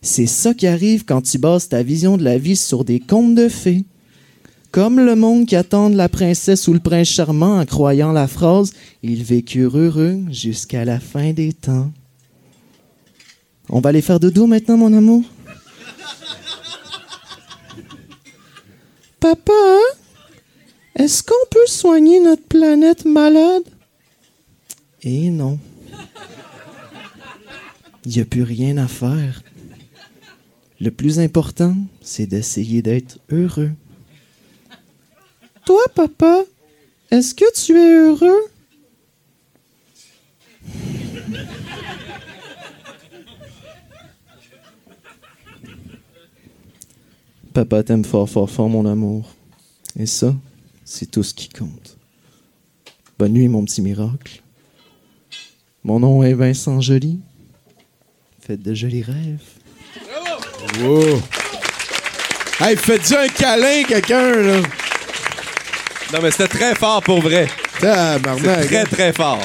C'est ça qui arrive quand tu bases ta vision de la vie sur des contes de fées. Comme le monde qui attend la princesse ou le prince charmant en croyant la phrase Ils vécurent heureux jusqu'à la fin des temps. On va aller faire dodo maintenant, mon amour? Papa, est-ce qu'on peut soigner notre planète malade? Eh non. Il n'y a plus rien à faire. Le plus important, c'est d'essayer d'être heureux. Toi, papa, est-ce que tu es heureux? Papa t'aime fort, fort, fort, mon amour. Et ça, c'est tout ce qui compte. Bonne nuit, mon petit miracle. Mon nom est Vincent Joly. Faites de jolis rêves. Wow. Hey, faites-y un câlin, quelqu'un, là. Non, mais c'était très fort pour vrai. C'est très, très fort.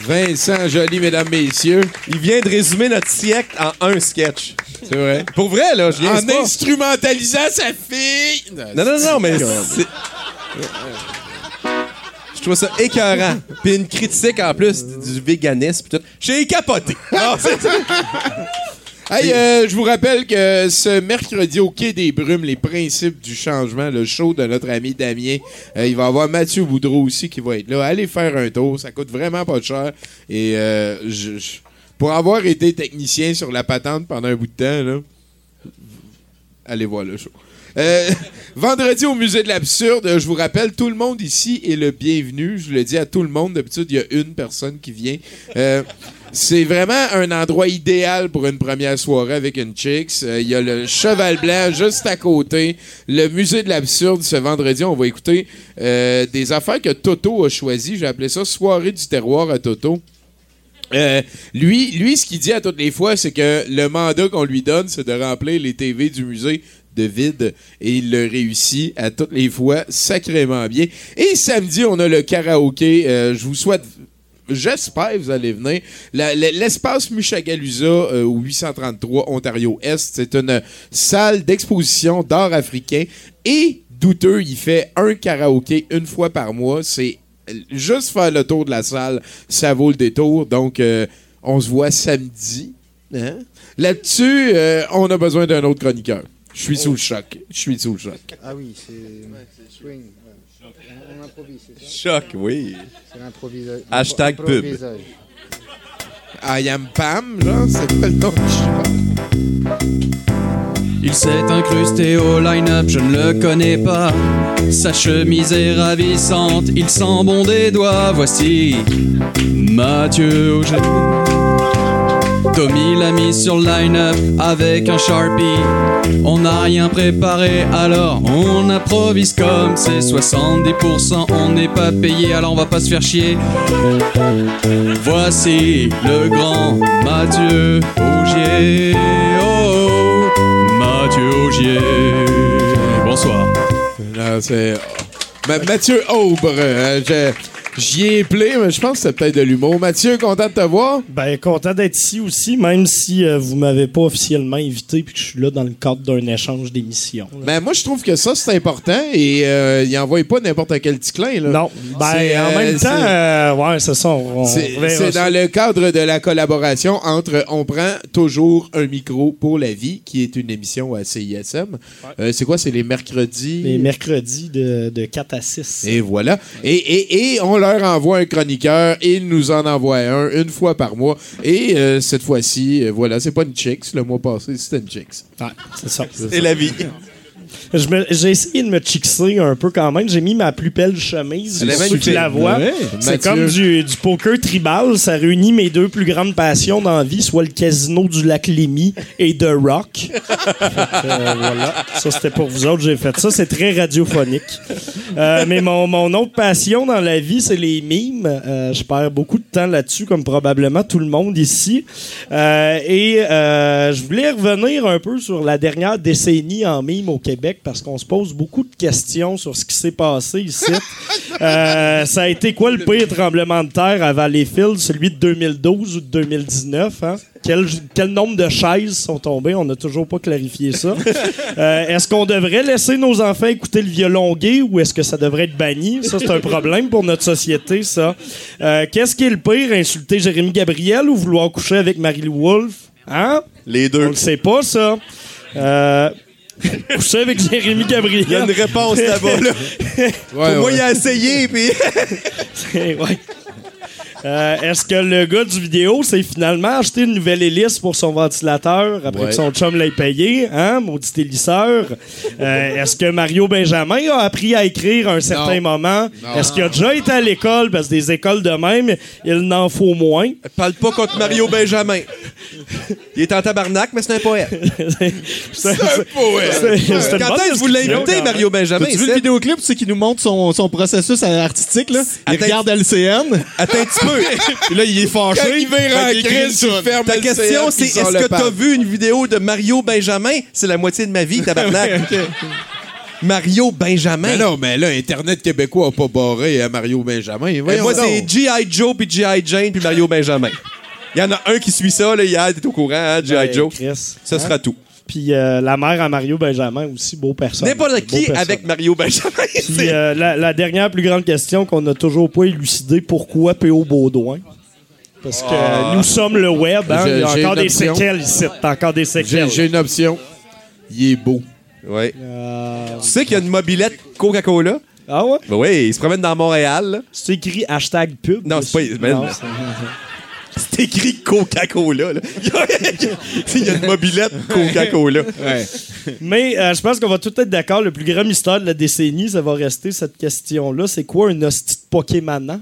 Vincent Joly, mesdames, messieurs. Il vient de résumer notre siècle en un sketch. C'est vrai. Pour vrai, là, je En pas. instrumentalisant sa fille. Non, non, non, mais c'est... Je trouve ça écœurant. Puis une critique en plus du véganisme. pis tout. J'ai capoté. Non, c'est- Hey, euh, je vous rappelle que ce mercredi au Quai des Brumes, les principes du changement, le show de notre ami Damien, euh, il va y avoir Mathieu Boudreau aussi qui va être là. Allez faire un tour, ça coûte vraiment pas cher. Et euh, je- je- pour avoir été technicien sur la patente pendant un bout de temps, allez voir le show. Euh, vendredi au musée de l'absurde, je vous rappelle, tout le monde ici est le bienvenu. Je le dis à tout le monde. D'habitude, il y a une personne qui vient. Euh, c'est vraiment un endroit idéal pour une première soirée avec une chicks. Euh, Il y a le Cheval Blanc juste à côté. Le musée de l'absurde, ce vendredi, on va écouter des affaires que Toto a choisies. J'ai appelé ça Soirée du terroir à Toto. Euh, lui, lui, ce qu'il dit à toutes les fois, c'est que le mandat qu'on lui donne, c'est de remplir les TV du musée de vide et il le réussit à toutes les fois sacrément bien. Et samedi, on a le karaoké. Euh, je vous souhaite J'espère vous allez venir. L'espace Mushagalusa euh, au 833 Ontario-Est, c'est une salle d'exposition d'art africain et douteux, il fait un karaoké une fois par mois. C'est euh, juste faire le tour de la salle, ça vaut le détour. Donc, euh, on se voit samedi. Hein? Là-dessus, euh, on a besoin d'un autre chroniqueur. Je suis sous le choc. Je suis sous le choc. Ah oui, c'est swing. ouais. On, on improvise, c'est ça? Choc, oui. C'est l'improvisa- Hashtag pub. I am Pam, genre, c'est pas le nom du choix. Il s'est incrusté au line-up, je ne le connais pas. Sa chemise est ravissante, il sent bon des doigts. Voici Mathieu Auger. Tommy l'a mis sur le line-up avec un Sharpie. On n'a rien préparé, alors on improvise comme c'est 70%. On n'est pas payé, alors on va pas se faire chier. Voici le grand Mathieu Augier. Bonsoir. Non, c'est. Ma- Mathieu Aubre. euh, J'y ai appelé, mais je pense que c'est peut-être de l'humour. Mathieu, content de te voir? Ben, content d'être ici aussi, même si euh, vous m'avez pas officiellement invité puis que je suis là dans le cadre d'un échange d'émissions. là. Ben, moi, je trouve que ça, c'est important et euh, il envoie pas n'importe quel petit clin, là. Non, ben, C'est, en euh, même temps, c'est- euh, ouais, c'est ça. on- on C'est verra c'est ça. dans le cadre de la collaboration entre On prend toujours un micro pour la vie, qui est une émission à CISM. Euh, c'est quoi? C'est les mercredis? Les mercredis de, de 4 à 6. Et voilà. Et, et, et on leur envoie un chroniqueur et ils nous en envoient un une fois par mois. Et euh, cette fois-ci, euh, voilà, c'est pas une chicks. Le mois passé, c'était une chicks. Ouais, c'est ça. C'est la vie. J'ai essayé de me chixer un peu quand même. J'ai mis ma plus belle chemise. Pour ceux qui la voient. Ouais. C'est comme du, du poker tribal. Ça réunit mes deux plus grandes passions dans la vie, soit le casino du lac Lémy et The Rock. Euh, voilà. Ça, c'était pour vous autres. J'ai fait ça. C'est très radiophonique. Euh, mais mon, mon autre passion dans la vie, c'est les mimes. Euh, je perds beaucoup de temps là-dessus, comme probablement tout le monde ici. Euh, et euh, je voulais revenir un peu sur la dernière décennie en mime au Québec parce qu'on se pose beaucoup de questions sur ce qui s'est passé ici. Euh, ça a été quoi le pire tremblement de terre à Valleyfield, celui de 2012 ou de 2019? Hein? Quel, quel nombre de chaises sont tombées? On n'a toujours pas clarifié ça. Euh, est-ce qu'on devrait laisser nos enfants écouter le violon gay ou est-ce que ça devrait être banni? Ça, c'est un problème pour notre société, ça. Euh, Qu'est-ce qui est le pire? Insulter Jérémy Gabriel ou vouloir coucher avec Marie-Lou Wolfe? Hein? Les On deux. le sait pas, ça. Euh, coucher avec Jérémy Gabriel. Il y a une réponse là-bas. Là. Ouais, Pour moi, il a essayé, puis. Ouais. Euh, Est-ce que le gars du vidéo s'est finalement acheté une nouvelle hélice pour son ventilateur après Ouais. que son chum l'ait payé? Hein, maudit élisseur? Euh, Est-ce que Mario Benjamin a appris à écrire à un certain Non. moment? Est-ce qu'il a déjà été à l'école? Parce que des écoles de même, il n'en faut moins. Parle pas contre Mario Benjamin. Il est en tabarnak, mais c'est un poète. C'est Un poète. c'est- c'est une Quand bonne est-ce que vous l'invitez, Mario Benjamin? T'as-tu vu le c'est- vidéoclip, tu sais, qui nous montre son, son processus artistique, là? Il Attends- regarde LCN. Attends un petit peu. Puis là, il est fâché. Quand il Fait vire en qu'il écrit une tu fermes Ta le question, c'est puis sort est-ce le que t'as vu une vidéo de Mario Benjamin? C'est la moitié de ma vie, tabarnak. Mario Benjamin. Mais non, mais là, Internet québécois n'a pas barré à Mario Benjamin. Et Voyons moi, donc. c'est G.I. Joe, puis G.I. Jane, puis Mario Benjamin. Il y en a un qui suit ça, là, hier, t'es au courant, hein, G.I. Joe. Chris. Ça Hein? sera tout. Puis euh, la mère à Mario Benjamin aussi, beau personnage. N'importe qui personnage. avec Mario Benjamin. Puis euh, la, la dernière plus grande question qu'on n'a toujours pas élucidée, pourquoi P.O. Baudouin? Parce que Ah. nous sommes le web, hein? Il y a j'ai encore des option. séquelles ici. T'as encore des J'ai séquelles. j'ai une option. Il est beau. Ouais. Euh, Tu sais qu'il y a une mobilette Coca-Cola? Ah ouais? Ben oui, il se promène dans Montréal. C'est écrit hashtag pub. Non, c'est pas. ben, Non, c'est écrit Coca-Cola. là. Il y a une mobilette Coca-Cola. Mais euh, je pense qu'on va tout être d'accord. Le plus grand mystère de la décennie, ça va rester cette question-là. C'est quoi un hostie de Pokémon?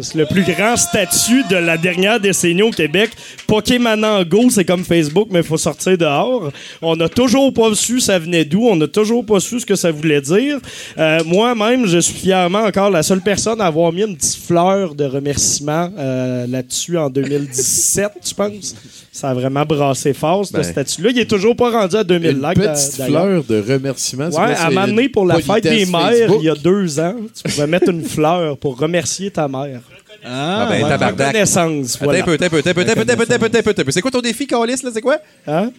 Que le plus grand statut de la dernière décennie au Québec, Pokémon Go, c'est comme Facebook, mais il faut sortir dehors. On n'a toujours pas su ça venait d'où. On n'a toujours pas su ce que ça voulait dire. Euh, Moi-même, je suis fièrement encore la seule personne à avoir mis une petite fleur de remerciement euh, là-dessus en 2017, je pense. Ça a vraiment brassé fort, ce Ben. statut-là. Il est toujours pas rendu à 2000 Une likes. petite fleur de remerciement. c'est Ouais, à une pour la fête des mères, Facebook? il y a deux ans, tu pouvais mettre une fleur pour remercier ta mère. Ah, ben, Ouais, tabarnak. reconnaissance, voilà. attends un peu, attends un peu, attends un peu, attends un peu, attends un peu, attends un peu. C'est quoi ton défi, Calis, là? C'est quoi? Hein?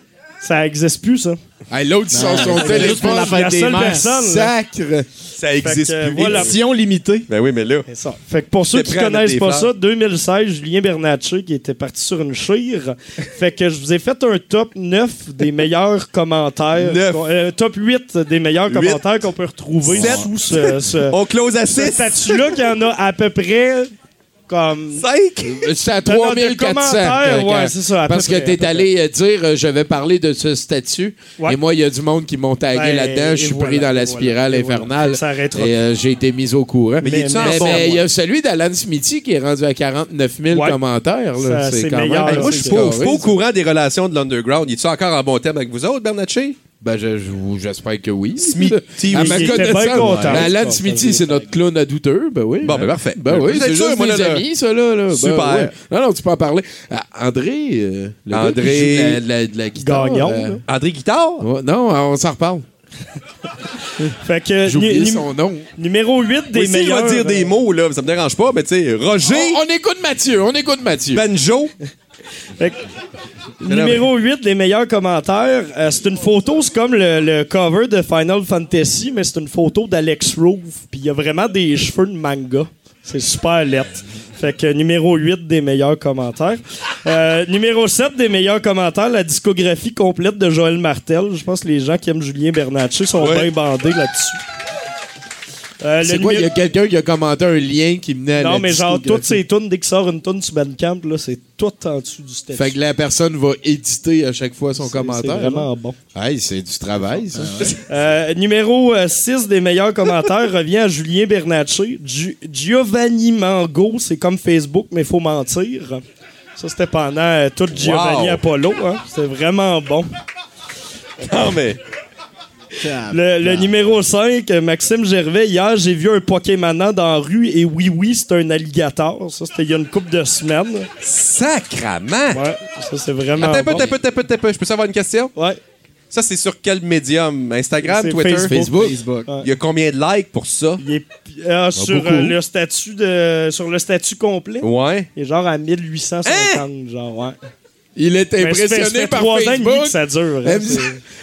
Ça existe plus, ça. Hey, L'autre, il sort son téléphone. la fête des seule mères. personne, là. Sacre. Ça existe que, plus. voilà. Édition limitée. Ben oui, mais là. C'est ça. Fait que pour ceux T'es qui prêt à connaissent pas ça, 2016, Julien Bernatchez qui était parti sur une chire. fait que je vous ai fait un top 9 des meilleurs commentaires. Neuf. Euh, top 8 des meilleurs Huit. commentaires qu'on peut retrouver Sept. sous ce, ce, On close à ce 6. statut-là qu'il y en a à peu près comme 5. C'est à Non, non, de 3400. commentaires, quand- ouais, c'est ça, à Parce peu que t'es allé euh, dire, euh, je vais parler de ce statut. Ouais. Et moi, il y a du monde qui m'ont tagué Ben, là-dedans. Je suis voilà, pris dans la spirale voilà, et voilà. infernale. Ça arrêtera. Et euh, j'ai été mis au courant. Mais il mais mais y a celui d'Alan Smithy qui est rendu à 49 000 Ouais. commentaires. C'est quand meilleur, même. là, Moi, je suis pas, je suis pas au courant des relations de l'Underground. Il est encore en bon terme avec vous autres, Bernatchez? Ben, je- je- j'espère que oui. Smithy, À oui. ma connaissance, ben, Alan. Smithy, c'est notre clown à douteux. Ben oui. Bon, ben, parfait. Ben oui, Vous êtes c'est juste moi, des amis, ça, là. là. Ben Super. ouais. Non, non, tu peux en parler. Ah, André, euh, le gars André- qui joue la, la- de la guitare. Gagnon, euh. André Guitard? ouais, non, on s'en reparle. Fait que J'ai son nom. numéro 8 des je meilleurs. vais dire des euh, mots, là. Ça me dérange pas, mais tu sais, Roger, On, on écoute Mathieu, on écoute Mathieu. Banjo. Numéro 8 des meilleurs commentaires. euh, c'est une photo, c'est comme le, le cover de Final Fantasy, mais c'est une photo d'Alex Rove. Puis il y a vraiment des cheveux de manga. C'est super lettre. Fait que numéro 8 des meilleurs commentaires. Euh, numéro 7 des meilleurs commentaires, la discographie complète de Joël Martel. Je pense que les gens qui aiment Julien Bernatchez sont Ouais. bien bandés là-dessus. Euh, C'est quoi, il y a quelqu'un qui a commenté un lien qui menait à la Non, mais genre, toutes ces tunes, dès qu'il sort une tune sur Bandcamp, là, c'est tout en dessous du statut. Fait que la personne va éditer à chaque fois son commentaire. C'est vraiment bon. là. Hey, c'est du travail, ça. Euh, numéro 6 des meilleurs commentaires revient à Julien Bernatchez. Gi- Giovanni Mango, c'est comme Facebook, mais il faut mentir. Ça, c'était pendant euh, tout Giovanni Wow. Apollo. Hein. C'était vraiment bon. Non, mais. Le, le numéro 5, Maxime Gervais. Hier, j'ai vu un Pokémon dans la rue et oui, oui, c'est un alligator. Ça, c'était il y a une couple de semaines. Sacrament! Ouais, ça, c'est vraiment Attends un peu, bon. attends un peu, attends un peu, attends un peu. Je peux savoir une question? Ouais. Ça, c'est sur quel médium? Instagram, C'est Twitter? Facebook. Facebook. Il y a combien de likes pour ça? Il est euh, sur, beaucoup. euh, le statut de, sur le statut complet. Ouais. Il est genre à 1850, genre, ouais. Il est Mais ça impressionné fait par trois ans que ça dure. hein,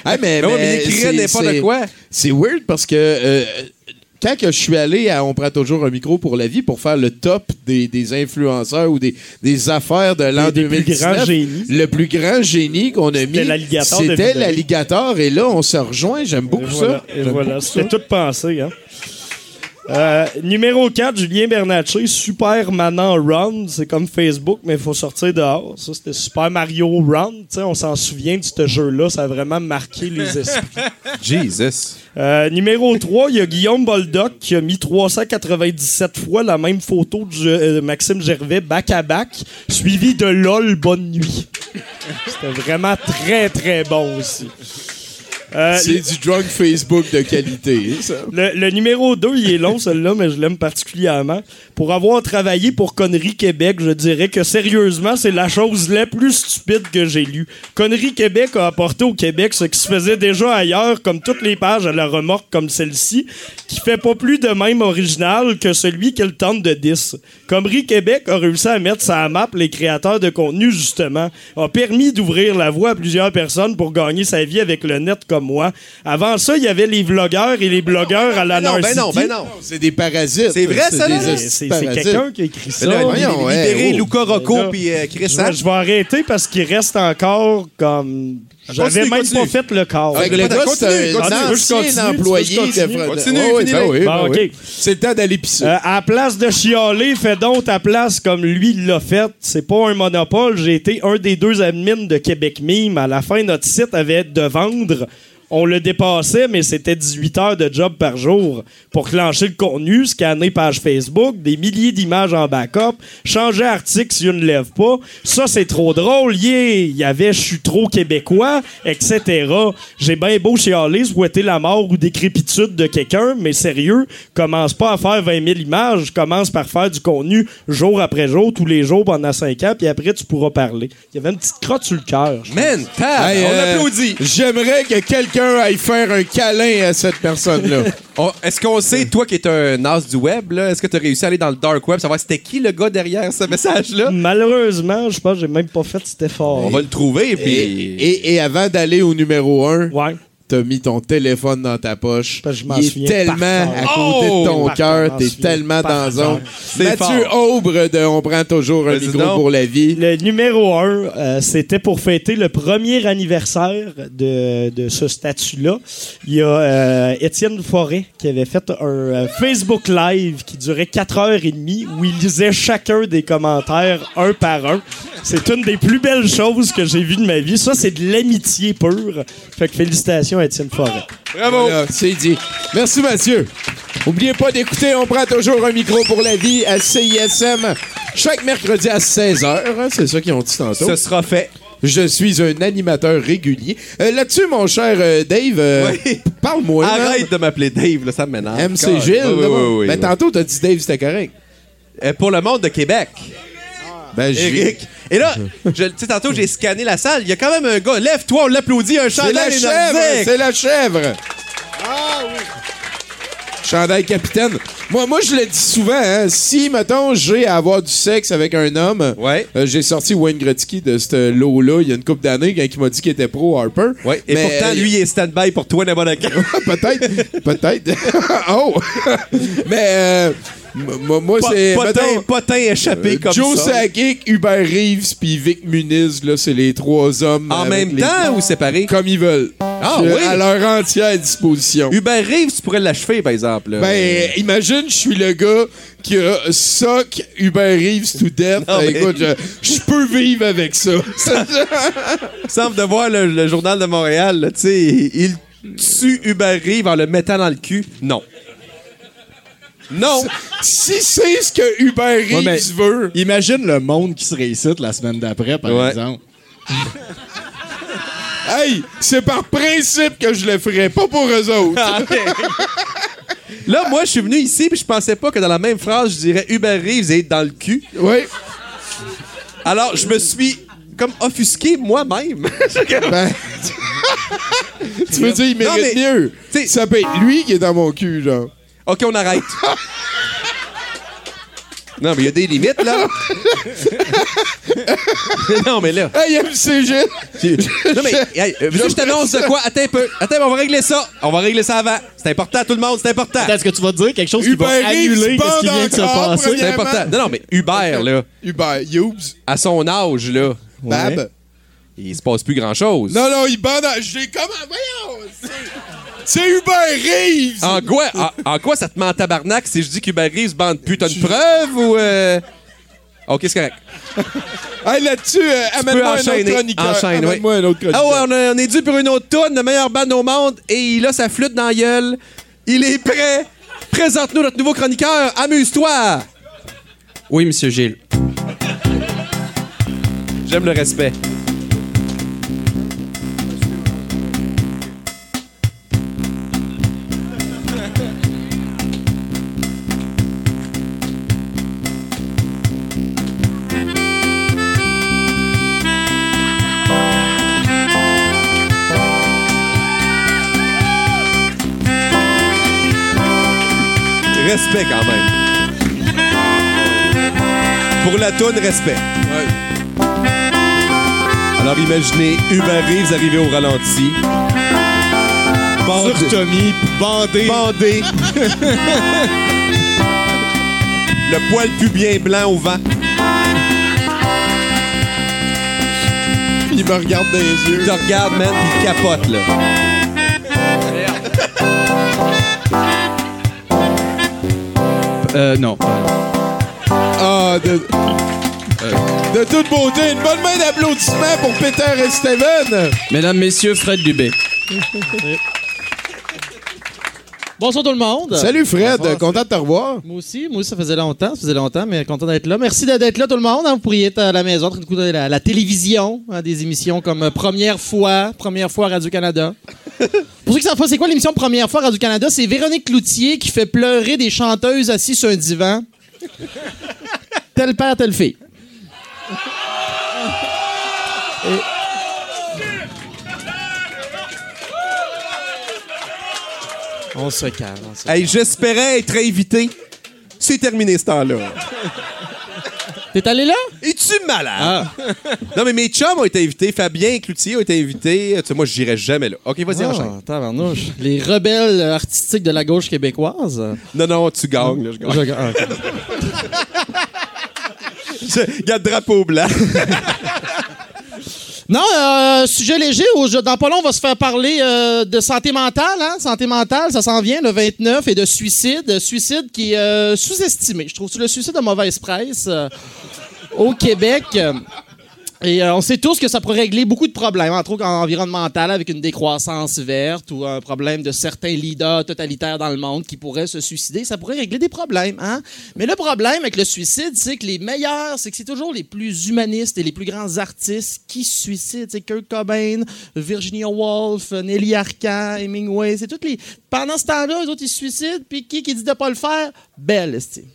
Ah, mais, Ben ouais, mais mais il écrirait n'importe quoi. C'est weird parce que euh, quand que je suis allé à On prend toujours un micro pour la vie pour faire le top des, des influenceurs ou des, des affaires de l'an Des- des plus 2019, grands génies. le plus grand génie qu'on a mis, c'était l'alligator. Et là, on se rejoint. J'aime Et beaucoup voilà, ça. et voilà. C'était tout pensé. Hein. Euh, numéro 4, Julien Bernatchez, Super Manan Run. C'est comme Facebook, mais il faut sortir dehors. Ça, c'était Super Mario Run. Tu sais, on s'en souvient de ce jeu-là. Ça a vraiment marqué les esprits. Jesus. Euh, numéro 3, il y a Guillaume Boldoc qui a mis 397 fois la même photo de euh, Maxime Gervais back à back, suivi de LOL Bonne Nuit. C'était vraiment très très bon aussi. Euh, C'est du drunk Facebook de qualité, ça. Le, le numéro 2, il est long, celui-là, mais je l'aime particulièrement. Pour avoir travaillé pour Connerie Québec, je dirais que sérieusement, c'est la chose la plus stupide que j'ai lue. Connerie Québec a apporté au Québec ce qui se faisait déjà ailleurs, comme toutes les pages à la remorque comme celle-ci, qui fait pas plus de même original que celui qu'elle tente de 10. Connerie Québec a réussi à mettre sa map les créateurs de contenu, justement, a permis d'ouvrir la voie à plusieurs personnes pour gagner sa vie avec le net comme moi. Avant ça, il y avait les vlogueurs et les blogueurs à la Ben non, ben non, ben non. C'est des parasites. C'est vrai, ça, là? C'est quelqu'un qui a écrit ça. Ben là, voyons, libérer oh. Luca Rocco Là, puis euh, Chris Je vais, Sack. je vais arrêter parce qu'il reste encore comme. J'avais même continue. pas fait le corps. Que le gars, c'est un. Ah, ancien continue? employé continue? Fred- Continue, Oh, oui, ben ben. C'est le temps d'aller pisser. Euh, à la place de chialer, fais donc ta place comme lui l'a fait. C'est pas un monopole. J'ai été un des deux admins de Québec Mime. À la fin, notre site avait de vendre. On le dépassait, mais c'était 18 heures de job par jour pour clencher le contenu, scanner page Facebook, des milliers d'images en backup, changer article si je ne lève pas. Ça, c'est trop drôle. Yeah! Il y avait Je suis trop québécois, etc. J'ai bien beau chialer, souhaiter la mort ou décrépitude de quelqu'un, mais sérieux, commence pas à faire 20 000 images, commence par faire du contenu jour après jour, tous les jours pendant 5 ans, puis après, tu pourras parler. Il y avait une petite crotte sur le cœur. Man, Hey, on euh, applaudit. J'aimerais que quelqu'un aille faire un câlin à cette personne-là. On- Est-ce qu'on sait, toi qui es un as du web, là, est-ce que tu as réussi à aller dans le dark web, savoir c'était qui le gars derrière ce message-là? Malheureusement, je pense que j'ai même pas fait cet effort. On va le trouver, Et, puis... et- et avant d'aller au numéro 1, Ouais. T'as mis ton téléphone dans ta poche. Parce que je m'en Il est souviens tellement par à cœur. côté Oh! de ton Par cœur, cœur, t'es je m'en souviens tellement par dans zone. C'est Mathieu fort. Aubre de On prend toujours un Vas-y micro donc. pour la vie. Le numéro 1, c'était pour fêter le premier anniversaire de, de ce statut-là. Il y a euh, Étienne Forêt qui avait fait un euh, Facebook Live qui durait 4 heures et demie où il lisait chacun des commentaires un par un. C'est une des plus belles choses que j'ai vues de ma vie. Ça, c'est de l'amitié pure. Fait que félicitations à Étienne Forêt. Bravo! Voilà, c'est dit. Merci Mathieu. N'oubliez pas d'écouter On prend toujours un micro pour la vie à CISM chaque mercredi à 16h. c'est ça qu'ils ont dit tantôt. Ce sera fait. Je suis un animateur régulier. Euh, Là-dessus, mon cher euh, Dave, euh, Oui. parle-moi. Arrête de m'appeler Dave, là, ça m'énerve. MC Gilles. Oui, oui, oui, oui, ben, oui. tantôt, t'as dit Dave, c'était correct. Euh, pour le monde de Québec. Ben, Eric. Et là, je- tu sais, tantôt, j'ai scanné la salle. Il y a quand même un gars. Lève-toi, on l'applaudit, un C'est chandail la chèvre! C'est la chèvre! Ah oui! Chandail capitaine. Moi, moi, je le dis souvent, hein, si, mettons, j'ai à avoir du sexe avec un homme, Ouais. euh, j'ai sorti Wayne Gretzky de ce lot-là il y a une couple d'années quand il m'a dit qu'il était pro Harper. Ouais. Et Mais, pourtant, euh, lui, il est stand-by pour toi, n'importe peut-être, peut-être. oh! Mais, euh, moi, moi, c'est. Potin, échappé euh, comme Joe ça. Sakic, Hubert Reeves, puis Vic Muniz, là, c'est les trois hommes. En même temps ou séparés? Comme ils veulent. Ah oui? À leur entière disposition. Hubert Reeves, tu pourrais l'achever, par exemple. Ben, imagine, je suis le gars qui a sock Hubert Reeves to death. Mais- Écoute, je, peux vivre avec ça. Il semble de voir le, journal de Montréal, tu sais, il tue Hubert Reeves en le mettant dans le cul. Non. Non! si c'est ce que Hubert Reeves Ouais, mais- veut. Imagine le monde qui serait ici la semaine d'après, par Ouais. exemple. Hey, c'est par principe que je le ferais, pas pour eux autres. Là, moi, je suis venu ici puis je pensais pas que dans la même phrase, je dirais Hubert Reeves est dans le cul. oui. Alors, je me suis comme offusqué moi-même. Ben, tu veux dire, il Non, mérite mais- mieux. t'sais- Ça peut être lui qui est dans mon cul, genre. OK, on arrête. Non, mais il y a des limites, là. non, mais là. Hey, MC Gilles. Non, mais hey, euh, que je t'annonce de quoi? Attends un peu. Attends, on va régler ça. On va régler ça avant. C'est important, tout le monde, c'est important. Est-ce que tu vas dire quelque chose qui va annuler Ah, ce qui vient de se passer? C'est important. Non, non, mais Hubert, là, Hubert, Youbs, à son âge, là, Bab. il se passe plus grand-chose. Non, non, il bande. J'ai comment. Voyons. C'est- Hubert Reeves. En quoi, en, en quoi ça te ment en tabarnak si je dis qu'Hubert Reeves bande plus? T'as une preuve ou... euh? OK, c'est correct. Hey, là-dessus, euh, amène-moi un autre chroniqueur. Enchaîne, oui. Amène-moi un autre chroniqueur. Ah ouais, on est dû pour une autre tonne, le meilleur band au monde, et il a sa flûte dans la gueule. Il est prêt. Présente-nous notre nouveau chroniqueur. Amuse-toi. Oui, Monsieur Gilles. J'aime le respect. Respect quand même. Pour la toune, respect. Alors imaginez Hubert Reeves arriver au ralenti. Sur Tommy, bandé. Bandé. Le poil pubien blanc au vent. Il me regarde dans les yeux. Il te regarde, man, il capote, là. Euh, non. Ah, de... De toute beauté, une bonne main d'applaudissements pour Peter et Steven. Mesdames, messieurs, Fred Dubé. Bonsoir tout le monde. Salut Fred, Bonsoir. content de te revoir. Moi aussi, moi aussi, ça faisait longtemps, ça faisait longtemps, mais content d'être là. Merci d'être là tout le monde. hein. Vous pourriez être à la maison en train d'écouter la, la télévision, hein, des émissions comme euh, Première fois, Première fois Radio-Canada. Pour ceux qui savent pas, c'est quoi l'émission Première fois Radio-Canada? C'est Véronique Cloutier qui fait pleurer des chanteuses assises sur un divan. tel père, telle fille. On se calme. on se Hey, j'espérais être invité. C'est terminé ce temps-là. T'es allé là? Es-tu malade? Non, mais mes chums ont été invités. Fabien et Cloutier ont été invités. Tu sais, moi, j'irai jamais là. OK, vas-y, Ah, enchaîne. tabarnouche. Les rebelles artistiques de la gauche québécoise. Non, non, tu gagnes. Là, je gagne. Je- ah, ok. Je- Garde drapeau blanc. Non, euh, sujet léger. Dans pas long, on va se faire parler euh, de santé mentale. Hein? Santé mentale, ça s'en vient le 29 et de suicide. Suicide qui est euh, sous-estimé. Je trouve que le suicide de mauvaise presse euh, au Québec? Et euh, on sait tous que ça pourrait régler beaucoup de problèmes, entre autres environnemental avec une décroissance verte ou un problème de certains leaders totalitaires dans le monde qui pourraient se suicider. Ça pourrait régler des problèmes. Hein? Mais le problème avec le suicide, c'est que les meilleurs, c'est que c'est toujours les plus humanistes et les plus grands artistes qui se suicident. C'est Kurt Cobain, Virginia Woolf, Nelly Arcan, Hemingway. C'est toutes les. Pendant ce temps-là, les autres, ils se suicident. Puis qui qui dit de pas le faire? Belle, estime.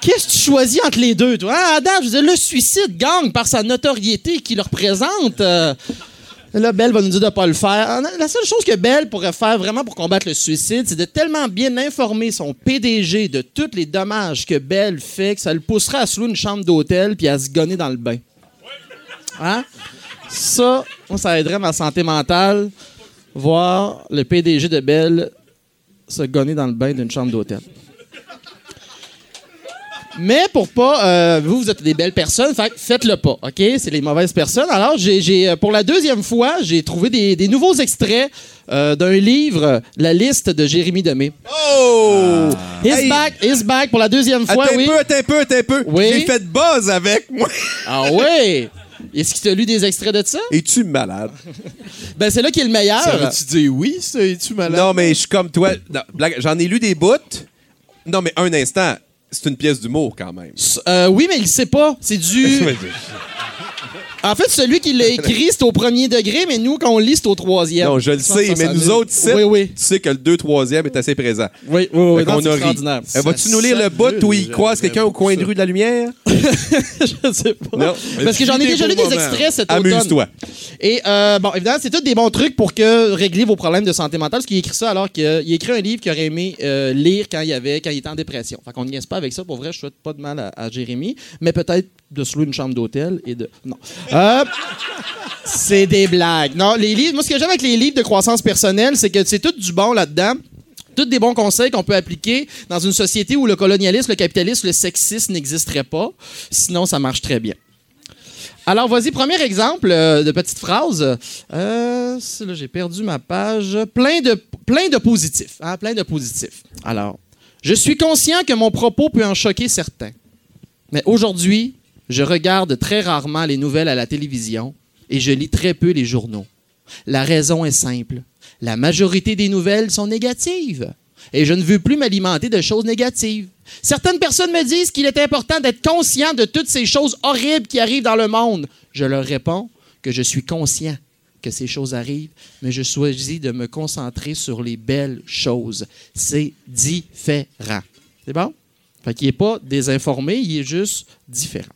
Qu'est-ce que tu choisis entre les deux, toi? Hein, Adam, je veux dire, le suicide gagne par sa notoriété qu'il représente. euh, Là, Belle va nous dire de ne pas le faire. La seule chose que Belle pourrait faire vraiment pour combattre le suicide, c'est de tellement bien informer son PDG de tous les dommages que Belle fait que ça le poussera à se louer une chambre d'hôtel puis à se gonner dans le bain. Hein? Ça, ça aiderait ma santé mentale, voir le PDG de Belle se gonner dans le bain d'une chambre d'hôtel. Mais pour pas, euh, vous, vous êtes des belles personnes, fait faites-le pas, OK? C'est les mauvaises personnes. Alors, j'ai, j'ai, euh, pour la deuxième fois, j'ai trouvé des, des nouveaux extraits euh, d'un livre, La liste de Jérémy Demé. Oh! He's Hey! back, he's back pour la deuxième fois, Attends un oui. peu, attends un peu, attends un peu. Oui. J'ai fait buzz avec moi. Ah oui? Est-ce qu'il t'a lu des extraits de ça? Es-tu malade? Ben, c'est là qui est le meilleur. Ça veut-tu dire oui, ça? Es-tu malade? Non, mais je suis comme toi. Non, blague, J'en ai lu des bouts. Non, mais un instant. C'est une pièce d'humour quand même. Euh, oui, mais il sait pas. C'est du. En fait, celui qui l'a écrit, c'est au premier degré, mais nous, quand on lit, c'est au troisième. Non, je le sais, mais nous autres, ici, Oui, oui. tu sais que le 2-3e est assez présent. Oui, oui, oui. Non, c'est a ri. extraordinaire. Euh, Vas-tu nous lire le bout où il croise quelqu'un au coin de rue de la lumière? je sais pas. Non. Parce que j'en ai déjà lu des extraits cet automne. Amuse-toi. Et euh, bon, évidemment, c'est tous des bons trucs pour que régler vos problèmes de santé mentale. Parce qu'il écrit ça alors qu'il a écrit un livre qu'il aurait aimé euh, lire quand il, avait, quand il était en dépression. Fait qu'on ne niaise pas avec ça. Pour vrai, je souhaite pas de mal à, à Jérémy. Mais peut-être de se louer une chambre d'hôtel et de. Non. Euh, c'est des blagues. Non, les livres. Moi, ce que j'aime avec les livres de croissance personnelle, c'est que c'est tout du bon là-dedans. Tous des bons conseils qu'on peut appliquer dans une société où le colonialisme, le capitalisme, le sexisme n'existeraient pas. Sinon, ça marche très bien. Alors, vas-y, premier exemple euh, de petite phrase. Euh, j'ai perdu ma page. Plein de, plein de positifs. hein, plein de positifs. Alors, je suis conscient que mon propos peut en choquer certains. Mais aujourd'hui, je regarde très rarement les nouvelles à la télévision et je lis très peu les journaux. La raison est simple. La majorité des nouvelles sont négatives. Et je ne veux plus m'alimenter de choses négatives. Certaines personnes me disent qu'il est important d'être conscient de toutes ces choses horribles qui arrivent dans le monde. Je leur réponds que je suis conscient que ces choses arrivent, mais je choisis de me concentrer sur les belles choses. C'est différent. C'est bon? Fait qu'il n'est pas désinformé, il est juste différent.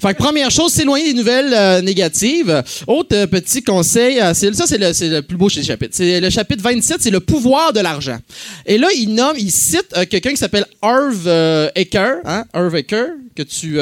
Fait que première chose, s'éloigner des nouvelles euh, négatives. Autre euh, petit conseil, euh, c'est- ça c'est le, c'est le plus beau chez les chapitres. C'est le chapitre 27, c'est le pouvoir de l'argent. Et là, il nomme, il cite quelqu'un qui s'appelle Harv euh, Eker, hein? Eker, que tu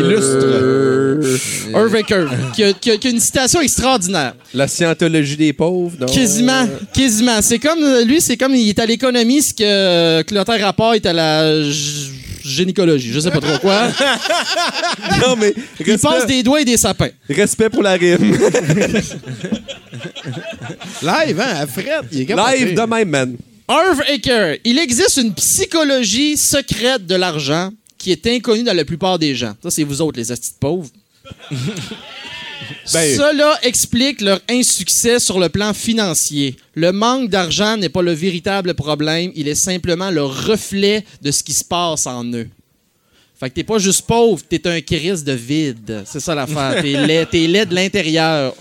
illustres. Harv Eker, qui a, qui a- qui a une citation extraordinaire. La scientologie des pauvres? Quasiment, quasiment. C'est comme euh, lui, c'est comme il est à l'économie, ce que euh, Clotaire Rapport est à la g- gynécologie. Je sais pas trop quoi. non, mais. Il passe des doigts et des sapins. Respect pour la rime. Live, hein, à Fred, il est capoté. Live de même, man. Harv Eker, il existe une psychologie secrète de l'argent qui est inconnue dans la plupart des gens. Ça, c'est vous autres, les de pauvres. Ben- Cela explique leur insuccès sur le plan financier. Le manque d'argent n'est pas le véritable problème, il est simplement le reflet de ce qui se passe en eux. Fait que t'es pas juste pauvre, t'es un Chris de vide. C'est ça l'affaire. T'es laid, t'es laid de l'intérieur.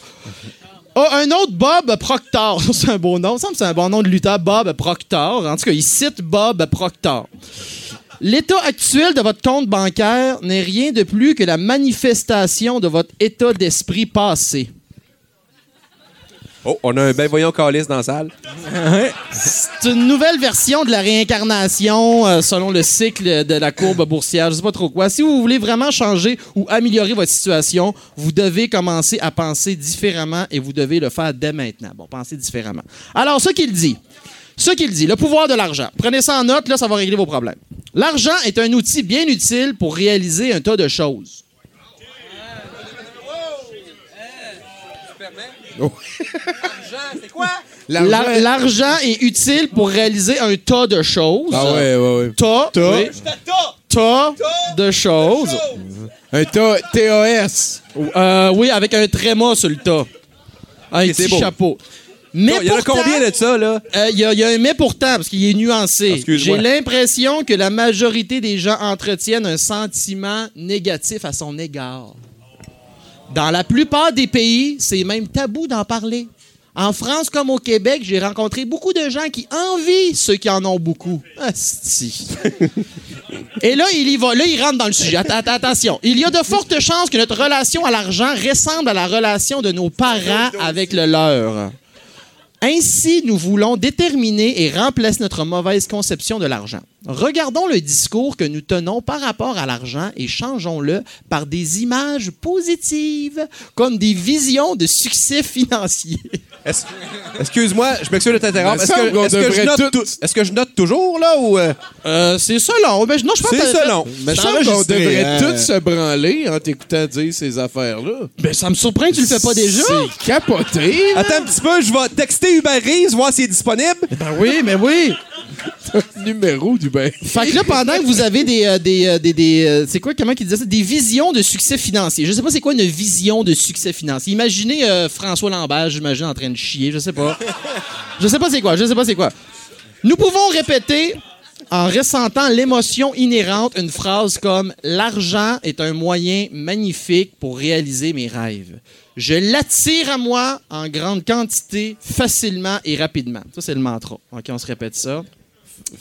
Oh, un autre Bob Proctor. C'est un beau nom. Ça me c'est un bon nom de lutteur, Bob Proctor. En tout cas, il cite Bob Proctor. L'état actuel de votre compte bancaire n'est rien de plus que la manifestation de votre état d'esprit passé. Oh, on a un ben voyant calice dans la salle. C'est une nouvelle version de la réincarnation euh, selon le cycle de la courbe boursière. Je sais pas trop quoi. Si vous voulez vraiment changer ou améliorer votre situation, vous devez commencer à penser différemment et vous devez le faire dès maintenant. Bon, pensez différemment. Alors, ce qu'il dit, ce qu'il dit, le pouvoir de l'argent. Prenez ça en note, là, ça va régler vos problèmes. L'argent est un outil bien utile pour réaliser un tas de choses. C'est quoi? L'ar- L'argent est utile pour réaliser un tas de choses. Ah ouais, ouais, ouais. Tas, Tas. oui. tas de choses. Un ta- TAS. Euh, oui, avec un tréma sur le tas. Un c'est petit beau. chapeau. Mais Il y en a pourtant- combien de ça, là? Euh, Il y, a- il y a un mais pourtant, parce qu'il est nuancé. excuse-moi. J'ai l'impression que la majorité des gens entretiennent un sentiment négatif à son égard. Dans la plupart des pays, c'est même tabou d'en parler. En France comme au Québec, j'ai rencontré beaucoup de gens qui envient ceux qui en ont beaucoup. Asti. Et là, il y va. Là, il rentre dans le sujet. Att- att- attention. Il y a de fortes chances que notre relation à l'argent ressemble à la relation de nos parents avec le leur. Ainsi, nous voulons déterminer et remplacer notre mauvaise conception de l'argent. Regardons le discours que nous tenons par rapport à l'argent et changeons-le par des images positives, comme des visions de succès financier. Est-ce- Excuse-moi, je m'excuse de t'interrompre. Me Est-ce semble que, qu'on est-ce que je devrait note tout- tou- est-ce que je note toujours, là, ou... euh, Euh, c'est selon. Ben, non, je pense C'est que t'as fait- selon. Mais T'as semble qu'on enregistré, devrait hein. tous se branler en t'écoutant dire ces affaires-là. Ben, ça me surprend que tu le fais pas déjà. C'est capoté. Attends un petit peu, je vais texter Uber Eats, voir s'il est disponible. Ben oui, mais oui. Numéro du ben. Fait que là, pendant que vous avez des. euh, des, euh, des, des, euh, c'est quoi, comment qu'il disait ça? Des visions de succès financier. Je sais pas c'est quoi une vision de succès financier. Imaginez François Lambert, j'imagine, en train de chier. Je sais pas. Je sais pas c'est quoi. Je sais pas c'est quoi. Nous pouvons répéter, en ressentant l'émotion inhérente, une phrase comme L'argent est un moyen magnifique pour réaliser mes rêves. Je l'attire à moi en grande quantité, facilement et rapidement. Ça, c'est le mantra. OK, on se répète ça.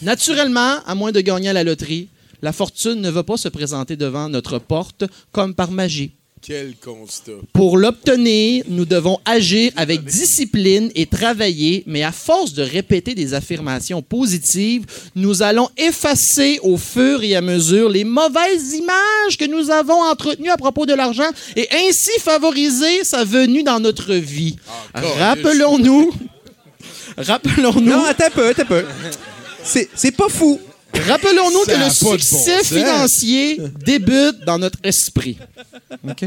Naturellement, à moins de gagner à la loterie, la fortune ne va pas se présenter devant notre porte comme par magie. Quel constat. Pour l'obtenir, nous devons agir avec discipline et travailler, mais à force de répéter des affirmations positives, nous allons effacer au fur et à mesure les mauvaises images que nous avons entretenues à propos de l'argent et ainsi favoriser sa venue dans notre vie. Rappelons-nous. Rappelons-nous. Non, attends un peu, attends un peu. C'est c'est pas fou. Rappelons-nous que le bon succès sens. financier débute dans notre esprit. OK?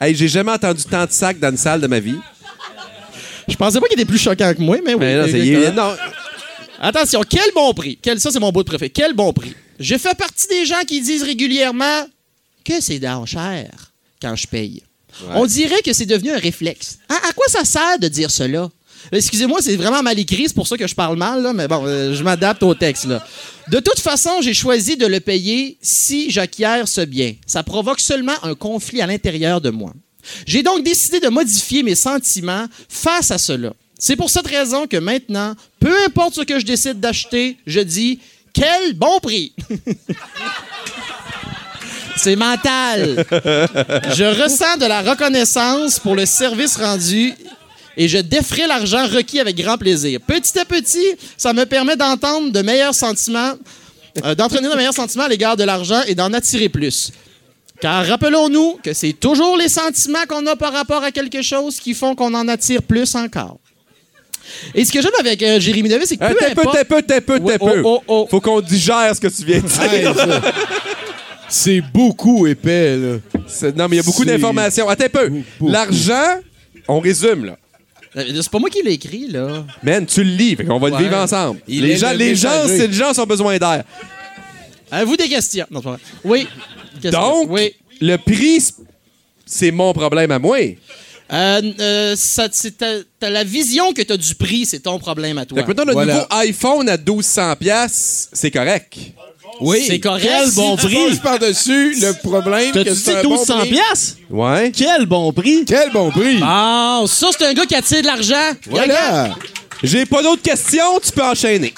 Hey, j'ai jamais entendu tant de sacs dans une salle de ma vie. Je pensais pas qu'il était plus choquant que moi, mais oui. Mais non. Attention, quel bon prix. Quel, ça, c'est mon bout de préféré. Quel bon prix. Je fais partie des gens qui disent régulièrement que c'est donc cher quand je paye. On dirait que c'est devenu un réflexe. Hein, à quoi ça sert de dire cela? Excusez-moi, c'est vraiment mal écrit, c'est pour ça que je parle mal, mais bon, euh, je m'adapte au texte. De toute façon, j'ai choisi de le payer si j'acquiers ce bien. Ça provoque seulement un conflit à l'intérieur de moi. J'ai donc décidé de modifier mes sentiments face à cela. C'est pour cette raison que maintenant, peu importe ce que je décide d'acheter, je dis Quel bon prix! C'est mental. Je ressens de la reconnaissance pour le service rendu et je défrais l'argent requis avec grand plaisir. Petit à petit, ça me permet d'entendre de meilleurs sentiments, euh, d'entraîner de meilleurs sentiments à l'égard de l'argent et d'en attirer plus. Car rappelons-nous que c'est toujours les sentiments qu'on a par rapport à quelque chose qui font qu'on en attire plus encore. Et ce que j'aime avec euh, Jérémy Davis, c'est que peu T'es peu, importe... t'es peu, t'es peu, t'es peu. oh, oh, oh. Faut qu'on digère ce que tu viens de dire. C'est beaucoup épais, là. Non, mais il y a beaucoup d'informations. Attends un peu. L'argent, on résume, là. Euh, C'est pas moi qui l'ai écrit, là. Man, tu le lis, fait qu'on va le Ouais. vivre ensemble. Il les est gens, le les gens, messager. c'est les gens qui ont besoin d'air. Avez-vous des questions? Non, c'est pas vrai. Oui. Question. Donc, Oui. le prix, c'est mon problème à moi. Euh, euh, ça, c'est ta- t'as la vision que t'as du prix, c'est ton problème à toi. Donc, maintenant, le Voilà. nouveau iPhone à 1200$, piastres, c'est correct. Oui. C'est correct. Quel si bon tu- prix. Par-dessus le problème que T'as-tu c'est dit un bon 1200 prix? piastres? Ouais. Quel bon prix! Quel bon prix! Ah, ça, c'est un gars qui attire de l'argent. Voilà! J'ai pas d'autres questions, tu peux enchaîner.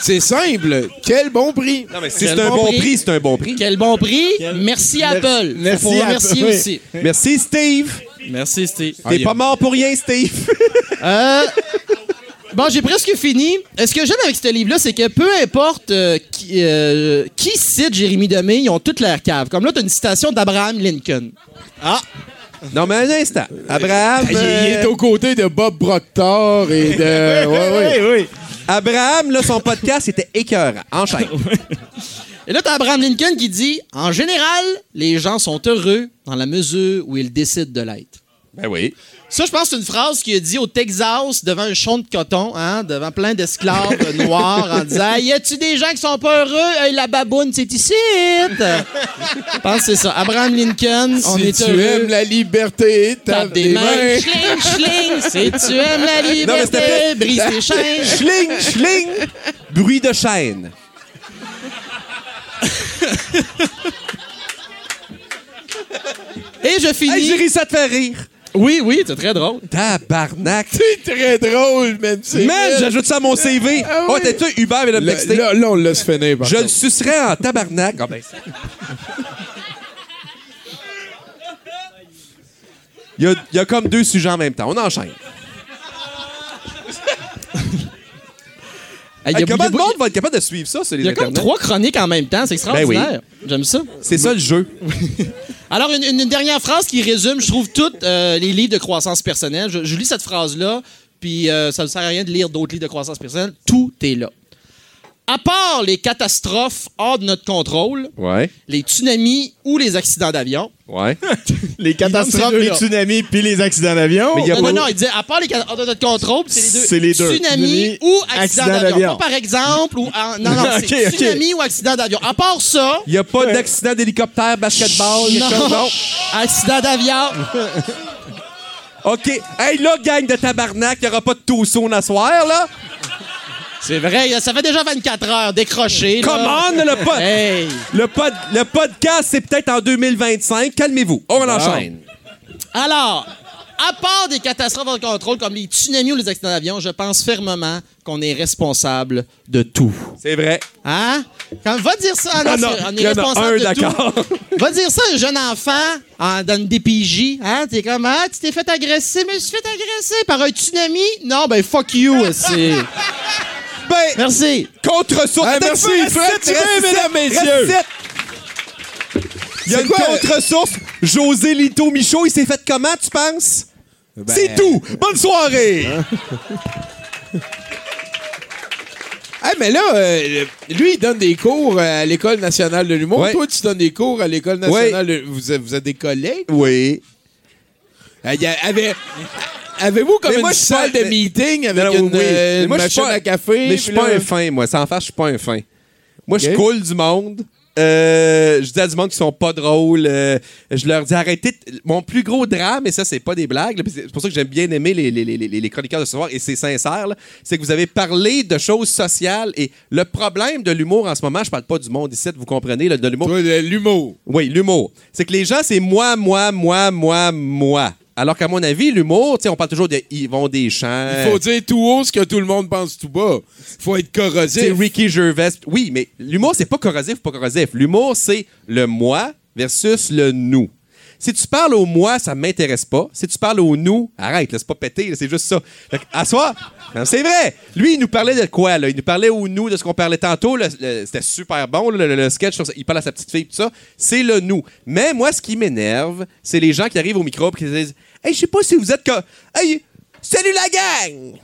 C'est simple. Quel bon prix! Non, mais si Quel c'est un bon bon prix. prix, c'est un bon prix. Quel bon prix. Merci Apple. merci Faut remercier Apple, aussi. Merci, Steve. Merci, Steve. T'es pas mort pour rien, Steve. Euh, Bon, j'ai presque fini. Euh, Ce que j'aime avec ce livre-là, c'est que peu importe euh, qui, euh, qui cite Jérémy Demé, ils ont toute leur cave. Comme là, t'as une citation d'Abraham Lincoln. Ah! non, mais un instant. Abraham. Il, il est aux côtés de Bob Proctor et de. ouais. Oui, oui. Abraham, là, son podcast était écœurant. Enchaîne. Et là, t'as Abraham Lincoln qui dit En général, les gens sont heureux dans la mesure où ils décident de l'être. Ben oui. Ça, je pense que c'est une phrase qu'il a dit au Texas devant un champ de coton, hein, devant plein d'esclaves noirs, en disant Y a-tu des gens qui sont pas heureux? Hey, la baboune, c'est ici Je pense que c'est ça. Abraham Lincoln, on si est tu heureux. aimes la liberté, Tape des mains, schling, schling. Si tu aimes la liberté, brise tes chaînes. Schling, schling. Bruit de chaîne. Et je Hey, finis. j'ai réussi à te faire rire. Oui, oui, c'est très drôle. Tabarnak. C'est très drôle, man. C'est Man, j'ajoute ça à mon CV. Ah Oh, oui. t'es toi, Hubert vient de me Là, là, on l'a par Je le sucerais en tabarnak. Ah ben, Il y, a, il y a comme deux sujets en même temps. On enchaîne. Hey, Hey, il y a- comment le monde va être capable de suivre ça sur les Il y a comme internets? trois chroniques en même temps, c'est extraordinaire. J'aime ça. C'est ça le jeu. Alors, une, dernière phrase qui résume, je trouve, tous les livres de croissance personnelle. Je, je lis cette phrase-là, puis euh, ça ne sert à rien de lire d'autres livres de croissance personnelle. Tout est là. À part les catastrophes hors de notre contrôle, Ouais. les tsunamis ou les accidents d'avion. Ouais. Les catastrophes, les tsunamis puis les accidents d'avion. Mais il y a Non, pas- non, non, il disait à part les catastrophes hors de notre contrôle, c'est les deux. C'est. Tsunami ou accident accident d'avion. Pas par exemple ou. en- non, non, c'est tsunami ou accident d'avion. À part ça. Il n'y a pas d'accident d'hélicoptère, basketball, quelque chose, Non? non? Accident d'avion. OK. Hey, là, gang de tabarnak, il n'y aura pas de toussaint à soir, là. C'est vrai, ça fait déjà 24 heures décroché. Come on, le, pod- Hey! le, pod- le podcast, c'est peut-être en 2025. Calmez-vous. On enchaîne. Alors, à part des catastrophes hors de contrôle comme les tsunamis ou les accidents d'avion, je pense fermement qu'on est responsable de tout. C'est vrai. Hein? Quand va dire ça, ah non, non, c'est- on est responsable un, de d'accord. tout. Va dire ça à un jeune enfant en, dans une DPJ. Hein? T'es comme, ah, tu t'es fait agresser, mais je suis fait agresser par un tsunami? Non, ben fuck you, c'est. Ben, Merci. contre-source. Hey, Attends, merci, Fred Dubé, mesdames, messieurs. Il y a une contre-source. José Lito Michaud, il s'est fait comment, tu penses? Ben- C'est tout. Bonne soirée. Ah, mais là, euh, lui, il donne des cours à l'École nationale de l'humour. Ouais. Toi, tu donnes des cours à l'École nationale de... Vous êtes, vous êtes des collègues? Oui. Il y avait- Avez-vous comme Mais une moi, je suis salle pas- de mais- meeting avec Non, une, oui, euh, une moi, je suis machine pas- à café? Mais je suis pas là- un fin, moi. Sans face, je suis pas un fin. Moi, je coule du monde. Euh, je dis à du monde qui sont pas drôles. euh, je leur dis arrêtez. Mon plus gros drame, et ça, c'est pas des blagues, c'est pour ça que j'aime bien aimer les, les, les, chroniqueurs de ce soir, et c'est sincère, c'est que vous avez parlé de choses sociales. Et le problème de l'humour en ce moment, je parle pas du monde ici, vous comprenez, là, de l'humour. L'humour. Oui, l'humour. C'est que les gens, c'est moi, moi, moi, moi, moi. Alors qu'à mon avis, l'humour, tu sais, on parle toujours de Yvon Deschamps. Il faut dire tout haut ce que tout le monde pense tout bas. faut être corrosif. C'est Ricky Gervais. Oui, mais l'humour, c'est pas corrosif ou pas corrosif. L'humour, c'est le moi versus le nous. Si tu parles au moi, ça m'intéresse pas. Si tu parles au nous, arrête, laisse pas péter, c'est juste ça. Fait à non, c'est vrai. Lui, il nous parlait de quoi, là? Il nous parlait au nous, de ce qu'on parlait tantôt. C'était super bon, le, le sketch. sur. Il parle à sa petite fille, tout ça. C'est le nous. Mais moi, ce qui m'énerve, c'est les gens qui arrivent au micro et qui disent Hey, je sais pas si vous êtes comme. Hey, salut la gang!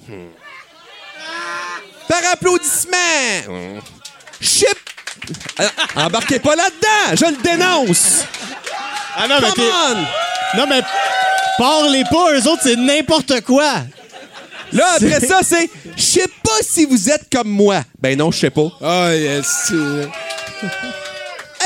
Par applaudissement! Chip! Euh, Embarquez pas là-dedans! Je le dénonce! Ah non, mais Come t'es- on! Non, mais parlez pas, eux autres, c'est n'importe quoi. Là, après ça, c'est Je sais pas si vous êtes comme moi. Ben non, je sais pas. Ah, yes.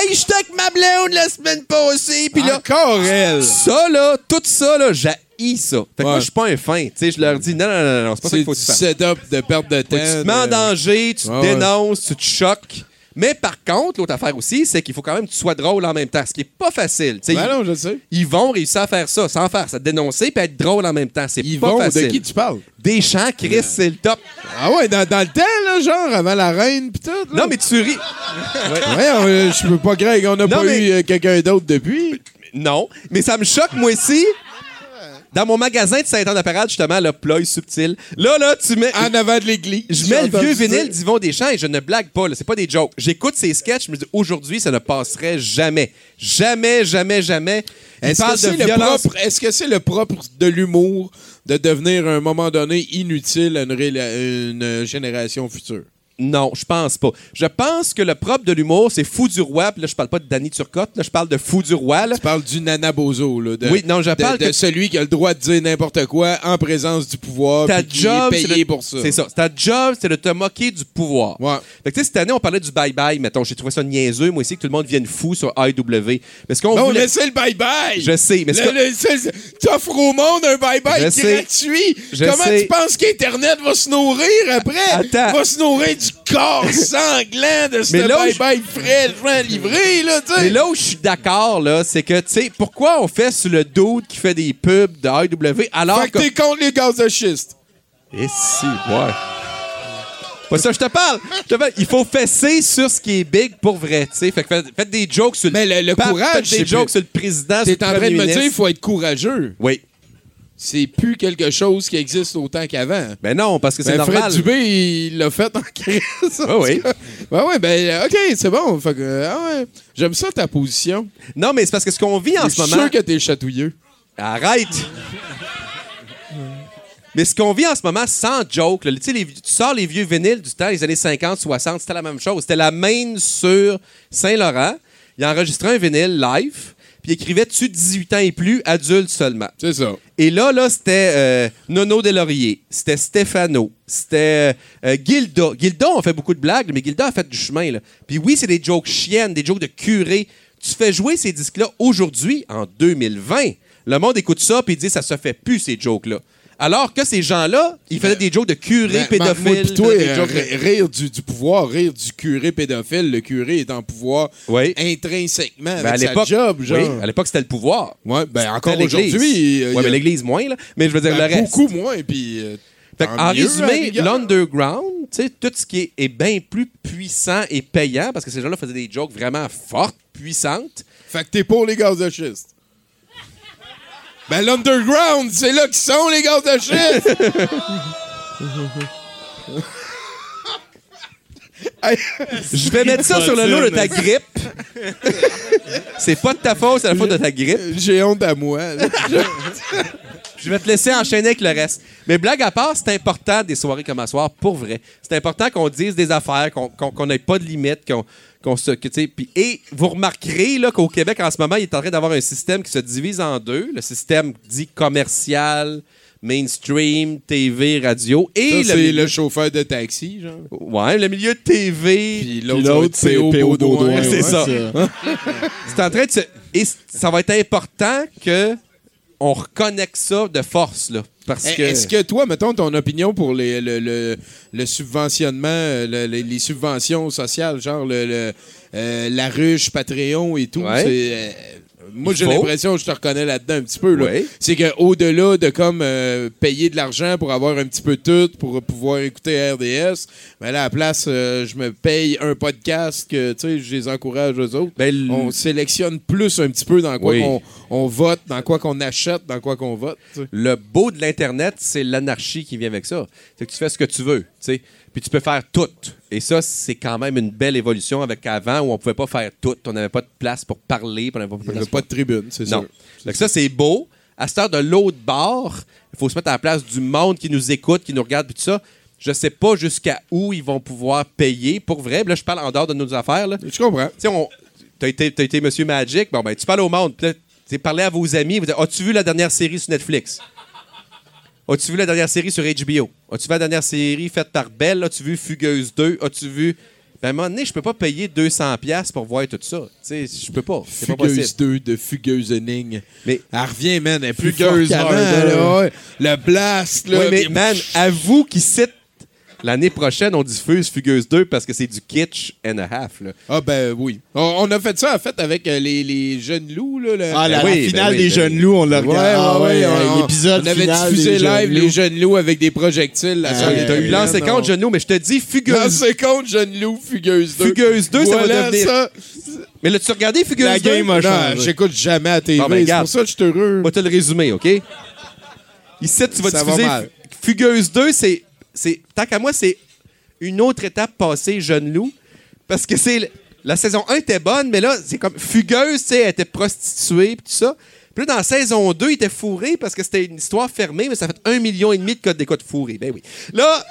Hey, j'étais avec ma blonde la semaine passée, puis là. Encore elle. Ça, là, tout ça, là, j'haïs ça. Fait que moi, je suis pas un fin. Tu sais, je leur dis non, non, non, non, c'est pas ça C'est qu'il faut que tu fasses. setup de perte de temps. Tu te mets en danger, tu te Ouais, ouais. dénonces, tu te choques. Mais par contre, l'autre affaire aussi, c'est qu'il faut quand même que tu sois drôle en même temps, ce qui est pas facile. Ben ils, non, je sais. ils vont réussir à faire ça, sans faire ça, dénoncer puis être drôle en même temps. C'est Ils pas vont, facile. de qui tu parles? Des chants, Chris, c'est le top. Ah ouais, dans, dans le temps, là, genre, avant la reine pis tout. là. Non, mais tu ris. Ouais, euh, je peux pas, Greg, on n'a pas mais- eu euh, quelqu'un d'autre depuis. Non, mais ça me choque, moi aussi. Dans mon magasin de Saint-Anne-de-Parade, justement, le ploy subtil. Là, là, tu mets. En avant de l'église. Je mets le vieux vinyle d'Yvon Deschamps et je ne blague pas, là, c'est pas des jokes. J'écoute ses sketchs, je me dis aujourd'hui, ça ne passerait jamais. Jamais, jamais, jamais. Il Est-ce parle que c'est le violence. propre, est-ce que c'est le propre de l'humour de devenir à un moment donné inutile à une, réla- une, génération future? Non, je pense pas. Je pense que le propre de l'humour, c'est Fou du Roi. Puis là, je parle pas de Danny Turcotte, là, je parle de Fou du Roi. là. Tu parles du Nana Bozo, là. De, Oui, non, je de- parle de, que- celui qui a le droit de dire n'importe quoi en présence du pouvoir. Ta puis qui job, est c'est payé de- pour ça. C'est ça. Ta job, c'est de te moquer du pouvoir. Ouais. Fait que, tu sais, cette année, on parlait du bye-bye, mettons. J'ai trouvé ça niaiseux, moi aussi, que tout le monde vienne fou sur IW. Parce qu'on Non, voulait... mais c'est le bye-bye! Je sais, mais c'est Le- le- c'est- T'offres au monde un bye-bye gratuit! Je Comment sais. tu penses qu'Internet va se nourrir après? Attends. Va se nourrir du corps sanglant de ce Mais là où je- bye-bye fraîchement livré, là, tu sais! Mais là où je suis d'accord, là, c'est que, tu sais, pourquoi on fait sur le dude qui fait des pubs de IW alors Fait que t'es contre les gaz de schiste. Et si, ouais. Pas ça, je te parle. Je te parle. Il faut fesser sur ce qui est big pour vrai, tu sais. Fait que faites, faites des jokes sur le. Mais le, le Faites courage, des jokes plus- sur le président. T'es en train de me dire qu'il ministre. faut être courageux. Oui. C'est plus quelque chose qui existe autant qu'avant. Ben non, parce que c'est Ben, normal. Fred Dubé, il l'a fait en crise. Ouais, oui. Ben ouais, ben OK, c'est bon. Fait que, ah ouais. J'aime ça ta position. Non, mais c'est parce que ce qu'on vit en Je ce suis moment. sûr que t'es chatouilleux. Arrête! Mais ce qu'on vit en ce moment, sans joke, là, tu sais, les- tu sors les vieux vinyles du temps, les années 50, 60, c'était la même chose. C'était la main sur Saint-Laurent. Il enregistrait un vinyle live, puis il écrivait dessus 18 ans et plus, adulte seulement. C'est ça. Et là, là, c'était euh, Nono Deslauriers, c'était Stefano, c'était euh, Gilda. Gilda, on fait beaucoup de blagues, mais Gilda a fait du chemin. Là. Puis oui, c'est des jokes chiennes, des jokes de curé. Tu fais jouer ces disques-là aujourd'hui, en 2020. Le monde écoute ça, puis il dit ça se fait plus, ces jokes-là. Alors que ces gens-là, ils faisaient des jokes de curé Ben, pédophiles. pis toi, des jokes de- rire du, du pouvoir, rire du curé pédophile. Le curé est en pouvoir Oui. intrinsèquement Ben, à sa l'époque, job, genre. oui, à l'époque, c'était le pouvoir. Ouais, ben encore aujourd'hui. a- mais l'Église moins, là. Mais je veux dire, ben, le reste. beaucoup moins, puis... euh, en mieux, la résumé, l'underground, tu sais, tout ce qui est, est bien plus puissant et payant, parce que ces gens-là faisaient des jokes vraiment fortes, puissantes. Fait que t'es pour les gaz de schiste. Ben l'underground, c'est là qu'ils sont les gaz de. Hey, Je vais mettre ça sur le lot de ta grippe. c'est pas de ta faute, c'est la faute de ta grippe. J'ai honte à moi. Je vais te laisser enchaîner avec le reste. Mais blague à part, c'est important des soirées comme à soir, pour vrai. C'est important qu'on dise des affaires, qu'on n'ait pas de limites, qu'on qu'on se. que, et vous remarquerez là, qu'au Québec, en ce moment, il est en train d'avoir un système qui se divise en deux. Le système dit commercial, mainstream, TV, radio. Et Ça, c'est milieu- le chauffeur de taxi, genre. Ouais, le milieu de TV. Puis l'autre, c'est P.O. Baudouin. C'est ouais, ça. C'est en train de se... Et ça va être important que on reconnecte ça de force, là. Parce que... Eh, Est-ce que toi, mettons ton opinion pour les, le, le- le subventionnement, le- les, subventions sociales, genre le, euh, la ruche, Patreon et tout, Ouais. c'est, euh, moi, j'ai l'impression que je te reconnais là-dedans un petit peu. là. Oui. C'est qu'au-delà de comme euh, payer de l'argent pour avoir un petit peu tout, pour pouvoir écouter RDS, ben là, à la place, euh, je me paye un podcast que, tu sais, je les encourage aux autres. Ben, l- On sélectionne plus un petit peu dans quoi Oui. on vote, dans quoi qu'on achète, dans quoi qu'on vote. Le beau de l'Internet, c'est l'anarchie qui vient avec ça. C'est que tu fais ce que tu veux, tu sais. Puis tu peux faire tout. Et ça, c'est quand même une belle évolution avec avant où on pouvait pas faire tout. On n'avait pas de place pour parler. On n'avait pas de place pas tribune, c'est. Fait que ça, c'est beau. À cette heure de l'autre bord, il faut se mettre à la place du monde qui nous écoute, qui nous regarde, puis tout ça. Je sais pas jusqu'à où ils vont pouvoir payer. Pour vrai, là, je parle en dehors de nos affaires. Là. Je comprends. Tu on... t'as été, t'as été Monsieur Magic. Bon, ben, tu parles au monde. Tu sais, parlez à vos amis. Vous dites, as-tu vu la dernière série sur Netflix? As-tu vu la dernière série sur HBO? As-tu vu la dernière série faite par Belle? As-tu vu Fugueuse 2? As-tu vu... Ben, à un moment donné, je peux pas payer 200$ piastres pour voir tout ça. Tu sais, je peux pas. C'est pas Fugueuse possible. 2 de Fugueuse énigme. Mais- Elle revient, man. Elle est plus Fugueuse forte qu'avant, Harder. là, ouais. Le blast, là. Oui, mais puis- man, avoue qu'ils citent l'année prochaine, on diffuse Fugueuse 2 parce que c'est du kitsch and a half. Là. Ah ben oui. On, on a fait ça en fait avec euh, les, les jeunes loups là. le- Ah, la, oui, la ben finale oui, des ben jeunes oui. loups, on l'a Ouais, regardé. Ah, ouais, ouais, on- l'épisode On avait diffusé des jeunes live loups. les jeunes loups avec des projectiles. La Ah, T'as eu Euh, lancé contre Genou, mais je te dis Fugueuse. Lancé contre jeunes loups, Fugueuse 2. Fugueuse 2, ça va Voilà devenir. ça. Mais là, tu regardé Fugueuse La 2? game a Non, changé. j'écoute jamais à TV. Ben, c'est pour ça que je suis heureux. On va te le résumer, OK? Ici, tu vas diffuser mal. Fugueuse 2, c'est, c'est. Tant qu'à moi, c'est une autre étape passée Jeune Loup. Parce que c'est. La saison 1 était bonne, mais là, c'est comme. Fugueuse, tu sais, elle était prostituée, pis tout ça. Puis là, dans la saison 2, il était fourré parce que c'était une histoire fermée, mais ça fait un million et demi de codes d'écoute fourrés. Ben oui. Là,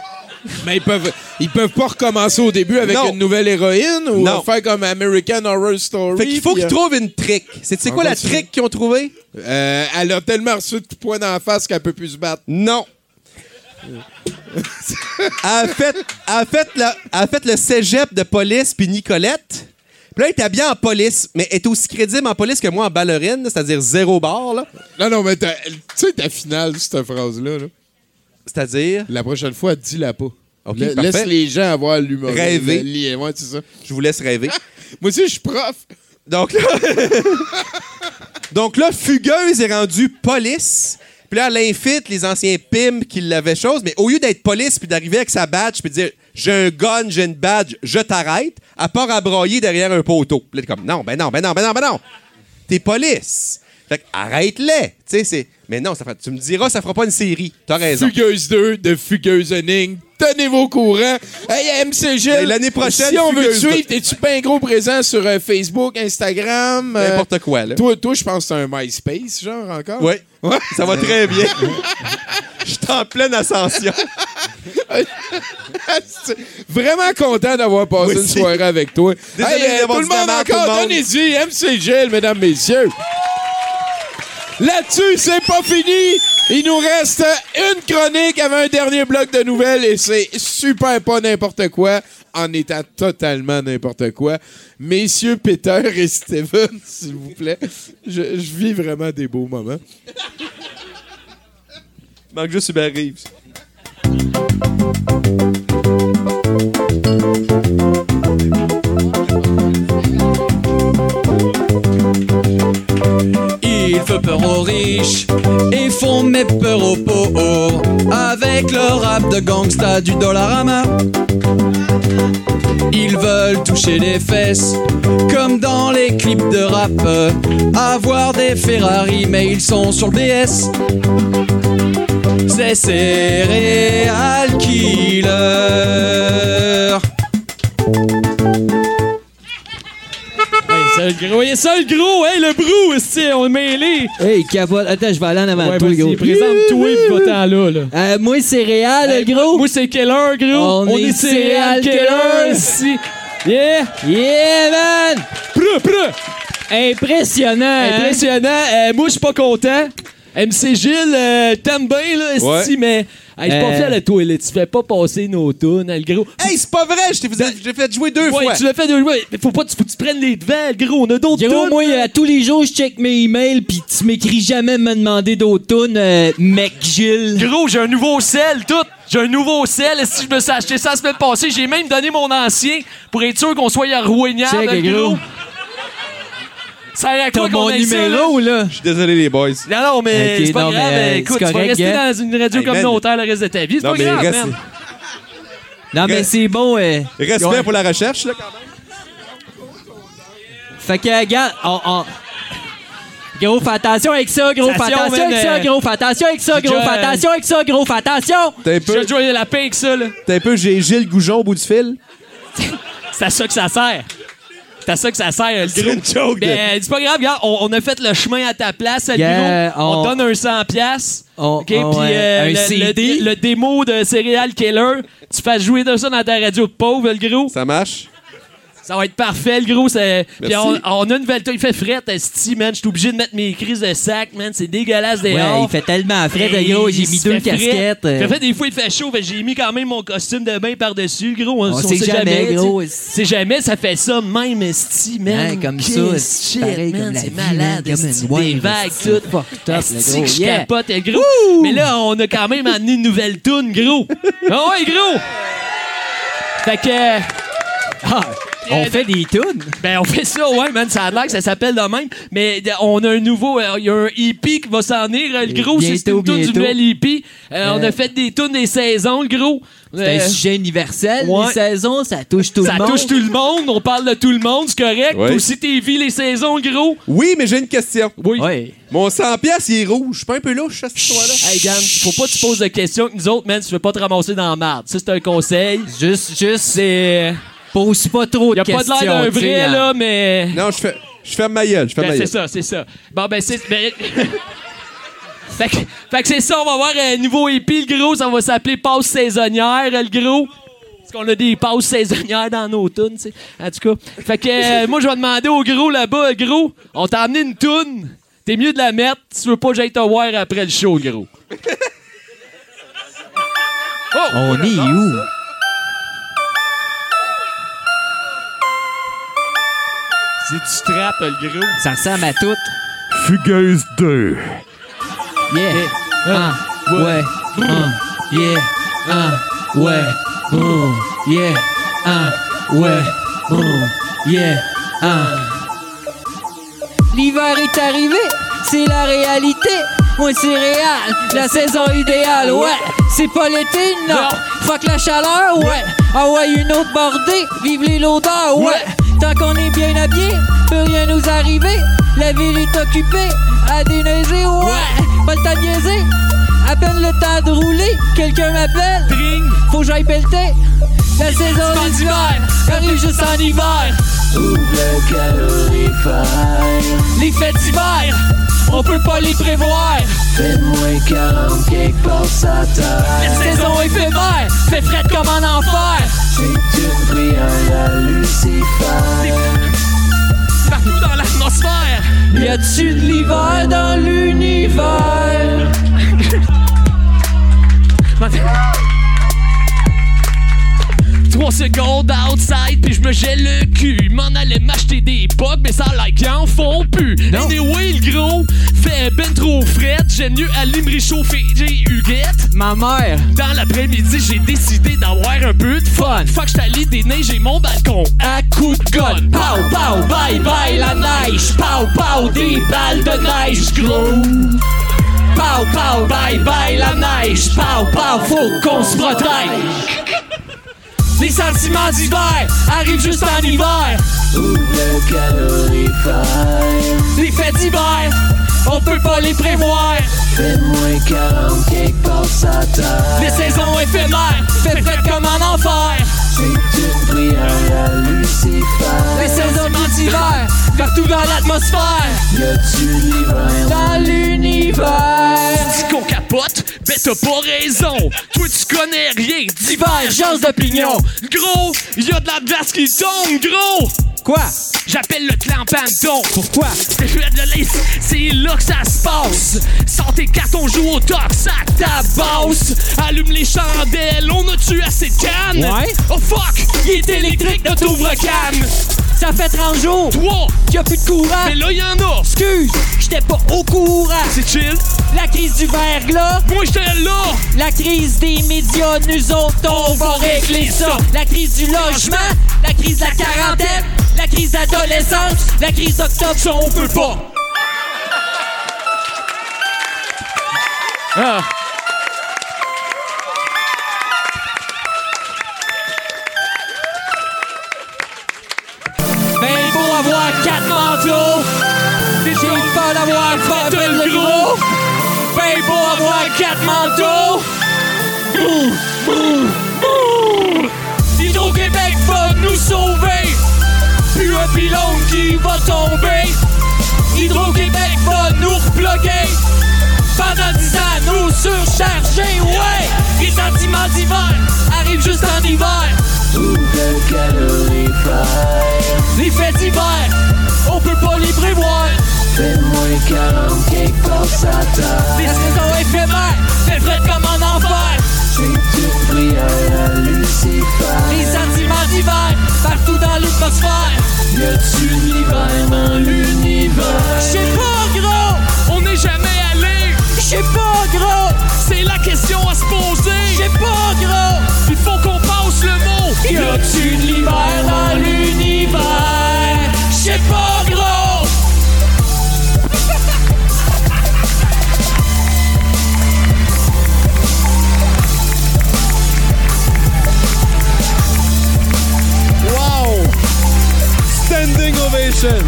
Mais ils peuvent, ils peuvent pas recommencer au début avec Non. une nouvelle héroïne ou Non. faire comme American Horror Story. fait qu'il faut puis, qu'ils euh, trouvent une trick. C'est, On quoi la trick qu'ils ont trouvé? euh, elle a tellement reçu de points d'en face qu'elle peut plus se battre. Non. Elle, a fait, elle, a fait le, elle a fait le cégep de police puis Nicolette. Puis là, elle était bien en police, mais elle est aussi crédible en police que moi en ballerine, c'est-à-dire zéro bar. là. Non, non, mais tu sais ta finale, cette phrase-là. là. C'est-à-dire, La prochaine fois, dis-la pas. Laisse les gens avoir l'humour. Rêver. le lien. Ouais, c'est ça. je vous laisse rêver. Moi aussi, je suis prof. Donc là, donc là, Fugueuse est rendue police. Puis là, elle infite les anciens pimps qui l'avaient chose, mais au lieu d'être police puis d'arriver avec sa badge puis de dire j'ai un gun, j'ai une badge, je t'arrête, à part à broyer derrière un poteau. Puis là, comme non, ben non, ben non, ben non, ben non. T'es police. Fait arrête-les. Tu sais, c'est. Mais non, ça tu me diras, ça fera pas une série. T'as raison. Fugueuse 2 de Fugueuse Énigme. Tenez-vous au courant. Hey, MC Gilles. Et l'année prochaine, si on veut te suivre, t'es-tu bien gros présent sur euh, Facebook, Instagram? euh, N'importe quoi, là. Toi, toi je pense que c'est un MySpace, genre, encore? Oui. Ouais. Ça va très bien. Je suis en pleine ascension. Vraiment content d'avoir passé une soirée avec toi. Désolé Hey, euh, tout le monde encore, donnez-y MC Gilles, mesdames, messieurs. Là-dessus, c'est pas fini. Il nous reste une chronique avec un dernier bloc de nouvelles et c'est super pas n'importe quoi en étant totalement n'importe quoi. Messieurs Peter et Steven, s'il vous plaît, je, vis vraiment des beaux moments. Manque juste. Il fait peur aux riches et font mes peurs aux pauvres avec le rap de gangsta du Dollarama. Ils veulent toucher les fesses comme dans les clips de rap. Avoir des Ferrari, mais ils sont sur le BS. C'est Serial Killer. Ça, le gros. Ça, le gros. Hey, le brou, esti, on est mêlés. Hey, capote. Attends, je vais aller en avant Ouais, toi, vas-y, gros. présente-toi, puis va-t'en là, là. Euh, moi, c'est réel, Hey, le gros. Moi, c'est Keller, gros? On est serial killers. ici. Yeah. Yeah, man! Preux, preux. Impressionnant! hein? Impressionnant. Euh, moi, je suis pas content. MC Gilles, euh, t'aimes bien, là, Ouais. mais. Hey, je suis pas Euh. fier de toi, là. Tu fais pas passer nos tunes, le gros. Hey, c'est pas vrai! Je t'ai fait- j'ai fait jouer deux Ouais, fois. tu l'as fait deux fois. Mais faut pas faut que tu prennes les devants, le gros. On a d'autres Gros, tunes. moi, à tous les jours, je check mes emails, pis tu m'écris jamais me demander d'autres tunes, euh, mec Gilles. Gros, j'ai un nouveau sel, tout. J'ai un nouveau sel. Si je me suis acheté ça la semaine passée, j'ai même donné mon ancien pour être sûr qu'on soit à Check, ruignable, gros. gros. Ça à T'as mon ait ça, là? numéro, là? Je suis désolé, les boys. Non, non, mais Ok, c'est pas non, grave. mais, euh, écoute, c'est tu vas correct, rester gars. dans une radio Hey, man. communautaire le reste de ta vie. C'est Non, pas mais grave, reste- man. Non, mais c'est bon. euh, Respect ouais. pour la recherche, là, quand même. Fait que, regarde, on, on- Gros, fais attention avec ça, gros, fais Attention, attention avec ça, euh, gros, fais attention avec ça, gros, déjà, fais attention avec ça, gros, fais attention! T'as un Je peu, vais jouer la paix avec ça, là. t'as un peu, j'ai Gilles Goujon au bout du fil? C'est à ça que ça sert. C'est à ça que ça sert, le C'est gros. une joke. de- Ben, c'est pas grave, regarde, on, on a fait le chemin à ta place, Yeah, gros. On, on- donne un 100 piastres. On- OK, puis euh, le, CD. le- le démo de Serial Killer, tu fais jouer de ça dans ta radio de pauvre, le gros. Ça marche? Ça va être parfait, le gros. Puis on, on a une nouvelle... Il fait fret, esti, man. Je suis obligé de mettre mes crises de sac, man. C'est dégueulasse Ouais, dehors. il fait tellement frais, Hey, de gros, j'ai mis deux casquettes. euh. Fait, des fois, il fait chaud. J'ai mis quand même mon costume de bain par-dessus, gros. On, On sait jamais, tu sais. gros. C'est jamais, ça fait ça même, esti, man. Ouais, comme ça, shit, pareil man, c'est malade, comme des vagues, tout. Esti, que je capote, gros. Mais là, on a quand même amené une nouvelle toune, gros. Ah ouais, gros! Fait que... Ah, on fait des tunes. Ben, on fait ça, ouais, man. Ça a l'air que ça s'appelle de même. Mais euh, on a un nouveau. euh, Il y a un EP qui va s'en venir. euh, Le gros, c'est une tune du nouvel EP. Euh, On a fait des tunes des saisons, le gros. C'est un sujet universel, ouais. les saisons, ça touche tout ça le monde. touche tout le monde. On parle de tout le monde, c'est correct. Ouais. Toi aussi, t'es vu les saisons, gros. Oui, mais j'ai une question. Oui. Ouais. Mon 100 pièces, il est rouge. Je suis pas un peu louche, à cette histoire-là? Hey, Dan, faut pas que tu poses de questions que nous autres, man, tu veux pas te ramasser dans la merde. Ça, c'est un conseil. Juste, juste, C'est. Pose pas trop de Y a pas questions. de l'air d'un vrai, hein. là, mais. Non, je fais, je ferme ma gueule. Je ferme Ben, ma c'est ça, c'est ça. Bon, ben, c'est. ben- fait que, c'est ça, on va avoir un nouveau épi, le gros. Ça va s'appeler Passe saisonnière, le gros. Parce qu'on a des passes saisonnières dans nos tunes, tu sais. En tout cas. Fait que euh, moi, je vais demander au gros là-bas, le gros, on t'a amené une toune. T'es mieux de la mettre si tu veux pas que j'aille te voir après le show, gros. Oh! On est où? Si tu trappes, le gros. Ça ressemble à tout. Fugueuse 2. Yeah. Ah, ouais. Ah, yeah. Ah, ouais. Oh, yeah. Ah, ouais. Oh, yeah. Ah. L'hiver est arrivé, c'est la réalité. Moi, c'est réel, la saison idéale, ouais. C'est pas l'été, non. Fuck la chaleur, ouais. Ah ouais, une autre bordée, vive les l'odeur, ouais. Tant qu'on est bien habillé, peut rien nous arriver. La ville est occupée, à déneiger, ouais. Pas le temps de niaiser, à peine le temps de rouler. Quelqu'un m'appelle, faut que j'aille pelleter. La saison d'hiver arrive juste en hiver. Ouvre le calorifère. Les fêtes d'hiver, on peut pas les prévoir. Fait moins 40 quelque part sa La saison éphémère, fait fret comme en enfer. C'est une prière à Lucifer. Partout dans l'atmosphère. Y a-tu de l'hiver dans l'univers? Trois secondes outside, puis je me gèle le cul. M'en allais m'acheter des potes, mais ça a l'air qu'ils en font plus. Anyway, le gros, fait ben trop fret. J'aime mieux aller me réchauffer. J'ai Huguette. Ma mère. Dans l'après-midi, j'ai décidé d'avoir un peu de fun. Faut que j'allais déneiger mon balcon à coups de gun. Pow, pow, bye, bye, la neige. Pow, pow, des balles de neige, gros. Pow, pow, bye, bye, la neige. Pow, pow, faut qu'on se protège. Les sentiments d'hiver arrivent juste en hiver. Ouvre le calorifère. Les fêtes d'hiver, on peut pas les prévoir. Fait moins 40 quelque part sa Les saisons éphémères, fait frais comme en enfer. C'est une prière à Lucifer. Les saisons d'hiver, partout dans l'atmosphère. Y a-tu l'hiver? Dans l'univers? Dis qu'on capote, ben t'as pas raison. Toi tu connais rien d'hiver, j'ose d'opinion. Gros, y a de la glace qui tombe, gros. Quoi? J'appelle le clan Panton. Pourquoi? C'est là que ça se passe. Sors tes cartes, on joue au top, ça tabasse. Allume les chandelles, on a-tu assez de cannes? Ouais. Oh fuck, il est électrique, notre ouvre-canne. Ça fait 30 jours. 3. Qu'il y a plus de courant. Mais là, y en a. Excuse, j'étais pas au courant. C'est chill. La crise du verglas. Moi, j'étais là. La crise des médias, nous autres, on va régler ça. La crise du logement. La crise de la quarantaine. La crise d'adolescence. La crise d'octobre. Ça, on peut pas. Ah. Manteaux. J'ai pas d'avoir pas fait le gros. Ben beau avoir quatre manteaux. Ouh, ouh, ouh. Hydro-Québec va nous sauver. Plus un pylône qui va tomber. Hydro-Québec va nous reploguer. Pendant 10 ans, nous surcharger, ouais! Les sentiments d'hiver arrivent juste en hiver. Les fêtes d'hiver, on peut pas les prévoir. Fais-moi 40 quelque part sa Les saisons éphémères, fait frais comme en enfer. C'est une prière à Lucifer. Les sentiments d'hiver, partout dans l'atmosphère. Y a-tu l'hiver dans l'univers? J'sais pas, gros! On n'est jamais allé. J'sais pas, gros! C'est la question à se poser. J'sais pas, gros! Il faut qu'on passe le mot. Y a-tu l'hiver dans l'univers? J'sais pas, ovation!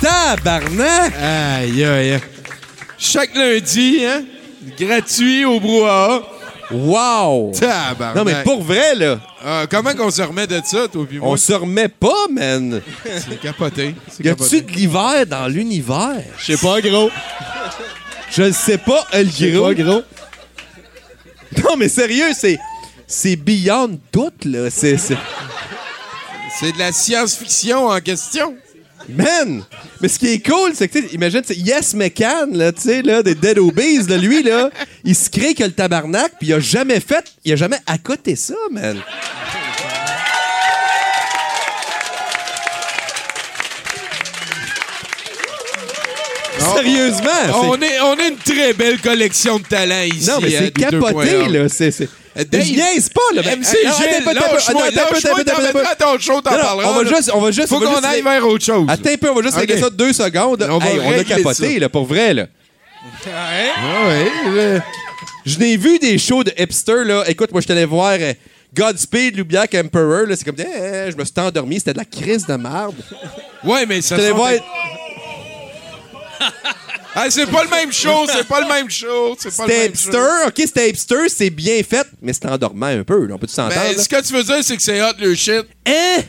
Tabarnak! Aïe, aïe. Chaque lundi, hein? Gratuit au brouhaha. Wow! Tabarnak. Non, mais pour vrai, là, Ah, comment qu'on se remet de ça, toi, puis moi? on se remet pas, man. C'est capoté. Y a-tu de l'hiver dans l'univers? Je sais pas, gros. Je le sais pas, sais gros. pas, gros. Non, mais sérieux, c'est. C'est beyond tout, là. C'est. C'est- de la science-fiction en question. Man! Mais ce qui est cool, c'est que, tu sais, imagine, c'est Yes McCann, là, tu sais, là, des Dead Obees, là, lui, là, il se crée que le tabarnak, puis il a jamais fait, il a jamais accoté ça, man. Sérieusement, On est, on est une très belle collection de talents ici. Non, mais à c'est capoté, 2.1. là. C'est. Euh, Dave, je niaise pas, là. Ben, MC Gilles, lâche-moi, show, t'en Non, non, parleras, On va juste, on va juste. Faut qu'on aille vers autre chose. Attends un peu, on va juste régler ça deux secondes. On a capoté, là, pour vrai, là. Ah ouais, là. Je n'ai vu des shows de hipster, là. Écoute, moi, je allé voir euh, Godspeed, Lubiac Emperor, là. C'est comme, eh, je me suis endormi, c'était de la crise de merde. Ouais, mais ça Je sont- voir. C'est pas le même show, c'est pas le même show, c'est pas le C'était même hipster, show. ok, c'était hipster, c'est bien fait, mais c'était endormant un peu, là. On peut-tu s'entendre? Ben, ce que tu veux dire, c'est que c'est hot le shit. Hein?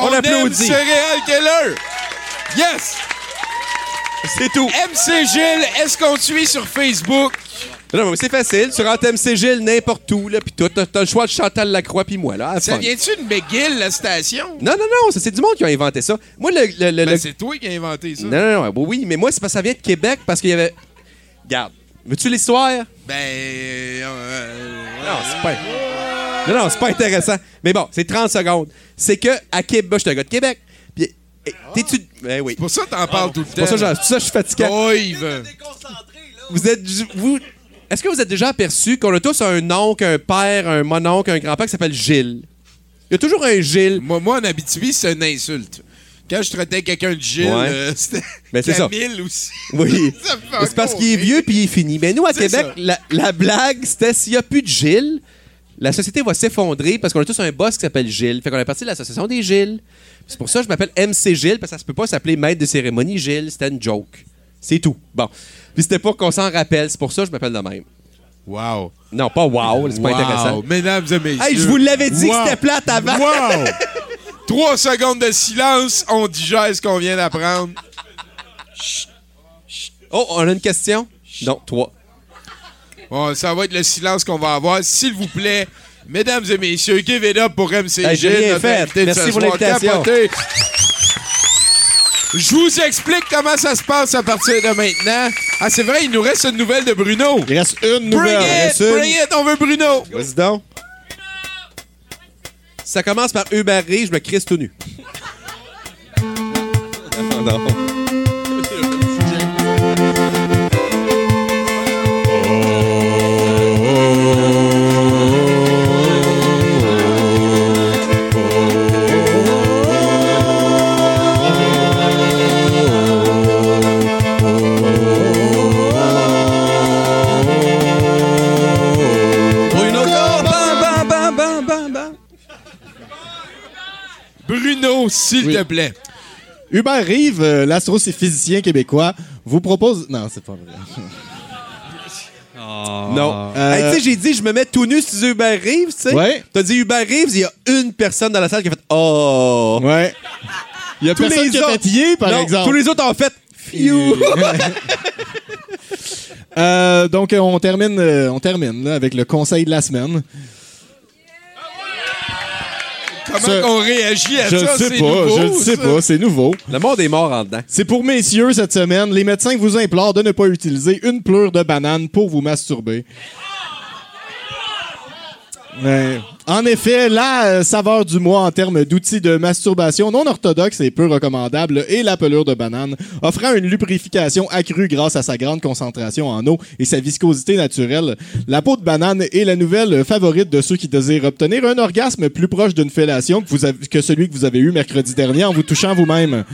On On, applaudit. Céréal Keller. Yes! C'est tout. MC Gilles, est-ce qu'on te suit sur Facebook? Non, mais c'est facile. Tu rentres MC Gilles n'importe où, là, pis tout. T'as t'as le choix de Chantal Lacroix puis moi, là. à Ça vient-tu de McGill, la station? Non, non, non, ça, c'est du monde qui a inventé ça. Moi, le. le, le- Ben, le- c'est toi qui as inventé ça. Non, non, non, oui, mais moi, c'est parce que ça vient de Québec parce qu'il y avait. Regarde. Veux-tu l'histoire? Ben. euh, Non, c'est pas. Non, non, c'est pas intéressant. Mais bon, c'est 30 secondes. C'est que à Québec, je suis un gars de Québec. Puis, eh, t'es-tu. Ben oui. C'est pour ça que t'en parles tout le C'est pour temps. ça que je- c'est pour ça que je suis fatigué. Oh, Yves. Vous êtes. Vous. Est-ce que vous êtes déjà aperçu qu'on a tous un oncle, un père, un mononcle, un grand-père qui s'appelle Gilles? Il y a toujours un Gilles. Moi, moi, en Abitibi, c'est une insulte. Quand je traitais quelqu'un de Gilles, Ouais. euh, c'était Ben, c'est ça. Camille aussi. Oui. C'est parce qu'il est vieux puis il est fini. Mais nous, à Québec, la, la blague, c'était s'il n'y a plus de Gilles, la société va s'effondrer parce qu'on a tous un boss qui s'appelle Gilles. Fait qu'on est parti de l'association des Gilles. C'est pour ça que je m'appelle MC Gilles, parce que ça se peut pas s'appeler maître de cérémonie Gilles. C'était une joke. C'est tout. Bon. Puis c'était pour qu'on s'en rappelle. C'est pour ça que je m'appelle de même. Wow. Non, pas wow. C'est pas Wow. intéressant. Mesdames et messieurs. Hey, je vous l'avais dit Wow. que c'était plate avant. Wow! Trois secondes de silence, on digère ce qu'on vient d'apprendre? Oh, on a une question? Non, trois. Bon, ça va être le silence qu'on va avoir. S'il vous plaît, mesdames et messieurs, give it up pour MC Hey, j'ai Gilles, rien notre fait. Merci pour l'invitation. Je vous explique comment ça se passe à partir de maintenant. Ah, c'est vrai, il nous reste une nouvelle de Bruno. Il reste une nouvelle. Il it, reste une. bring it, on veut Bruno. Vas-y donc. Ça commence par Uber je me crisse tout nu. non, Bruno, s'il Oui. te plaît. Hubert Rive, euh, l'astrophysicien québécois, vous propose. Non, c'est pas vrai. Non. Euh, Hey, tu sais, j'ai dit, je me mets tout nu sur Uber Reeves, tu sais. Ouais. T'as dit Uber Reeves, il y a une personne dans la salle qui a fait Oh. Ouais. Il y a Tous personne les qui a autres- fait par Non, exemple. Tous les autres ont fait Phew. Euh, donc, on termine, euh, on termine là, avec le conseil de la semaine. Comment Ça- on réagit à Je ça? ne sais C'est pas, nouveau, je ne sais ça. pas, c'est nouveau. Le monde est mort en dedans. C'est pour messieurs cette semaine. Les médecins vous implorent de ne pas utiliser une pleure de banane pour vous masturber. En effet, la euh, saveur du mois en termes d'outils de masturbation non orthodoxe et peu recommandable est la pelure de banane, offrant une lubrification accrue grâce à sa grande concentration en eau et sa viscosité naturelle. La peau de banane est la nouvelle favorite de ceux qui désirent obtenir un orgasme plus proche d'une fellation que celui que vous avez eu mercredi dernier en vous touchant vous-même.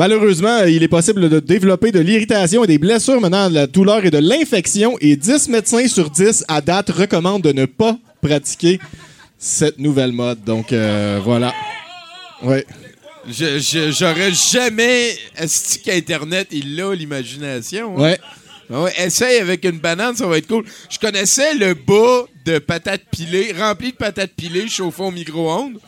Malheureusement, il est possible de développer de l'irritation et des blessures menant à la douleur et de l'infection et 10 médecins sur 10 à date recommandent de ne pas pratiquer cette nouvelle mode. Donc euh, voilà. Je- je- J'aurais jamais asti qu'Internet, il a l'imagination. hein. Ouais. Ouais, essaye avec une banane, ça va être cool. Je connaissais le bas de patates pilées, rempli de patates pilées chauffées au micro-ondes.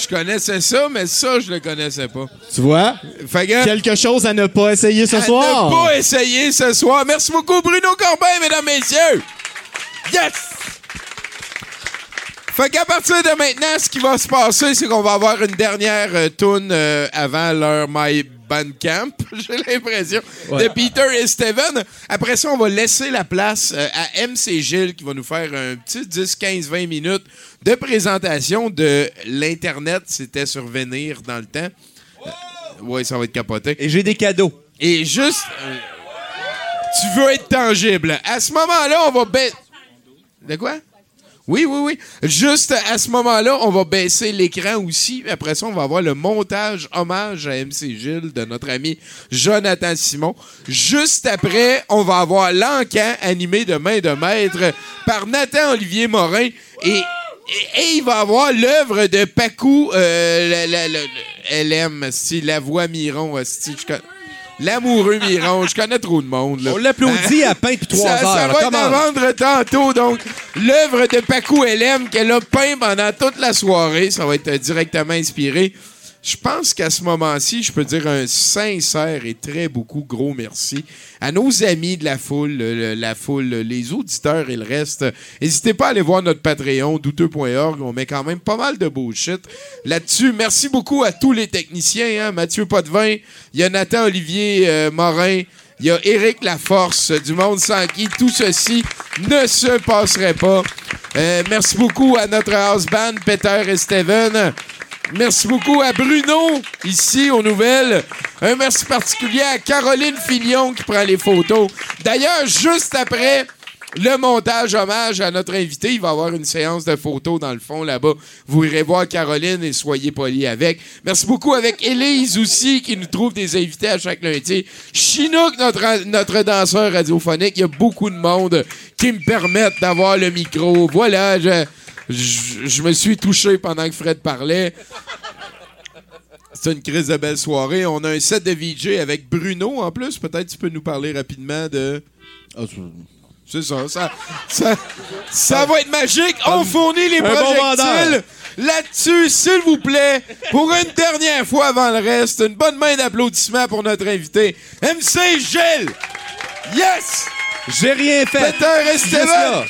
Je connaissais ça, mais ça, je le connaissais pas. Tu vois? Fait que- Quelque chose à ne pas essayer ce à soir. ne pas essayer ce soir. Merci beaucoup, Bruno Corbin, mesdames, messieurs. Yes! Fait qu'à partir de maintenant, ce qui va se passer, c'est qu'on va avoir une dernière euh, toune euh, avant leur My Bandcamp, j'ai l'impression, Ouais. de Peter et Steven. Après ça, on va laisser la place euh, à MC Gilles qui va nous faire un petit 10, 15, 20 minutes de présentation de l'Internet. C'était sur Venir dans le temps. Oui, ça va être capoté. Et j'ai des cadeaux. Et juste. euh, tu veux être tangible. À ce moment-là, on va baisser. De quoi? Oui, oui, oui. Juste à ce moment-là, on va baisser l'écran aussi. Après ça, on va avoir le montage hommage à MC Gilles de notre ami Jonathan Simon. Juste après, on va avoir l'encan animé de main de maître par Nathan-Olivier Morin. Et, et, et il va avoir l'œuvre de Pacou, euh, le- le- le- LM, si, la voix Miron, si, je connais- L'amoureux Miron, je connais trop de monde. là. On l'applaudit à peine trois heures. Ça va être à vendre tantôt. Donc, l'œuvre de Paco LM qu'elle a peint pendant toute la soirée, ça va être euh, directement inspiré. Je pense qu'à ce moment-ci, je peux dire un sincère et très beaucoup gros merci à nos amis de la foule, le- le- la foule, les auditeurs et le reste. N'hésitez pas à aller voir notre Patreon, douteux.org. On met quand même pas mal de bullshit là-dessus. Merci beaucoup à tous les techniciens. Hein? Mathieu Potvin, il y a Nathan Olivier euh, Morin, il y a Éric Laforce du Monde sans qui tout ceci ne se passerait pas. Euh, merci beaucoup à notre house band, Peter et Steven. Merci beaucoup à Bruno, ici aux nouvelles. Un merci particulier à Caroline Filion qui prend les photos. D'ailleurs, juste après le montage hommage à notre invité, il va y avoir une séance de photos dans le fond là-bas. Vous irez voir Caroline et soyez polis avec. Merci beaucoup avec Élise aussi qui nous trouve des invités à chaque lundi. Chinook, notre, notre danseur radiophonique. Il y a beaucoup de monde qui me permettent d'avoir le micro. Voilà, je, je, me suis touché pendant que Fred parlait. C'est une crise de belle soirée. On a un set de VJ avec Bruno en plus. Peut-être tu peux nous parler rapidement de. C'est ça, ça, ça, ça va être magique. On fournit les bon projectiles. Là-dessus, s'il vous plaît, pour une dernière fois avant le reste, une bonne main d'applaudissement pour notre invité, MC Gilles. Yes! J'ai rien fait. Peter Juste Esteban. là.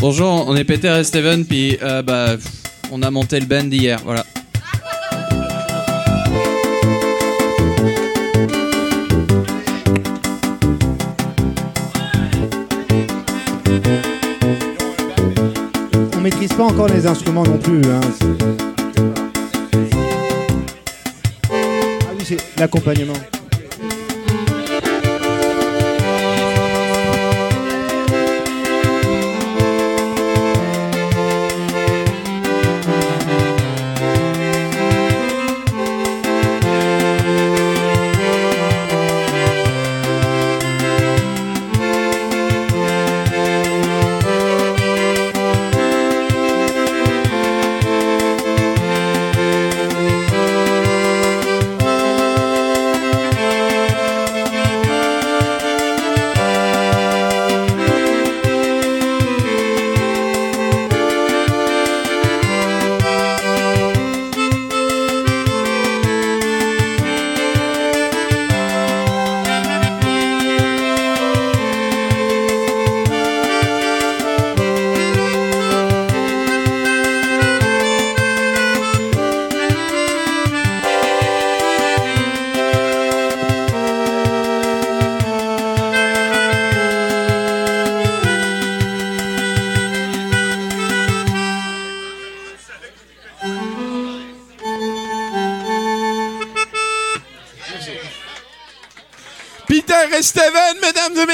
Bonjour, on est Peter et Steven, puis euh, bah, on a monté le band hier, voilà. On maîtrise pas encore les instruments non plus. Hein. Ah oui, c'est l'accompagnement.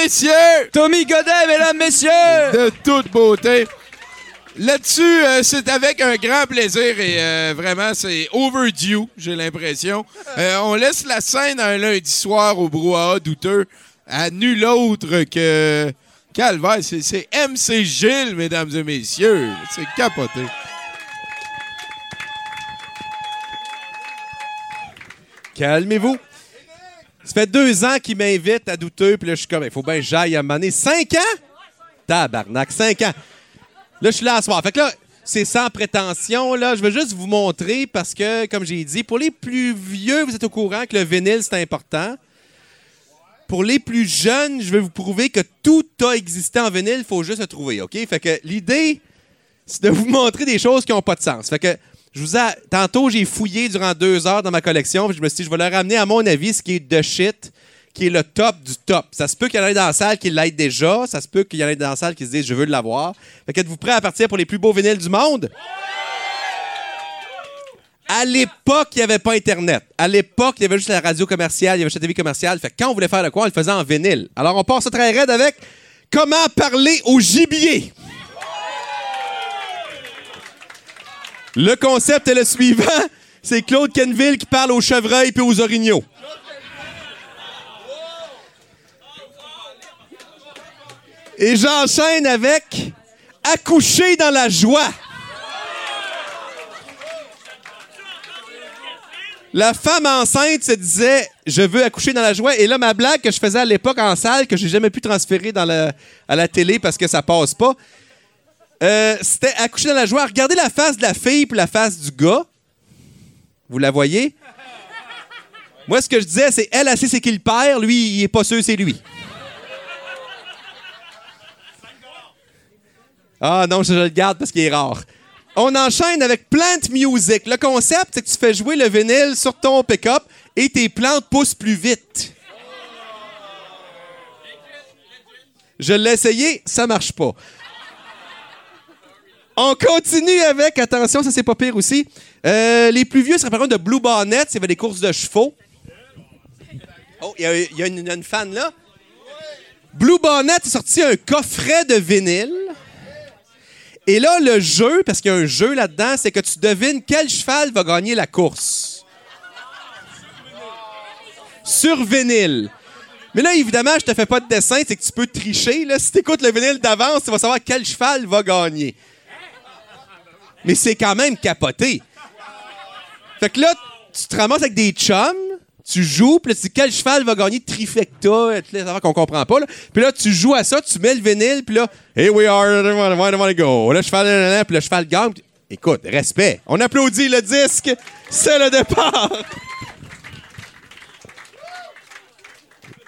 Messieurs! Tommy Godet, mesdames, messieurs! De toute beauté. Là-dessus, euh, c'est avec un grand plaisir et euh, vraiment, c'est overdue, j'ai l'impression. Euh, on laisse la scène un lundi soir au brouhaha douteux à nul autre que... Calvaire, c'est c'est MC Gilles, mesdames et messieurs. C'est capoté. Calmez-vous. Ça fait deux ans qu'il m'invite à douteux, puis là, je suis comme, il faut bien que j'aille à donné. Cinq ans? Tabarnak, cinq ans. Là, je suis là à soir. Fait que là, c'est sans prétention, là. Je veux juste vous montrer parce que, comme j'ai dit, pour les plus vieux, vous êtes au courant que le vinyle, c'est important. Pour les plus jeunes, je vais vous prouver que tout a existé en vinyle, il faut juste le trouver, OK? Fait que l'idée, c'est de vous montrer des choses qui n'ont pas de sens. Fait que je vous ai, tantôt, j'ai fouillé durant deux heures dans ma collection. puis Je me suis dit, je vais leur ramener, à mon avis, ce qui est de shit, qui est le top du top. Ça se peut qu'il y en ait dans la salle qui l'aident déjà. Ça se peut qu'il y en ait dans la salle qui se disent, je veux l'avoir. Fait que êtes-vous prêts à partir pour les plus beaux vinyles du monde? À l'époque, il n'y avait pas Internet. À l'époque, il y avait juste la radio commerciale, il y avait la TV commerciale. Fait que quand on voulait faire de quoi, on le faisait en vinyle. Alors, on passe très raide avec Comment parler au gibier? Le concept est le suivant. C'est Claude Kenville qui parle aux chevreuils puis aux orignaux. Et j'enchaîne avec Accoucher dans la joie. La femme enceinte se disait Je veux accoucher dans la joie. Et là, ma blague que je faisais à l'époque en salle, que j'ai jamais pu transférer à la télé parce que ça passe pas, euh, c'était accoucher dans la joie. Regardez la face de la fille puis la face du gars. Vous la voyez? Moi, ce que je disais, c'est elle, elle sait c'est qui le père, lui, il est pas sûr c'est lui. Ah non, je, je le garde parce qu'il est rare. On enchaîne avec Plant Music. Le concept, c'est que tu fais jouer le vinyle sur ton pick-up et tes plantes poussent plus vite. Je l'ai essayé, ça marche pas. On continue avec, attention, ça c'est pas pire aussi. Euh, les plus vieux, ça par contre de Blue Bonnet, il y des courses de chevaux. Oh, il y a, il y a une, il y a une fan là. Blue Bonnet a sorti un coffret de vinyle. Et là, le jeu, parce qu'il y a un jeu là-dedans, c'est que tu devines quel cheval va gagner la course. Sur vinyle. Mais là, évidemment, je te fais pas de dessin, c'est que tu peux tricher. Là. Si tu écoutes le vinyle d'avance, tu vas savoir quel cheval va gagner. Mais c'est quand même capoté. Fait que là, tu te ramasses avec des chums, tu joues, puis là, tu dis quel cheval va gagner trifecta, toutes les affaires qu'on comprend pas. Là. Puis là, tu joues à ça, tu mets le vinyle, puis là, here we are, where do wanna go? Le cheval, puis le cheval gagne. Écoute, respect. On applaudit le disque, c'est le départ.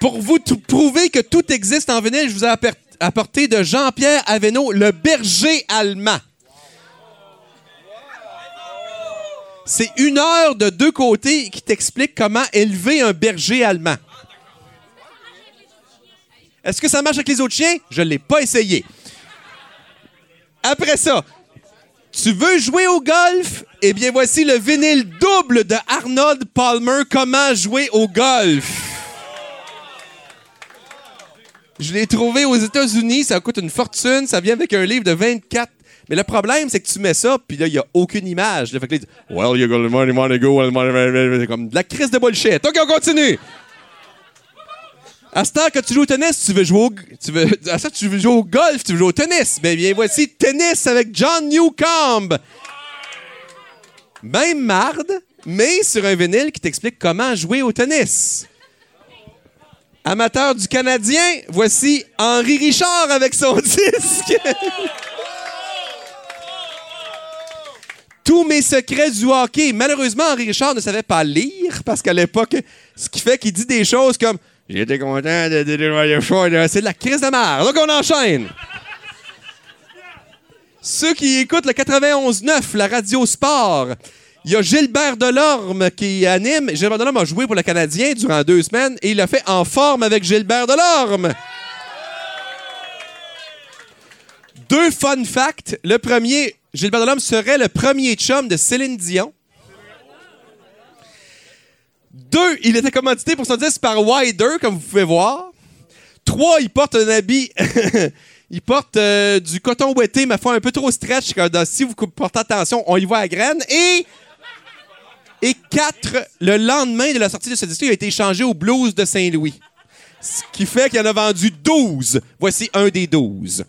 Pour vous prouver que tout existe en vinyle, je vous ai apporté de Jean-Pierre Aveno, le berger allemand. C'est une heure de deux côtés qui t'explique comment élever un berger allemand. Est-ce que ça marche avec les autres chiens? Je ne l'ai pas essayé. Après ça, tu veux jouer au golf? Eh bien, voici le vinyle double de Arnold Palmer, Comment jouer au golf. Je l'ai trouvé aux États-Unis, ça coûte une fortune, ça vient avec un livre de 24. Mais le problème, c'est que tu mets ça, puis là, il n'y a aucune image. Fait que là, il Well, you got the money, money, go, well, money. C'est comme de la crise de bullshit. OK, on continue. À ce temps que tu joues au tennis, tu veux jouer au, tu veux, à tu veux jouer au golf, tu veux jouer au tennis. Ben bien, voici Tennis avec John Newcomb. Même marde, mais sur un vinyle qui t'explique comment jouer au tennis. Amateur du Canadien, voici Henri Richard avec son disque. Tous mes secrets du hockey. Malheureusement, Henri Richard ne savait pas lire parce qu'à l'époque, ce qui fait qu'il dit des choses comme J'étais content de choix. C'est de la crise de merde. Donc, on enchaîne. Ceux qui écoutent le 91.9, la radio sport, il y a Gilbert Delorme qui anime. Gilbert Delorme a joué pour le Canadien durant deux semaines et il l'a fait en forme avec Gilbert Delorme. Deux fun facts. Le premier, Gilbert Delorme serait le premier chum de Céline Dion. Deux, il était commandité pour son disque par Wider, comme vous pouvez voir. Trois, il porte un habit. il porte euh, du coton ouetté, mais fois un peu trop stretch. Si vous portez attention, on y voit à graine. Et. Et quatre, le lendemain de la sortie de ce disque, il a été échangé au Blues de Saint-Louis. Ce qui fait qu'il en a vendu 12. Voici un des 12.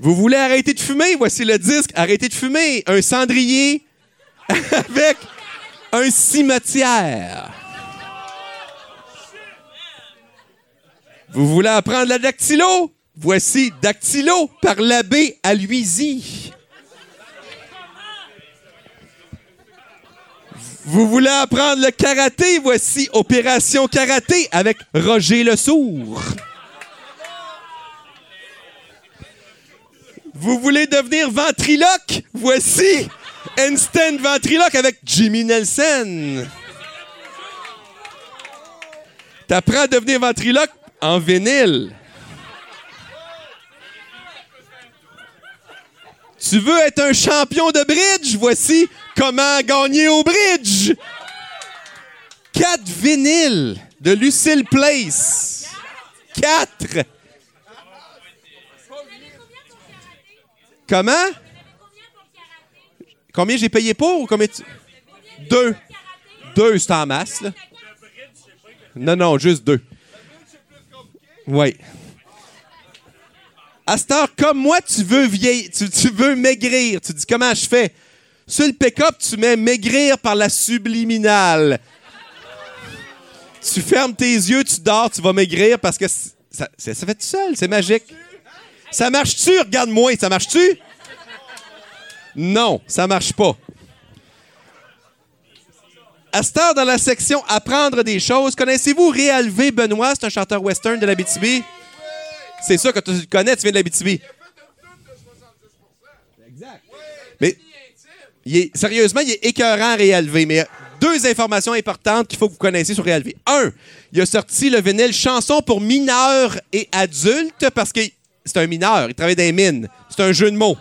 Vous voulez arrêter de fumer? Voici le disque. Arrêtez de fumer. Un cendrier avec un cimetière. Vous voulez apprendre la dactylo? Voici Dactylo par l'abbé à Luisy. Vous voulez apprendre le karaté? Voici Opération Karaté avec Roger Le Vous voulez devenir ventriloque? Voici Instant Ventriloque avec Jimmy Nelson. T'apprends à devenir ventriloque en vinyle. Tu veux être un champion de bridge? Voici comment gagner au bridge. Quatre vinyles de Lucille Place. Quatre. Comment? Combien j'ai payé pour ou combien tu... Deux. Deux, c'est en masse. Non, non, juste deux. Oui. À cette heure, comme moi, tu veux vieillir, tu, veux maigrir. Tu dis comment je fais? Sur le pick-up, tu mets maigrir par la subliminale. Tu fermes tes yeux, tu dors, tu vas maigrir parce que ça fait tout seul, c'est magique. Ça marche-tu? Regarde-moi, ça marche-tu? Non, ça marche pas. À cette heure, dans la section Apprendre des choses, connaissez-vous Réal V. Benoît? C'est un chanteur western de l'Abitibi. C'est ça que tu le connais, tu viens de l'Abitibi. Mais il est- sérieusement, il est écœurant, Réal V. Mais deux informations importantes qu'il faut que vous connaissiez sur Réal V. Un, il a sorti le vinyle Chanson pour mineurs et adultes parce que c'est un mineur, il travaille dans les mines. C'est un jeu de mots.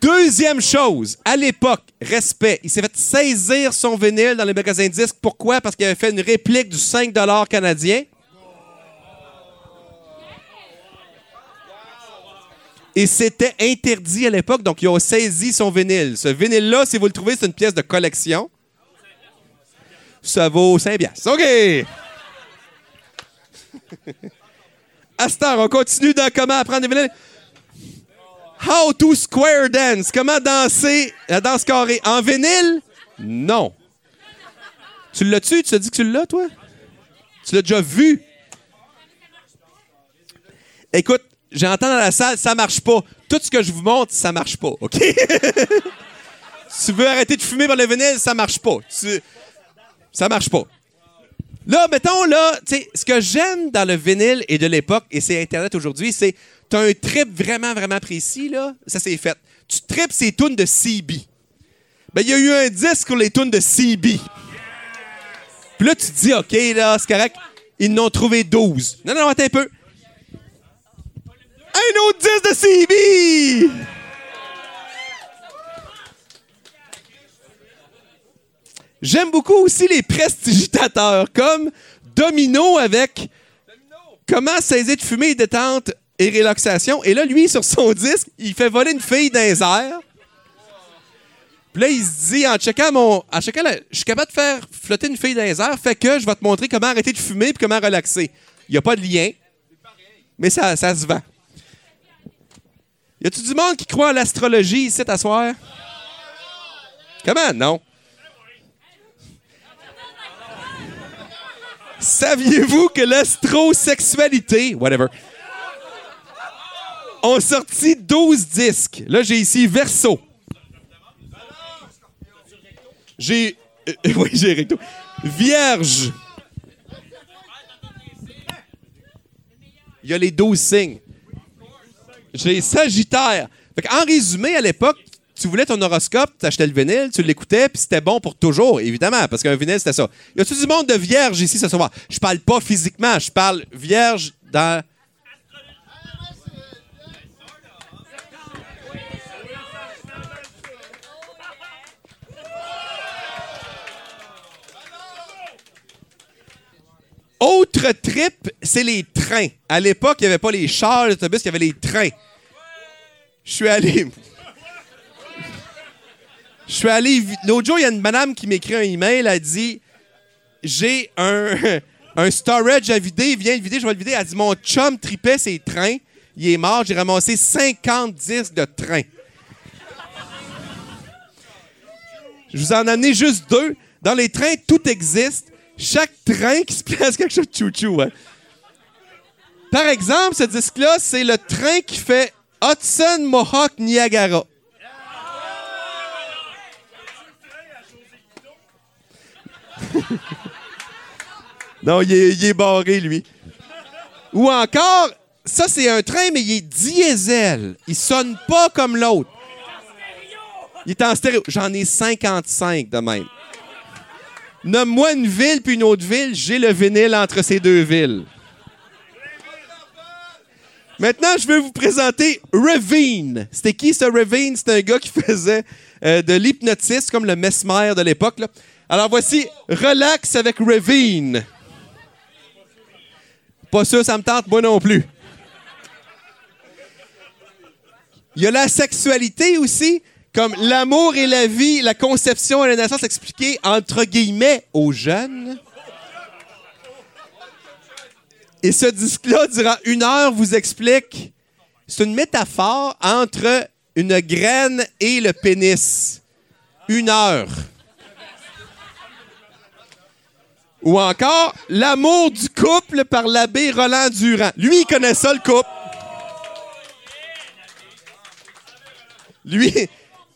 Deuxième chose, à l'époque, respect, il s'est fait saisir son vinyle dans les magasins de disques. Pourquoi? Parce qu'il avait fait une réplique du 5 canadien. Et c'était interdit à l'époque, donc ils ont saisi son vinyle. Ce vinyle-là, si vous le trouvez, c'est une pièce de collection. Ça vaut 5 piastres. OK! Heure, on continue dans comment apprendre des vinyles. How to square dance. Comment danser la danse carrée. En vinyle? Non. Tu l'as-tu? Tu t'as dit que tu l'as, toi? Tu l'as déjà vu? Écoute, j'entends dans la salle, ça marche pas. Tout ce que je vous montre, ça marche pas, OK? tu veux arrêter de fumer par le vinyle, ça marche pas. Tu- Ça marche pas. Là, mettons, là, tu sais, ce que j'aime dans le vinyle et de l'époque, et c'est Internet aujourd'hui, c'est t'as un trip vraiment, vraiment précis, là. Ça, c'est fait. Tu tripes ces tunes de CB. Ben, il y a eu un disque pour les tunes de CB. Puis là, tu te dis, OK, là, c'est correct. Ils n'ont trouvé 12. Non, non, attends un peu. Un autre 10 de CB! J'aime beaucoup aussi les prestigitateurs, comme Domino avec Comment saisir de fumée détente et relaxation. Et là, lui, sur son disque, il fait voler une fille dans les. Puis là, il se dit, en checkant mon. Je suis capable de faire flotter une fille dans les fait que je vais te montrer comment arrêter de fumer et comment relaxer. Il n'y a pas de lien, mais ça, ça se vend. Y a-tu du monde qui croit à l'astrologie ici, à soir? Comment? Non. Saviez-vous que l'astrosexualité, whatever, ont sorti 12 disques? Là, j'ai ici Verso. J'ai. euh, oui, j'ai recto. Vierge. Il y a les 12 signes. J'ai Sagittaire. En résumé, à l'époque, tu voulais ton horoscope, tu achetais le vinyle, tu l'écoutais, puis c'était bon pour toujours, évidemment, parce qu'un vinyle, c'était ça. Y a-tu du monde de vierge ici ce soir? Je parle pas physiquement, je parle vierge dans. Autre trip, c'est les trains. À l'époque, il n'y avait pas les chars, les autobus, il y avait les trains. Je suis allé. Je suis allé. L'autre jour, il y a une madame qui m'écrit un email. Elle dit J'ai un, un storage à vider. Viens le vider, je vais le vider. Elle dit Mon chum tripait ses trains. Il est mort. J'ai ramassé 50 disques de train. Je vous en ai amené juste deux. Dans les trains, tout existe. Chaque train qui se place quelque chose de chouchou. hein. Par exemple, ce disque-là, c'est le train qui fait Hudson Mohawk Niagara. non, il est, barré, lui. Ou encore, ça, c'est un train, mais il est diesel. Il sonne pas comme l'autre. Il est en stéréo. J'en ai 55 de même. Nomme-moi une ville puis une autre ville, j'ai le vinyle entre ces deux villes. Maintenant, je vais vous présenter Ravine. C'était qui ce Ravine? C'est un gars qui faisait euh, de l'hypnotisme comme le mesmer de l'époque. Alors voici Relax avec Ravine. Pas sûr, ça me tente, moi non plus. Il y a la sexualité aussi, comme l'amour et la vie, la conception et la naissance expliquée entre guillemets aux jeunes. Et ce disque-là, durant une heure, vous explique. C'est une métaphore entre une graine et le pénis. Une heure. Ou encore, l'amour du couple par l'abbé Roland Durand. Lui, il connaît ça, le couple. Lui,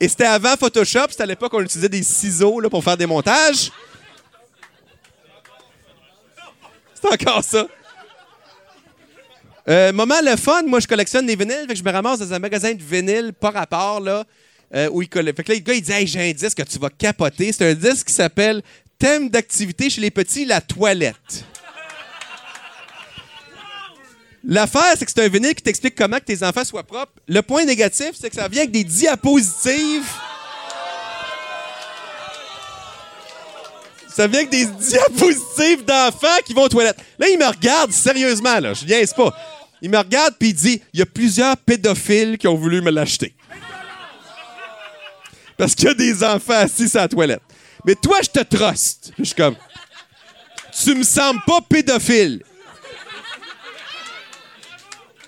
et c'était avant Photoshop, c'était à l'époque où on utilisait des ciseaux là, pour faire des montages. C'est encore ça. Euh, moment le fun, moi je collectionne des vinyles, fait que je me ramasse dans un magasin de vinyles pas rapport là, euh, où il. Fait que là, le gars il dit Hey, j'ai un disque que tu vas capoter. C'est un disque qui s'appelle Thème d'activité chez les petits, la toilette. L'affaire, c'est que c'est un vinyle qui t'explique comment que tes enfants soient propres. Le point négatif, c'est que ça vient avec des diapositives. Ça vient avec des diapositives d'enfants qui vont aux toilettes. Là, il me regarde sérieusement, là. Je niaise pas. Il me regarde puis il dit il y a plusieurs pédophiles qui ont voulu me l'acheter. Parce qu'il y a des enfants assis sur la toilette. Mais toi, je te truste. Je suis comme Tu me sembles pas pédophile.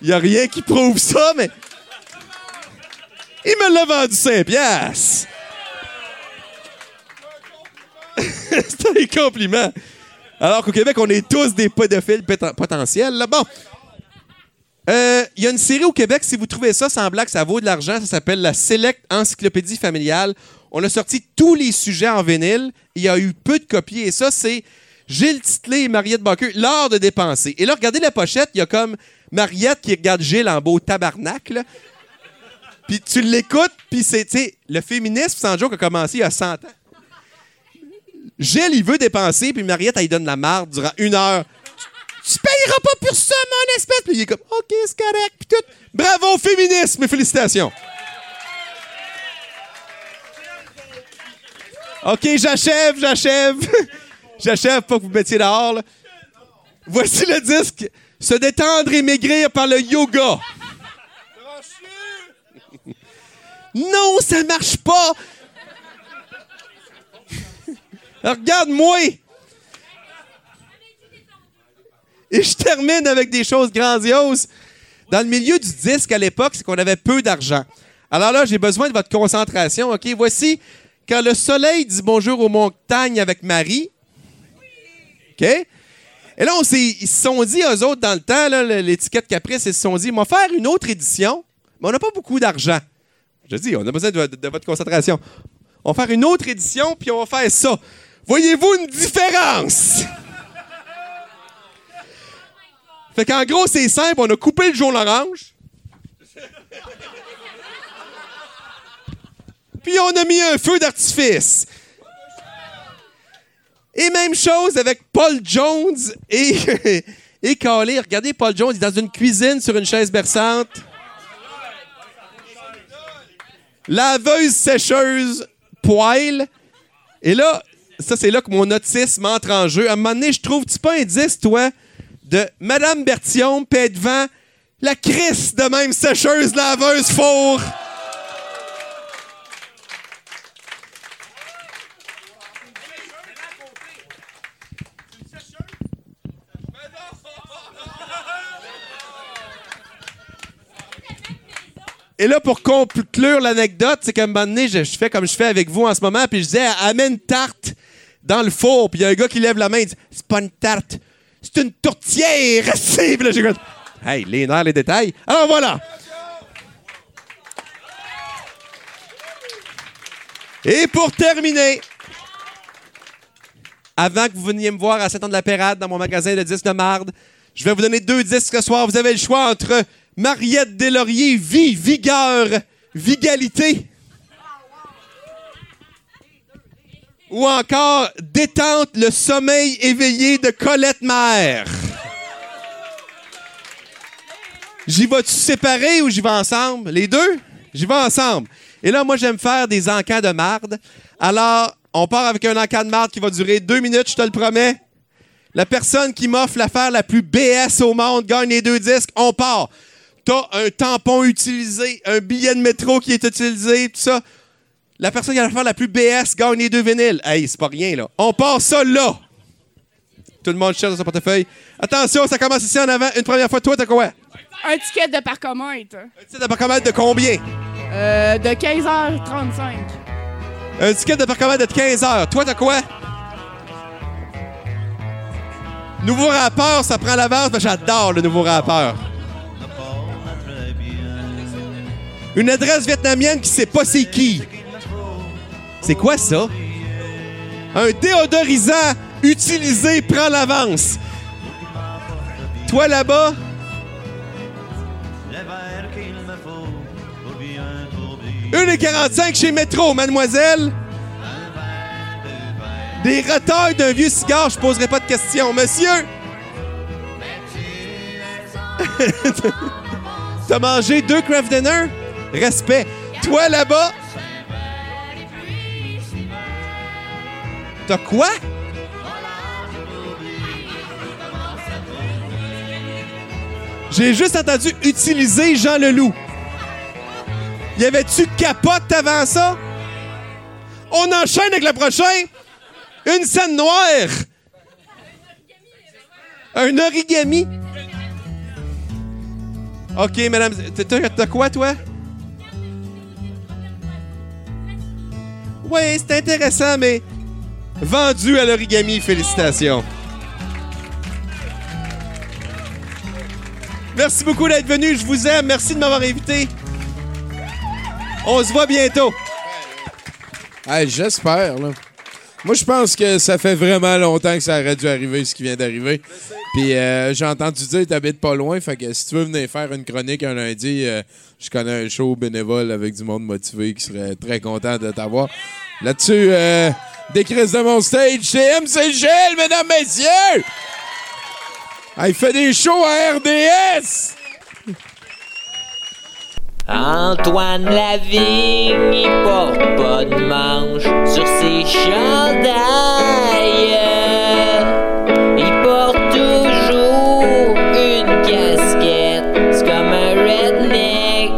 Il y a rien qui prouve ça, mais. Il me l'a vendu 5 piastres. C'est un compliment. Alors qu'au Québec, on est tous des pédophiles potentiels. Là, bon. Il y a une série au Québec, si vous trouvez ça semblant que ça vaut de l'argent, ça s'appelle la Select Encyclopédie familiale. On a sorti tous les sujets en vinyle. Il y a eu peu de copies. Et ça, c'est Gilles Titley et Mariette Baqueux, l'art de dépenser. Et là, regardez la pochette, il y a comme Mariette qui regarde Gilles en beau tabarnak. là. Puis tu l'écoutes, puis c'est, tu sais, le féminisme, sans joke, a commencé il y a 100 ans. Gilles, il veut dépenser, puis Mariette, elle donne la marde durant une heure. Tu payeras pas pour ça, mon espèce. Puis il est comme, OK, c'est correct. Puis tout. Bravo, féminisme. Félicitations. OK, j'achève, j'achève. j'achève, pas que vous mettiez dehors. Voici le disque Se détendre et maigrir par le yoga. Non, ça marche pas. Regarde-moi. Et je termine avec des choses grandioses. Dans le milieu du disque à l'époque, c'est qu'on avait peu d'argent. Alors là, j'ai besoin de votre concentration. OK, voici quand le soleil dit bonjour aux montagnes avec Marie. OK? Et là, on ils se sont dit, eux autres, dans le temps, l'étiquette Caprice, ils se sont dit, on va faire une autre édition, mais on n'a pas beaucoup d'argent. Je dis, on a besoin de, de votre concentration. On va faire une autre édition, puis on va faire ça. Voyez-vous une différence? Fait qu'en gros, c'est simple, on a coupé le jaune orange. Puis on a mis un feu d'artifice. Et même chose avec Paul Jones et, et Calais. Regardez, Paul Jones, il est dans une cuisine sur une chaise berçante. Laveuse, sécheuse, poêle. Et là, ça, c'est là que mon autisme entre en jeu. À un moment donné, je trouve-tu pas un disque, toi, de Madame Bertillon, puis devant la crisse de même sécheuse, laveuse, four. Et là, pour conclure l'anecdote, c'est qu'à un moment donné, je, fais comme je fais avec vous en ce moment, puis je disais, amène tarte dans le four, puis il y a un gars qui lève la main, il dit, c'est pas une tarte, c'est une tourtière. Puis là, j'ai hey, les nerfs, les détails. Alors voilà. Et pour terminer, avant que vous veniez me voir à Saint-Anne-de-la-Pérade dans mon magasin de disques de marde, je vais vous donner deux disques ce soir. Vous avez le choix entre Mariette Deslauriers, Vie, Vigueur, Vigalité. Ou encore Détente, le sommeil éveillé de Colette Mère. J'y vas-tu séparer ou j'y vais ensemble? Les deux? J'y vais ensemble. Et là, moi, j'aime faire des encans de marde. Alors, on part avec un encan de marde qui va durer deux minutes, je te le promets. La personne qui m'offre l'affaire la plus BS au monde gagne les deux disques. On part. T'as un tampon utilisé, un billet de métro qui est utilisé, tout ça. La personne qui a l'affaire la plus BS gagne les deux vinyles. Hey, c'est pas rien, là. On part ça là. Tout le monde cherche dans son portefeuille. Attention, ça commence ici en avant. Une première fois, toi, t'as quoi? Un ticket de parcomètre. Un ticket de parcomètre de combien? Euh, de 15h35. Un ticket de parcomètre de 15 heures. Toi, t'as quoi? Nouveau rappeur, ça prend l'avance, mais j'adore le nouveau rappeur. Une adresse vietnamienne qui sait pas c'est qui. C'est quoi ça? Un déodorisant utilisé prend l'avance. Toi là-bas? Une et 45 chez Métro, mademoiselle. Des retailles d'un vieux cigare, je poserai pas de questions. Monsieur! T'as mangé deux craft dinner? Respect. Toi là-bas? T'as quoi? J'ai juste entendu utiliser Jean Leloup. Y avait-tu capote avant ça? On enchaîne avec le prochain. Une scène noire. Un origami. OK, madame. t'as- quoi, toi? Oui, c'est intéressant, mais vendu à l'origami, félicitations. Merci beaucoup d'être venu, je vous aime. Merci de m'avoir invité. On se voit bientôt. J'espère, là. Moi, je pense que ça fait vraiment longtemps que ça aurait dû arriver, ce qui vient d'arriver. Puis euh, j'ai entendu dire que t'habites pas loin, fait que si tu veux venir faire une chronique un lundi, euh, je connais un show bénévole avec du monde motivé qui serait très content de t'avoir. Là-dessus, euh, de mon stage, c'est MCGL, mesdames, messieurs! Il fait des shows à RDS! Antoine Lavigne, il porte pas de manche sur ses chandails. Il porte toujours une casquette, c'est comme un redneck.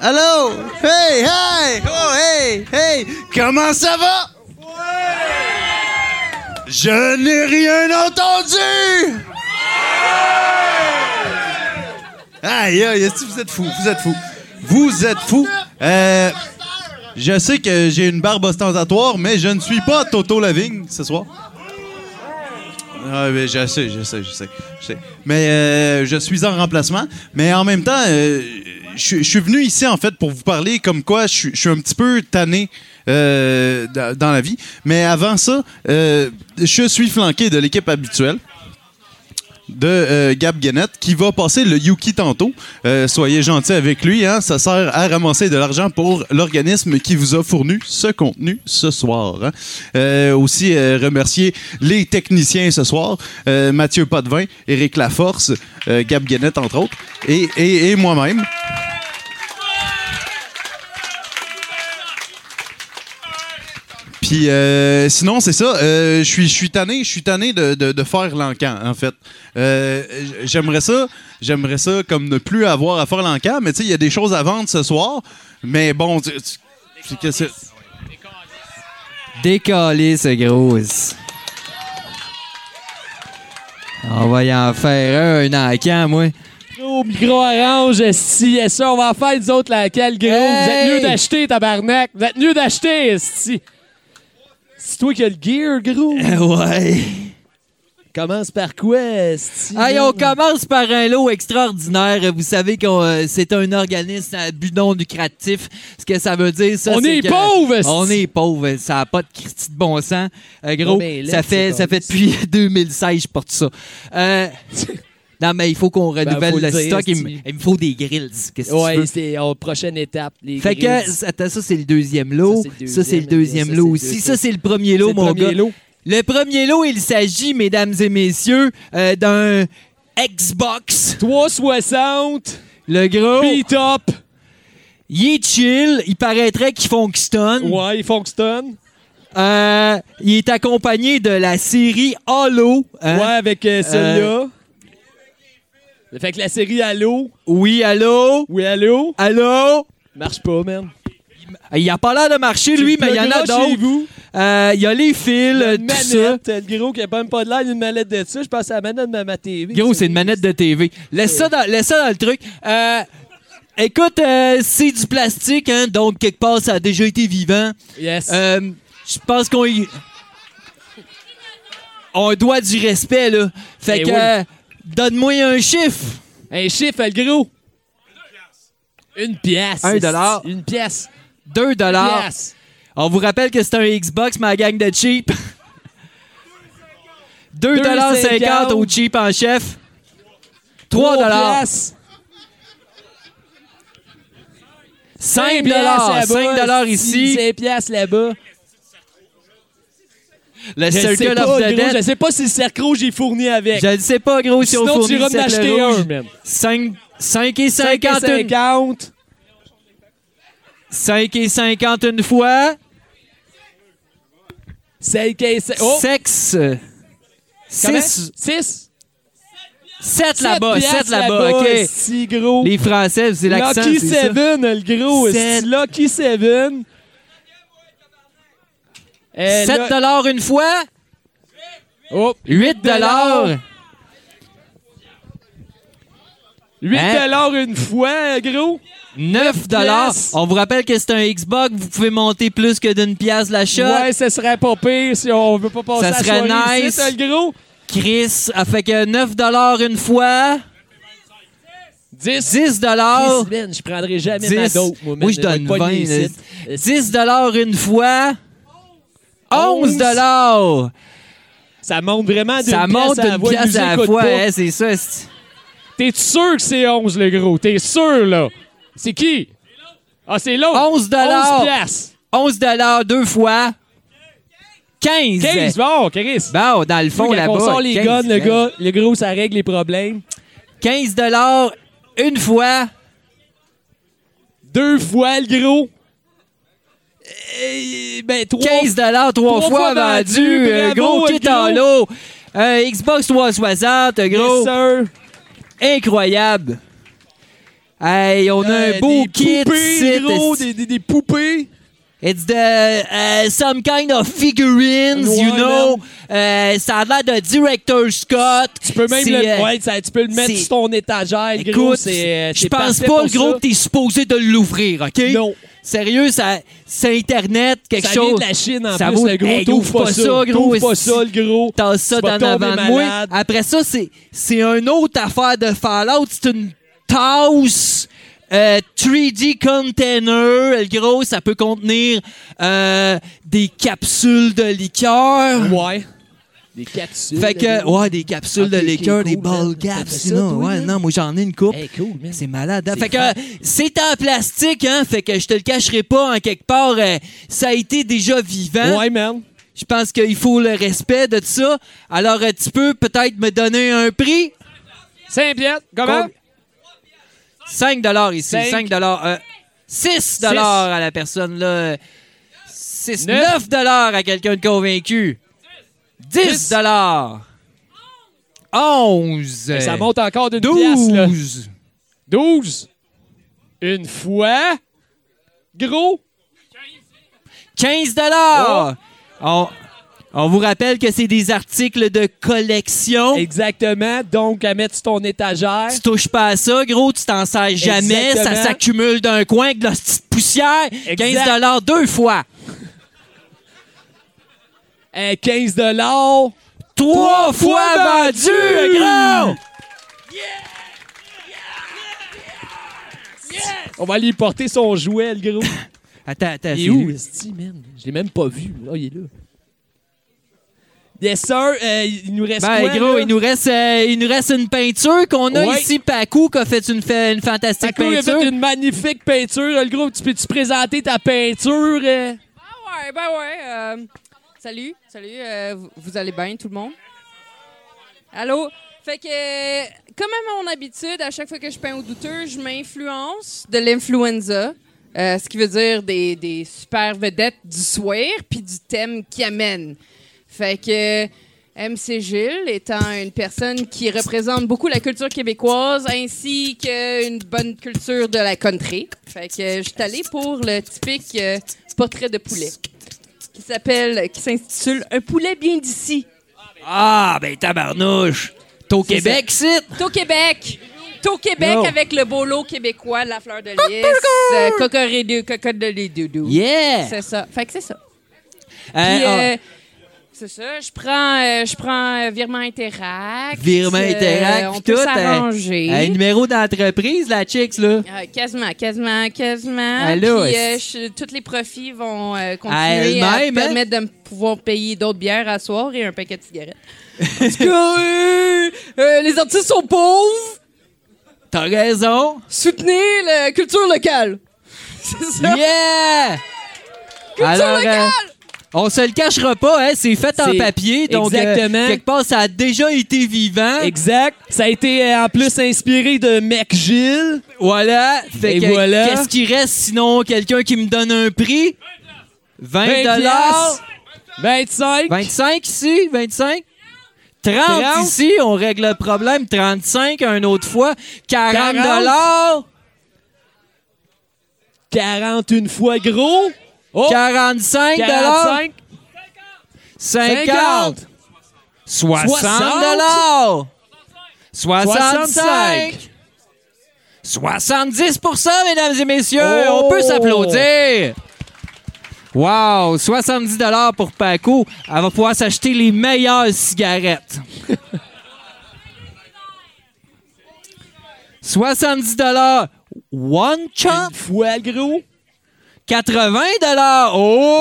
Allô? Hey, hey! Oh, hey, hey! Comment ça va? Je n'ai rien entendu! Aïe, aïe, vous êtes fous? Vous êtes fous. Vous êtes fous. Euh, je sais que j'ai une barbe ostentatoire, mais je ne suis pas Toto Lavigne ce soir. Ah, mais je sais, je sais, je sais, je sais. Mais euh, je suis en remplacement. Mais en même temps, euh, je suis venu ici, en fait, pour vous parler comme quoi je je suis un petit peu tanné euh, dans la vie. Mais avant ça, euh, je suis flanqué de l'équipe habituelle de euh, Gab Guénette qui va passer le Yuki tantôt. Euh, soyez gentils avec lui, hein, ça sert à ramasser de l'argent pour l'organisme qui vous a fourni ce contenu ce soir. hein. Euh, aussi remercier les techniciens ce soir, Mathieu Potvin, Éric Laforce, Gab Guénette entre autres, et- et moi-même. Puis euh, sinon, c'est ça. euh, Je suis, je suis tanné, je suis tanné de, de, de faire l'encan, en fait. Euh, j'aimerais ça, j'aimerais ça comme ne plus avoir à faire l'encan, mais tu sais, il y a des choses à vendre ce soir. Mais bon, tu- tu- c'est que c'est. Décalé, ce grosse. On va y en faire un, un encan, moi. Gros micro orange, esti, yes, ça, on va en faire nous autres laquelle, gros? Vous êtes mieux d'acheter, tabarnak. Vous êtes mieux d'acheter, esti. C'est toi qui as le gear, gros. ouais. Commence par quoi? Hey, on commence par un lot extraordinaire. Vous savez que euh, c'est un organisme à but non lucratif. Ce que ça veut dire, ça, On est que- pauvre, esti. On est pauvre. Ça n'a pas de Christy de bon sens. Euh, gros, Non, ça, fait, ça fait depuis 2016 je porte ça. Euh, non, mais il faut qu'on renouvelle Ben, faut le stock. Il, me- esti. il me faut des Ouais, veux? c'est la prochaine étape. Les Fait que, attends, ça, c'est le deuxième lot. Ça, c'est le deuxième, lot aussi. Ça, c'est le premier lot, mon gars. Le premier lot, il s'agit, mesdames et messieurs, euh, d'un Xbox. 360. Le gros. Beat up. Il est chill. Il paraîtrait qu'il fonctionne. Ouais, il fonctionne. Euh, il est accompagné de la série Halo. hein. Ouais, avec euh, celle-là. Fait que la série Halo. Oui, Halo. Oui, Halo. Halo. Marche pas, man. Il a pas l'air de marcher, lui, mais il y en a d'autres. Euh, Il y a les fils, euh, tout ça. le gros qui a même pas de l'air, une manette de ça. Je pense à la manette de ma TV. Gros, c'est une manette de TV. Laisse ça dans, laisse ça dans le truc. Euh, écoute, euh, c'est du plastique, hein, donc quelque part, ça a déjà été vivant. Yes. Euh, Je pense qu'on y... On doit du respect, là. Fait Eh que, oui. Donne-moi un chiffre. Un chiffre, le gros. Une pièce. Un dollar. Une pièce. Deux dollars. On vous rappelle que c'est un Xbox, ma gang de cheap. 2 dollars 50 au cheap en chef. 3 dollars. pièces. 5 pièces dollars. là-bas, 5 dollars ici. 5 pièces là-bas. Le je sais Circle pas, of the gros, Dead. Je sais pas si le cercle rouge est fourni avec. Je ne sais pas, gros, si on Sinon, fournit tu iras le m'en cercle acheter rouge. un, man. 5, 5 et 5 et 50 une- 50. 5 et 50 une fois. 5 et 50. Oh! Sexe. Comment? 6. 6. 7 là-bas. 7 là-bas. OK. Si gros. Les Français, c'est l'accent. Lucky c'est ça. 7, le gros. Sept. Lucky Euh, 7. 7 dollars une fois? Oh, 8 dollars. 8 Hein? dollars une fois, gros? 9 dollars. On vous rappelle que c'est un Xbox, vous pouvez monter plus que d'une pièce la shot. Ouais, ça serait pas pire si on veut pas passer Ça la serait soirée nice. ici, le gros? Chris a fait que 9 dollars une fois. 10. 10 dollars. Je prendrai jamais ma 10. dope, moi, je donne être pogné 20. ici. là. 10 dollars une fois. 11 11. dollars. Ça monte vraiment d'une Ça pièce monte à la d'une voix, pièce à la fois. hein, c'est ça. c'est- T'es sûr que c'est 11, le gros? T'es sûr, là? C'est qui? Ah, c'est l'autre. 11 11 piastres. 11 deux fois. 15. 15, bon, Chris. Bon, dans le fond, là-bas. on sort les 15, guns, le hein. gars, le gros, ça règle les problèmes. 15 une fois. Deux fois, le gros. Eh, ben, trois. 15 trois, Trois fois, fois vendu. vendu, euh, gros kit en lot. Euh, Xbox 360, gros. Yes. Incroyable. Hey, on a Euh, un beau des kit. poupées, ici, gros, des, des, des poupées. It's the uh, some kind of figurines, Ouais, you know. Euh, ça a l'air de Director Scott. Tu peux même le, euh, ouais, ça- tu peux le mettre sur ton étagère. Écoute, euh, je pense pas, gros, ça. que t'es supposé de l'ouvrir, OK? Non. Sérieux, ça, c'est Internet, quelque Ça vient chose. de la Chine, en ça plus, vaut- le gros. Hey, T'ouvres ouvre pas pas ça. ça, gros. Pas ça, le gros. T'as ça dans tomber avant de moi. Après ça, c'est, c'est une autre affaire de Fallout. C'est une tasse euh, 3D container. Le gros, ça peut contenir euh, des capsules de liqueur. Ouais. Des capsules. Fait que, ouais, des capsules de liqueur, des ball caps, sinon. Ouais, man? non, moi j'en ai une coupe. Hey, cool. C'est malade. hein. C'est Fait que euh, c'est en plastique, hein. Fait que je te le cacherai pas en quelque part. euh, ça a été déjà vivant. Ouais, man. Je pense qu'il faut le respect de ça. Alors, euh, tu peux peut-être me donner un prix? 5 piastres. Comment? 5 ici. Cinq. 5 euh, 6 à la personne là. 6, Neuf. 9 à quelqu'un de convaincu. 10 Dix. 11. Et ça monte encore d'une pièce, là. 12. 12. Une fois. Gros. 15 Oh. on, on vous rappelle que c'est des articles de collection. Exactement. Donc, à mettre sur ton étagère. Tu touches pas à ça, gros, tu t'en sers jamais, Exactement. ça s'accumule d'un coin avec de la petite poussière. Exact. 15 deux fois. Euh, 15 dollars. Trois fois vendu, gros! On va lui porter son jouet, le gros. Attends, attends. Il est où, lui. esti, man? Je l'ai même pas vu. Là, il est là. Yes, sir. Euh, il nous reste Ben, quoi, gros, là? il nous reste, euh, il nous reste une peinture qu'on a Ouais. ici. Paco qui a fait une, fa- une fantastique Paco, il a peinture. fait une magnifique peinture. Le gros, tu peux-tu présenter ta peinture? euh? Ouais, ben ouais. euh, salut, salut. euh, vous, vous allez bien, tout le monde? Allô? Fait que, euh, comme à mon habitude, à chaque fois que je peins au douteux, je m'influence de l'influenza. euh, ce qui veut dire des, des super vedettes du soir puis du thème qui amène. Fait que MC Gilles étant une personne qui représente beaucoup la culture québécoise ainsi qu'une bonne culture de la country. Fait que je suis allée pour le typique euh, portrait de poulet qui s'appelle, qui s'intitule Un poulet bien d'ici. Ah, ben tabarnouche. T'es au Québec, c'est? T'es au Québec. T'es au Québec Yo. avec le beau lot québécois de la fleur de lys, euh, cocoré cocotte de lait doudou. Yeah! C'est ça. Fait que c'est ça. Euh, Puis, ah, euh, c'est ça. Je prends, euh, je prends euh, virement Interact. Virement euh, Interact, on pis peut tout. s'arranger. Un numéro d'entreprise, la chicks, là. Euh, quasiment, quasiment, quasiment. Ah, Puis, euh, je- tous les profits vont euh, À continuer à, elle-même, hein? permettre de me pouvoir payer d'autres bières à soir et un paquet de cigarettes. Parce que euh, euh, les artistes sont pauvres. T'as raison. Soutenez la culture locale. C'est ça. Yeah! Culture Alors, locale! On se le cachera pas, hein, c'est fait en papier, donc euh, Exactement. quelque part ça a déjà été vivant. Exact. Ça a été euh, en plus inspiré de Mec Gilles. Voilà. Fait Et que, voilà. Qu'est-ce qui reste sinon? Quelqu'un qui me donne un prix? 20 dollars? piastres. 25. 25 ici, 25. 30, 30. ici, on règle le problème. 35 une autre fois. 40 40. dollars? 41 fois gros? Oh. 45 dollars. 45. 50. 60 60. dollars. 65. 65. 70 mesdames et messieurs. Oh. On peut s'applaudir. Wow, 70 dollars pour Paco. Elle va pouvoir s'acheter les meilleures cigarettes. 70 dollars. One chop. Une fois gros. 80 dollars. Oh!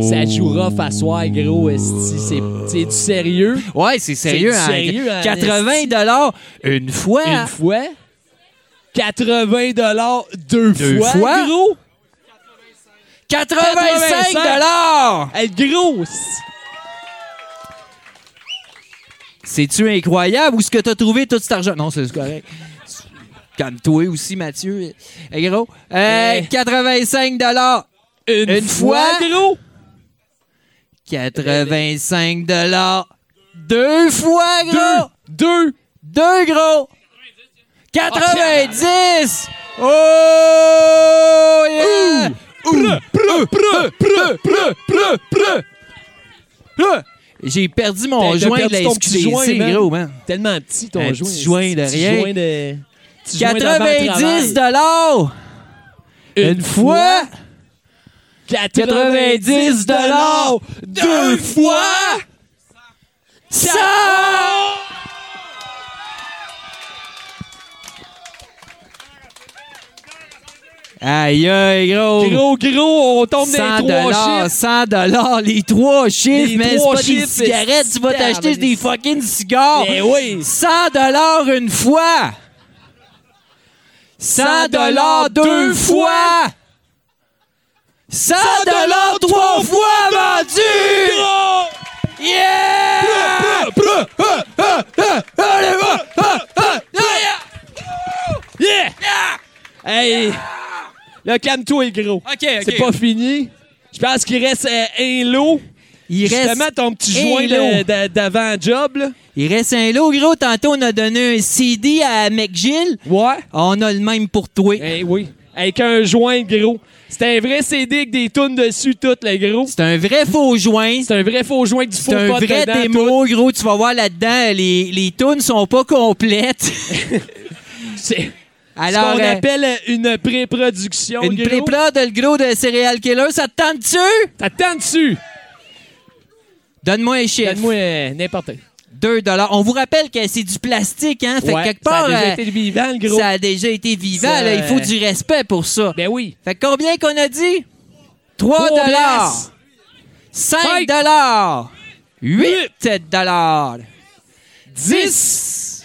Ça jouera à soir gros, esti. C'est c'est du sérieux. Ouais, c'est sérieux. C'est hein. sérieux, hein, 80 esti. dollars une fois. Une fois. 80 deux, Deux fois, fois? gros. 85 dollars! Elle gros. C'est-tu incroyable? Où est-ce que t'as trouvé tout cet argent? Non, c'est correct. Calme-toi aussi, Mathieu. Eh, gros. Euh, Eh. 85 dollars. Une, fois, gros. 85 dollars. Deux fois, gros. Deux. Deux, gros. 90. Oh, yeah. J'ai perdu mon joint de la SQDC, gros, man. Tellement petit, ton joint. petit joint de rien. Joint de- petit joint d'avant le 90 travail. dollars. Une fois. 90 dollars. Deux fois. Ça. Aïe, aïe, gros. Gros, gros, on tombe dans 100 les trois chiffres. 100 dollars, les trois chiffres, Les mais c'est pas des chiffres, cigarettes, tu vas t'acheter des fucking cigares. Eh oui. 100 dollars une fois. 100 dollars deux fois. 100 dollars trois fois vendu. Yeah! Yeah! Hey! Là, calme-toi, gros. OK, OK. C'est pas fini. Je pense qu'il reste euh, un lot. Il Justement, reste ton petit joint de- d'avant-job, là. Il reste un lot, gros. Tantôt, on a donné un CD à McGill. Ouais. On a le même pour toi. Eh oui. Avec un joint, gros. C'est un vrai CD avec des tunes dessus, tout, le gros. C'est un vrai faux joint. C'est un vrai faux joint du faux C'est un vrai dedans, démo, gros. Tu vas voir là-dedans, les, les tunes sont pas complètes. C'est Alors, ce qu'on euh, appelle une pré-production, une de le gros de Serial Killer, ça te tente dessus? Ça te tente dessus? Donne-moi un chiffre. Donne-moi euh, n'importe. 2 dollars. On vous rappelle que c'est du plastique, hein? Fait que quelque ça a part. déjà euh, été vivant, le gros. Ça a déjà été vivant, Ça- là. Il faut du respect pour ça. Ben oui. Fait que combien qu'on a dit? 3 Trois dollars. pièces. 5 Cinq. dollars. 8 dollars. 10.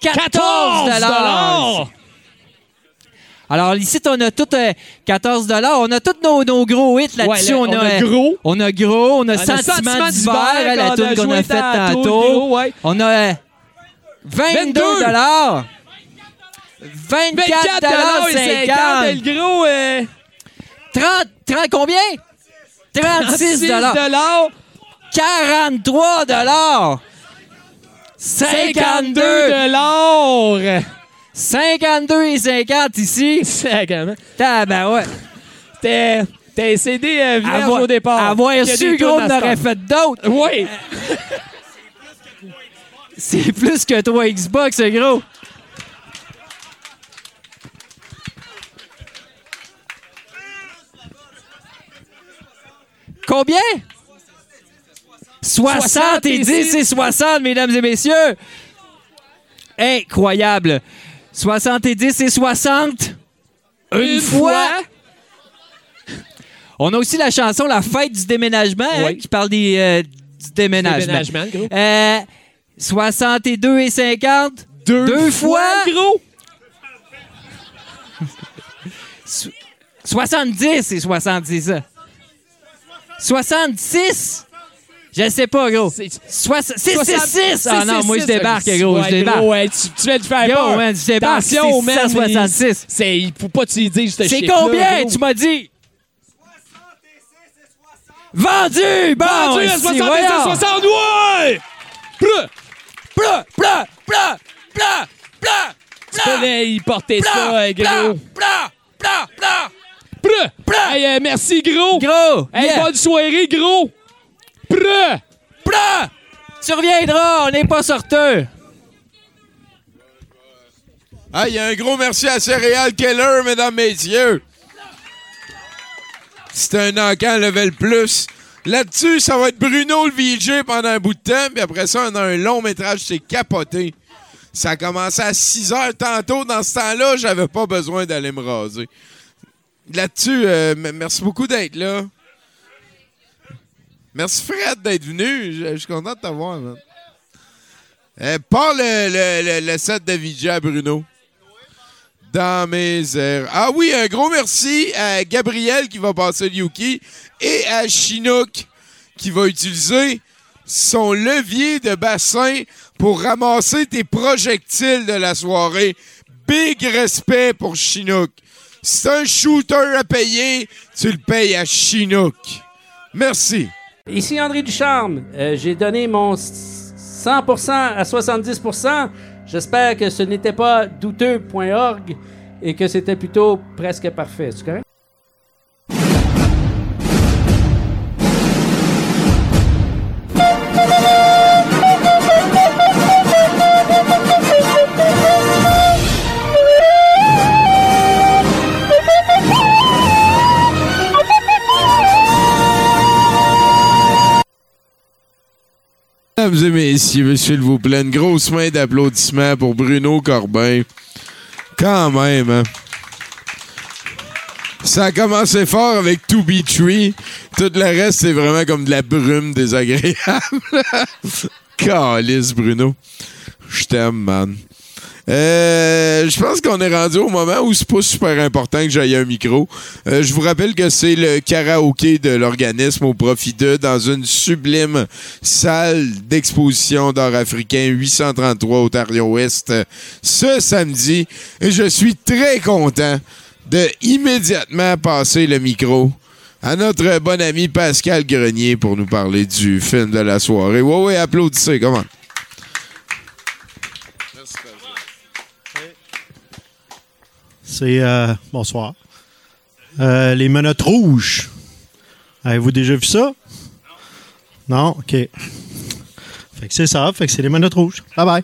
14 dollars. Alors ici, on a tout euh, 14 dollars. On a tous nos, nos gros hits là-dessus. Ouais, là, on a euh, gros. On a gros. On a On a Sentiment d'hiver, hein, la tune qu'on a faite tantôt, tantôt. gros, ouais. On a euh, 22 22. dollars. 24 24 dollars et 50. 50, le gros. euh, 30, 30 combien? 36 dollars. dollars. 43 dollars. 52 52 dollars. 52 et 50 ici. Tabarouette. C'était un CD euh, vierge Avoir- au départ. Avoir su, gros, on aurait fait d'autres. Oui. C'est plus que toi Xbox, gros. Combien? 70 et 60, mesdames et messieurs. Incroyable. 70 et 60. Une, Une fois? fois? On a aussi la chanson La fête du déménagement hein, oui. hein, qui parle des, euh, du déménagement. déménagement gros. Euh, 62 et 50. Deux, deux fois. fois? Gros. So 70 et 70. 76. Je sais pas, gros. C'est- Soix- 666. Ah non, moi je débarque, Ouais, gros. Je débarque. ouais, tu, tu viens de faire peur. man, je débarque. Man. 666. il- C'est, il faut pas que tu lui dises ce C'est combien, tu m'as dit? Vendu! Bon, Vendu à ici, 66 voyons. 60, ouais! Preux. Plat, plat, plat, plat, plat, Tu aller y porter ça, euh, gros. plat, plat. Preux. Plat. Hey, euh, merci, gros. Gros, Hey, bonne soirée, gros. Preux. Plat! Tu reviendras, on n'est pas sorteux. Ah, il y a un gros merci à Céréal Keller, mesdames, messieurs. C'est un encan level plus. Là-dessus, ça va être Bruno le VJ pendant un bout de temps, puis après ça, on a un long métrage, c'est capoté. Ça a commencé à 6 heures tantôt. Dans ce temps-là, j'avais pas besoin d'aller me raser. Là-dessus, euh, merci beaucoup d'être là. Merci Fred d'être venu. Je suis content de t'avoir. Euh, pas le, set de Bruno. dans mes airs. Ah oui, un gros merci à Gabriel qui va passer le Yuki et à Chinook qui va utiliser son levier de bassin pour ramasser tes projectiles de la soirée. Big respect pour Chinook. C'est un shooter à payer, tu le payes à Chinook. Merci. Ici André Ducharme. Euh, J'ai donné mon 100% à 70%. J'espère que ce n'était pas douteux.org et que c'était plutôt presque parfait. C'est? Mesdames et messieurs, s'il vous plaît, une grosse main d'applaudissements pour Bruno Corbin. Quand même, hein? Ça a commencé fort avec To Be Tree. Tout le reste, c'est vraiment comme de la brume désagréable. Calice, Bruno. Je t'aime, man. Euh, je pense qu'on est rendu au moment où c'est pas super important que j'aille un micro. Euh, je vous rappelle que c'est le karaoké de l'organisme au profit d'eux dans une sublime salle d'exposition d'art africain 833 Ontario-Ouest ce samedi. Et je suis très content de immédiatement passer le micro à notre bon ami Pascal Grenier pour nous parler du film de la soirée. Ouais, ouais, applaudissez, comment? C'est. euh, bonsoir. Euh, les menottes rouges. Avez-vous déjà vu ça? Non? OK. Fait que c'est ça. Fait que c'est les menottes rouges. Bye bye.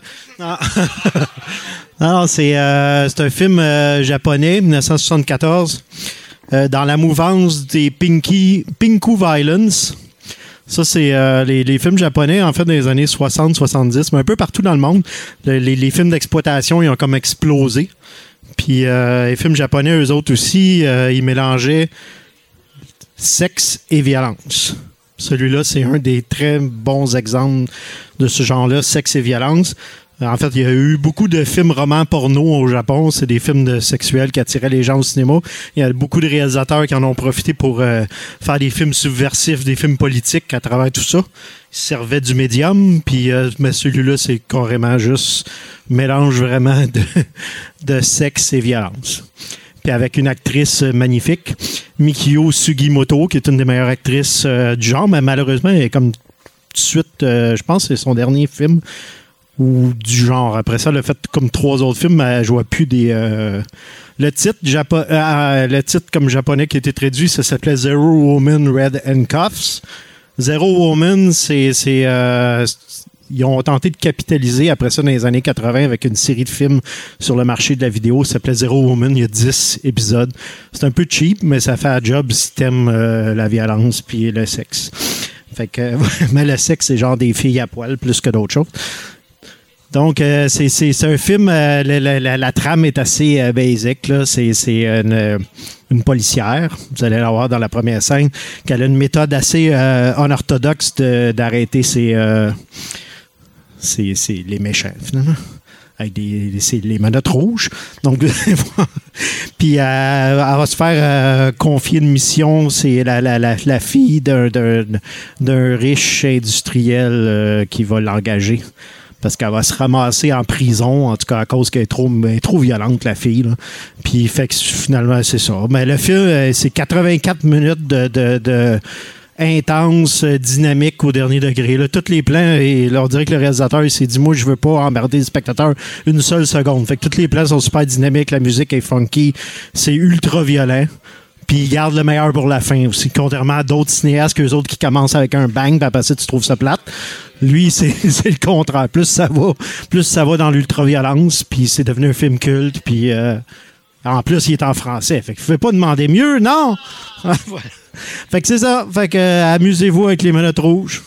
Non, euh, c'est un film japonais, 1974, euh, dans la mouvance des Pinky, Pinku Violence. Ça, c'est les, films japonais, en fait, les années 60-70, mais un peu partout dans le monde. Le- les, les films d'exploitation, ils ont comme explosé. Puis euh, les films japonais, eux autres aussi, euh, ils mélangeaient sexe et violence. Celui-là, c'est un des très bons exemples de ce genre-là, sexe et violence. En fait, il y a eu beaucoup de films romans porno au Japon. C'est des films sexuels qui attiraient les gens au cinéma. Il y a beaucoup de réalisateurs qui en ont profité pour euh, faire des films subversifs, des films politiques à travers tout ça. Ils se servaient du médium, puis euh, mais celui-là, c'est carrément juste mélange vraiment de, de sexe et violence puis avec une actrice euh, magnifique, Mikio Sugimoto, qui est une des meilleures actrices euh, du genre, mais malheureusement, elle est comme tout de suite, je pense c'est son dernier film ou du genre. Après ça, elle a fait comme trois autres films, mais elle jouait plus des. le titre, le titre comme japonais qui a été traduit, ça s'appelait Zero Woman Red Handcuffs. Zero Woman, c'est. euh, ils ont tenté de capitaliser après ça dans les années 80 avec une série de films sur le marché de la vidéo. Ça s'appelait Zero Woman. Il y a 10 épisodes. C'est un peu cheap, mais ça fait un job si t'aimes euh, la violence puis le sexe. Fait que, mais le sexe, c'est genre des filles à poil plus que d'autres choses. Donc, euh, c'est- un film, euh, la, la- la- trame est assez euh, basic. C'est une, une policière, vous allez la voir dans la première scène, qui a une méthode assez euh, unorthodoxe d'arrêter ses, euh, ses- ses- les méchants, finalement. Avec des, c'est les menottes rouges. Donc, puis euh, elle va se faire euh, confier une mission. C'est la, la, la, fille d'un riche industriel euh, qui va l'engager parce qu'elle va se ramasser en prison, en tout cas à cause qu'elle est trop, trop violente, la fille. là. Puis fait que finalement, c'est ça. Mais le film, euh, c'est 84 minutes de, intense, euh, dynamique au dernier degré. Là. Tous les plans, et leur dirait que le réalisateur s'est dit Moi, je veux pas emmerder le spectateur une seule seconde. Fait que tous les plans sont super dynamiques, la musique est funky, c'est ultra violent. Puis il garde le meilleur pour la fin aussi. Contrairement à d'autres cinéastes, qu'eux autres qui commencent avec un bang, puis après ça, tu trouves ça plate. Lui, c'est le contraire. Plus ça va, plus ça va dans l'ultra-violence, puis c'est devenu un film culte, puis euh, en plus, il est en français. Fait qu'il ne pas demander mieux, non? Fait que c'est ça. Fait que euh, amusez-vous avec les menottes rouges.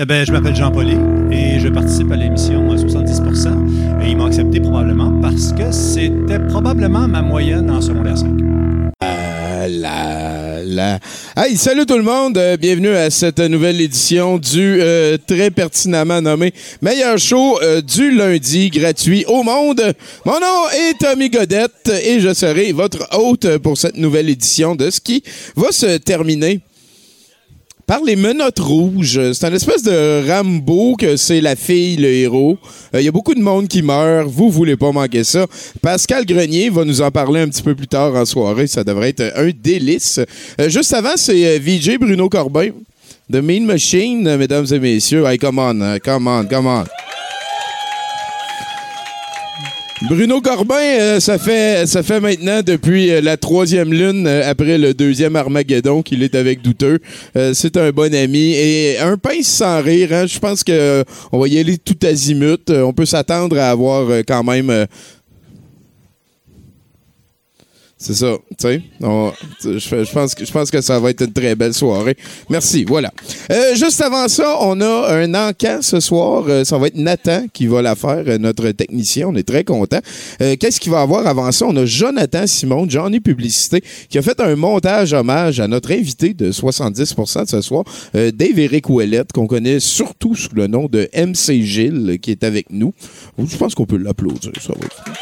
Eh ben, je m'appelle Jean Pauly et je participe à l'émission probablement parce que c'était probablement ma moyenne en secondaire 5. Euh, la, là. Hey, salut tout le monde. Euh, bienvenue à cette nouvelle édition du euh, très pertinemment nommé meilleur show euh, du lundi gratuit au monde. Mon nom est Tommy Godette et je serai votre hôte pour cette nouvelle édition de ce qui va se terminer par les menottes rouges. C'est un espèce de Rambo que c'est la fille, le héros. Euh, Il y a beaucoup de monde qui meurt. Vous voulez pas manquer ça. Pascal Grenier va nous en parler un petit peu plus tard en soirée. Ça devrait être un délice. Euh, juste avant, c'est euh, VJ Bruno Corbin. The Mean Machine, mesdames et messieurs. Hey, come on, come on, come on. Bruno Corbin, euh, ça fait ça fait maintenant depuis euh, la troisième lune euh, après le deuxième Armageddon qu'il est avec Douteux. C'est un bon ami et un pince sans rire. hein. Je pense que on va y aller tout azimut. On peut s'attendre à avoir quand même. C'est ça, tu sais. Je pense, que- pense que ça va être une très belle soirée. Merci, voilà. Euh, juste avant ça, on a un encan ce soir. Euh, ça va être Nathan qui va la faire, euh, notre technicien. On est très content. Euh, Qu'est-ce qu'il va avoir avant ça? On a Jonathan Simon, Johnny Publicité, qui a fait un montage hommage à notre invité de 70% de ce soir, euh, Dave Eric Ouellette, qu'on connaît surtout sous le nom de MC Gilles, qui est avec nous. Je pense qu'on peut l'applaudir. Ça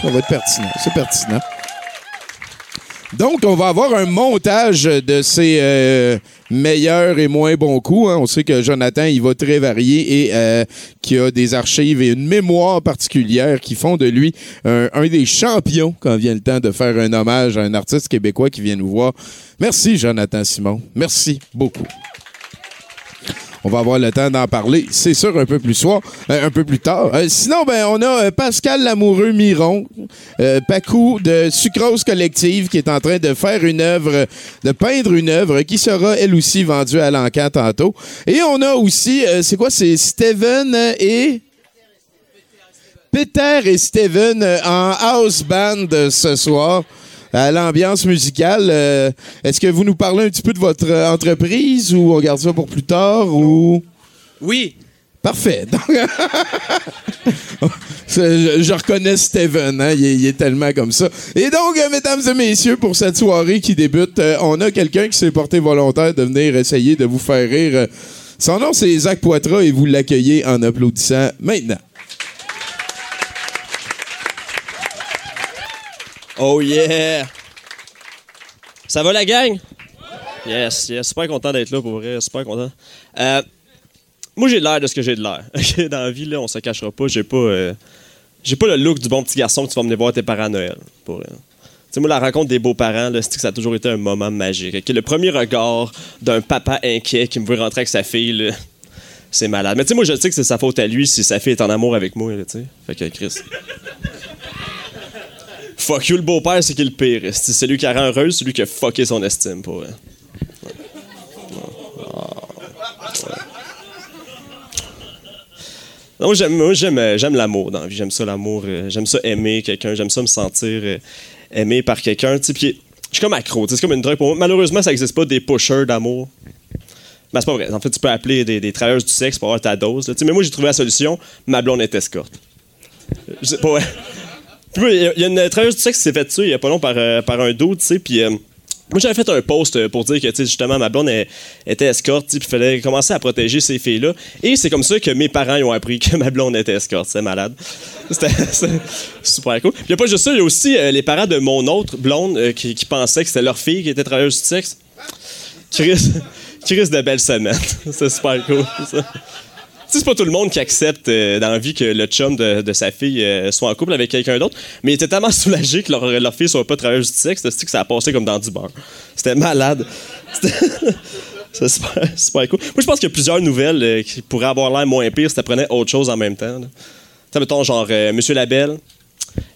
ça va être pertinent. C'est pertinent. Donc, on va avoir un montage de ses euh, meilleurs et moins bons coups. hein. On sait que Jonathan, il va très varier et euh, qu'il a des archives et une mémoire particulière qui font de lui un, un des champions quand vient le temps de faire un hommage à un artiste québécois qui vient nous voir. Merci, Jonathan Simon. Merci beaucoup. On va avoir le temps d'en parler, c'est sûr, un peu plus soir, euh, un peu plus tard. Euh, sinon, ben, on a euh, Pascal Lamoureux Miron, Pacou de Sucrose Collective, qui est en train de faire une œuvre, de peindre une œuvre qui sera elle aussi vendue à l'encan tantôt. Et on a aussi, c'est quoi, c'est Steven et Peter et Steven en house band ce soir à l'ambiance musicale. Euh, Est-ce que vous nous parlez un petit peu de votre euh, entreprise ou on garde ça pour plus tard ou? Oui. Parfait. Donc, je, je reconnais Steven, hein, il, est, il est tellement comme ça. Et donc, euh, mesdames et messieurs, pour cette soirée qui débute, euh, on a quelqu'un qui s'est porté volontaire de venir essayer de vous faire rire. Euh, Son nom, c'est Zach Poitras et vous l'accueillez en applaudissant maintenant. Oh yeah! Ça va la gang? Yes, yes, super content d'être là pour vrai, super content. Euh, moi j'ai l'air de ce que j'ai de l'air. Dans la vie, là, on se cachera pas, j'ai pas. euh, pas le look du bon petit garçon que tu vas venir voir tes parents à Noël. Pour vrai. Moi, la rencontre des beaux-parents, c'est que ça a toujours été un moment magique. Le premier regard d'un papa inquiet qui me veut rentrer avec sa fille, c'est malade. Mais tu sais, moi, je sais que c'est sa faute à lui si sa fille est en amour avec moi, là, tu sais. Fait que, Chris. Fuck you, le beau-père, c'est qui le pire. C'est celui qui rend heureuse, celui qui a fucké son estime, pour vrai. Non, moi, j'aime, euh, j'aime l'amour dans la vie. J'aime ça, l'amour. euh, j'aime ça, aimer quelqu'un. J'aime ça, me sentir euh, aimé par quelqu'un. Je suis comme accro. C'est comme une drogue pour moi. Malheureusement, ça n'existe pas des pushers d'amour. Mais c'est pas vrai. En fait, tu peux appeler des, des du sexe pour avoir ta dose. mais moi, j'ai trouvé la solution. Ma blonde est escorte. Sais pas, ouais. Il y a- une travailleuse du sexe qui s'est fait tuer il y a pas long par, euh, par un dos, tu sais, puis... euh, moi, j'avais fait un post euh, pour dire que, justement, ma blonde était escorte, puis il fallait commencer à protéger ces filles-là. Et c'est comme ça que mes parents ont appris que ma blonde était escorte. C'est malade. C'était super cool. Il n'y a pas juste ça, il y a aussi euh, les parents de mon autre blonde euh, qui, pensaient que c'était leur fille qui était travailleuse du sexe. Chris, Chris de belles semaines. c'est super cool. C'est pas tout le monde qui accepte euh, dans la vie que le chum de, sa fille euh, soit en couple avec quelqu'un d'autre, mais il était tellement soulagé que leur, leur fille soit pas travailleuse du sexe, c'est que ça a passé comme dans du beurre. C'était malade. C'est super, super cool. Moi, je pense qu'il y a plusieurs nouvelles euh, qui pourraient avoir l'air moins pires si t'apprenais autre chose en même temps. Tu mettons, genre, euh, Monsieur Labelle,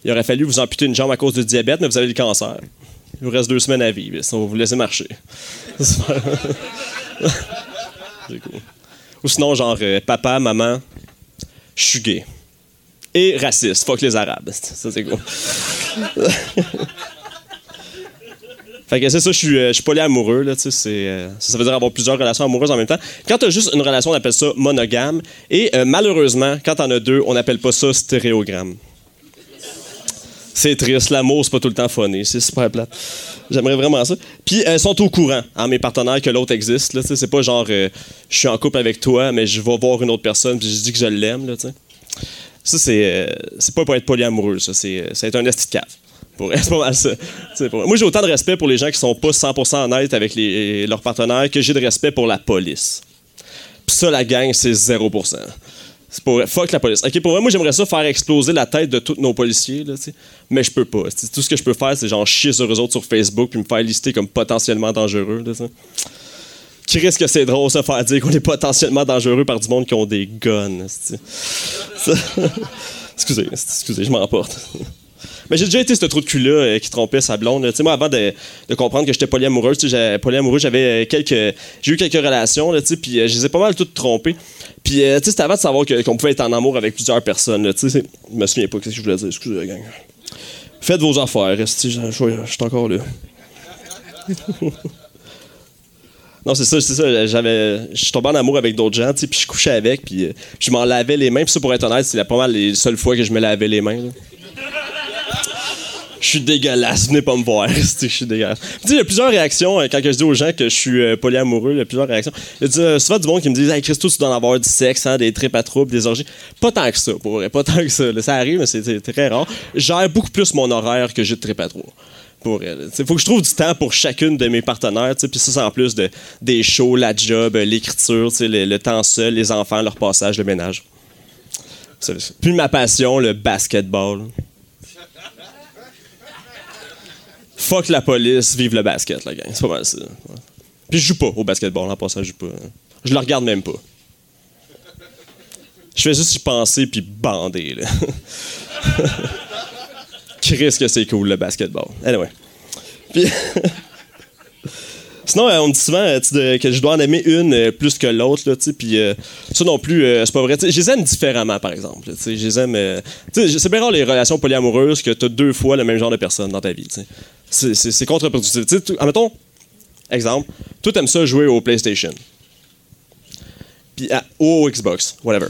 il aurait fallu vous amputer une jambe à cause du diabète, mais vous avez le cancer. Il vous reste deux semaines à vivre, sinon vous vous laissez marcher. C'est cool. Ou sinon, genre, euh, papa, maman, je suis gay. Et raciste, fuck les Arabes. Ça, c'est cool. fait que c'est ça, je suis, euh, polyamoureux, là, tu sais, c'est, euh, ça, ça veut dire avoir plusieurs relations amoureuses en même temps. Quand t'as juste une relation, on appelle ça monogame. Et euh, malheureusement, quand t'en as deux, on n'appelle pas ça stéréogramme. C'est triste, l'amour, c'est pas tout le temps funny. C'est super plate. J'aimerais vraiment ça. Puis, elles sont au courant, hein, mes partenaires, que l'autre existe. Là, c'est pas genre, euh, je suis en couple avec toi, mais je vais voir une autre personne, puis je dis que je l'aime. Là. Ça, c'est, euh, c'est pas pour être polyamoureux, ça. C'est, un esti cave. Pas mal ça. Moi, j'ai autant de respect pour les gens qui sont pas 100% honnêtes avec les, leurs partenaires que j'ai de respect pour la police. Puis ça, la gang, c'est 0%. C'est pour fuck la police. Ok, pour vrai, moi j'aimerais ça faire exploser la tête de tous nos policiers, là, tu sais. mais je peux pas. Tout ce que je peux faire, c'est genre chier sur eux autres sur Facebook puis me faire lister comme potentiellement dangereux. Là. Qui risque que c'est drôle se faire dire qu'on est potentiellement dangereux par du monde qui ont des guns. excusez, excusez, je m'emporte. Mais j'ai déjà été ce trou de cul-là euh, qui trompait sa blonde. là. Moi, avant de, comprendre que j'étais j'ai- polyamoureux, j'avais euh, quelques. J'ai eu quelques relations, là, puis euh, je les ai pas mal toutes trompées. Puis, tu sais, c'était avant de savoir qu'on pouvait être en amour avec plusieurs personnes, là, Je me souviens pas ce que je voulais dire. Excusez, la gang. Faites vos affaires, je, suis encore là. Non, c'est ça, c'est ça. Je suis tombé en amour avec d'autres gens, puis je couchais avec, puis je m'en lavais les mains. Puis ça, pour être honnête, c'est pas mal les seules fois que je me lavais les mains. Je suis dégueulasse, venez pas me voir, je suis dégueulasse. Il y a plusieurs réactions euh, quand je dis aux gens que je suis euh, polyamoureux, il y a plusieurs réactions. Il y a euh, souvent du monde qui me dit Hey Christo, tu dois en avoir du sexe, hein, des tripes à des orgies. Pas tant que ça, pour vrai, pas tant que ça. ça arrive, mais c'est très rare. Gère beaucoup plus mon horaire que j'ai de tripes à. Il faut que je trouve du temps pour chacune de mes partenaires. Puis ça, c'est en plus de, des shows, la job, l'écriture, le, le temps seul, les enfants, leur passage, le ménage. Puis ma passion, le basketball. Fuck la police, vive le basket, la gang. C'est pas mal ça. Puis je joue pas au basketball, en passant, je joue pas. Je le regarde même pas. Je fais juste y penser puis bander, là. Chris que c'est cool, le basketball. Anyway. Puis... Sinon, euh, on me dit souvent euh, que je dois en aimer une euh, plus que l'autre, là, puis ça non plus, c'est pas vrai. Je les aime différemment, par exemple. Je les aime. c'est bien rare les relations polyamoureuses que tu as deux fois le même genre de personne dans ta vie. tu sais. C'est- contre-productif. Tu sais, tu- admettons, exemple, toi, t'aimes ça jouer au PlayStation. Puis au Xbox, whatever.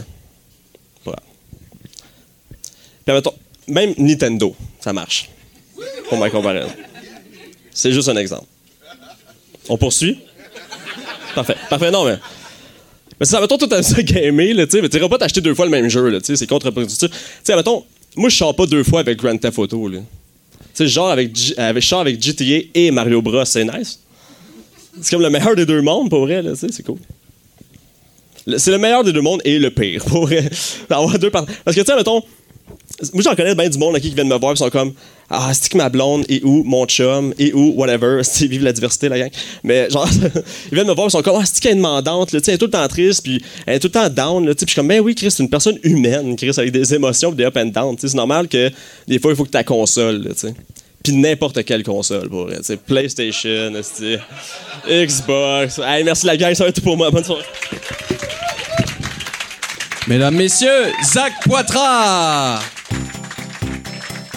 Voilà. Puis admettons, même Nintendo, ça marche. Pour ma comparaison. C'est juste un exemple. On poursuit? Parfait. Parfait, non, mais. Mais ça, mettons, toi, t'aimes ça gamer, là, tu sais, mais t'iras pas t'acheter deux fois le même jeu, là, tu sais, c'est contre-productif. Tu sais, mettons, moi, je sors pas deux fois avec Grand Theft Auto, là. Tu sais, genre avec, avec, sors avec GTA et Mario Bros, c'est nice. C'est comme le meilleur des deux mondes, pour vrai, là, tu c'est cool. C'est le meilleur des deux mondes et le pire, pour vrai. D'avoir deux par- Parce que, tu sais, mettons, moi, j'en connais bien du monde qui viennent me voir et sont comme Ah, c'est ma blonde est où, mon chum? Est où, whatever. C'est vive la diversité, la gang. Mais genre, ils viennent me voir et sont comme Ah, c'est qu'elle est demandante, tu elle est tout le temps triste, puis elle est tout le temps down. Là, tu puis je suis comme Ben oui, Chris, c'est une personne humaine, Chris, avec des émotions, des up and down. tu. C'est normal que des fois, il faut que ta console, tu. Puis n'importe quelle console, pour vrai. tu. PlayStation, Xbox. Hey, merci la gang, ça va être tout pour moi. Bonne soirée. Mesdames, messieurs, Zach Poitras.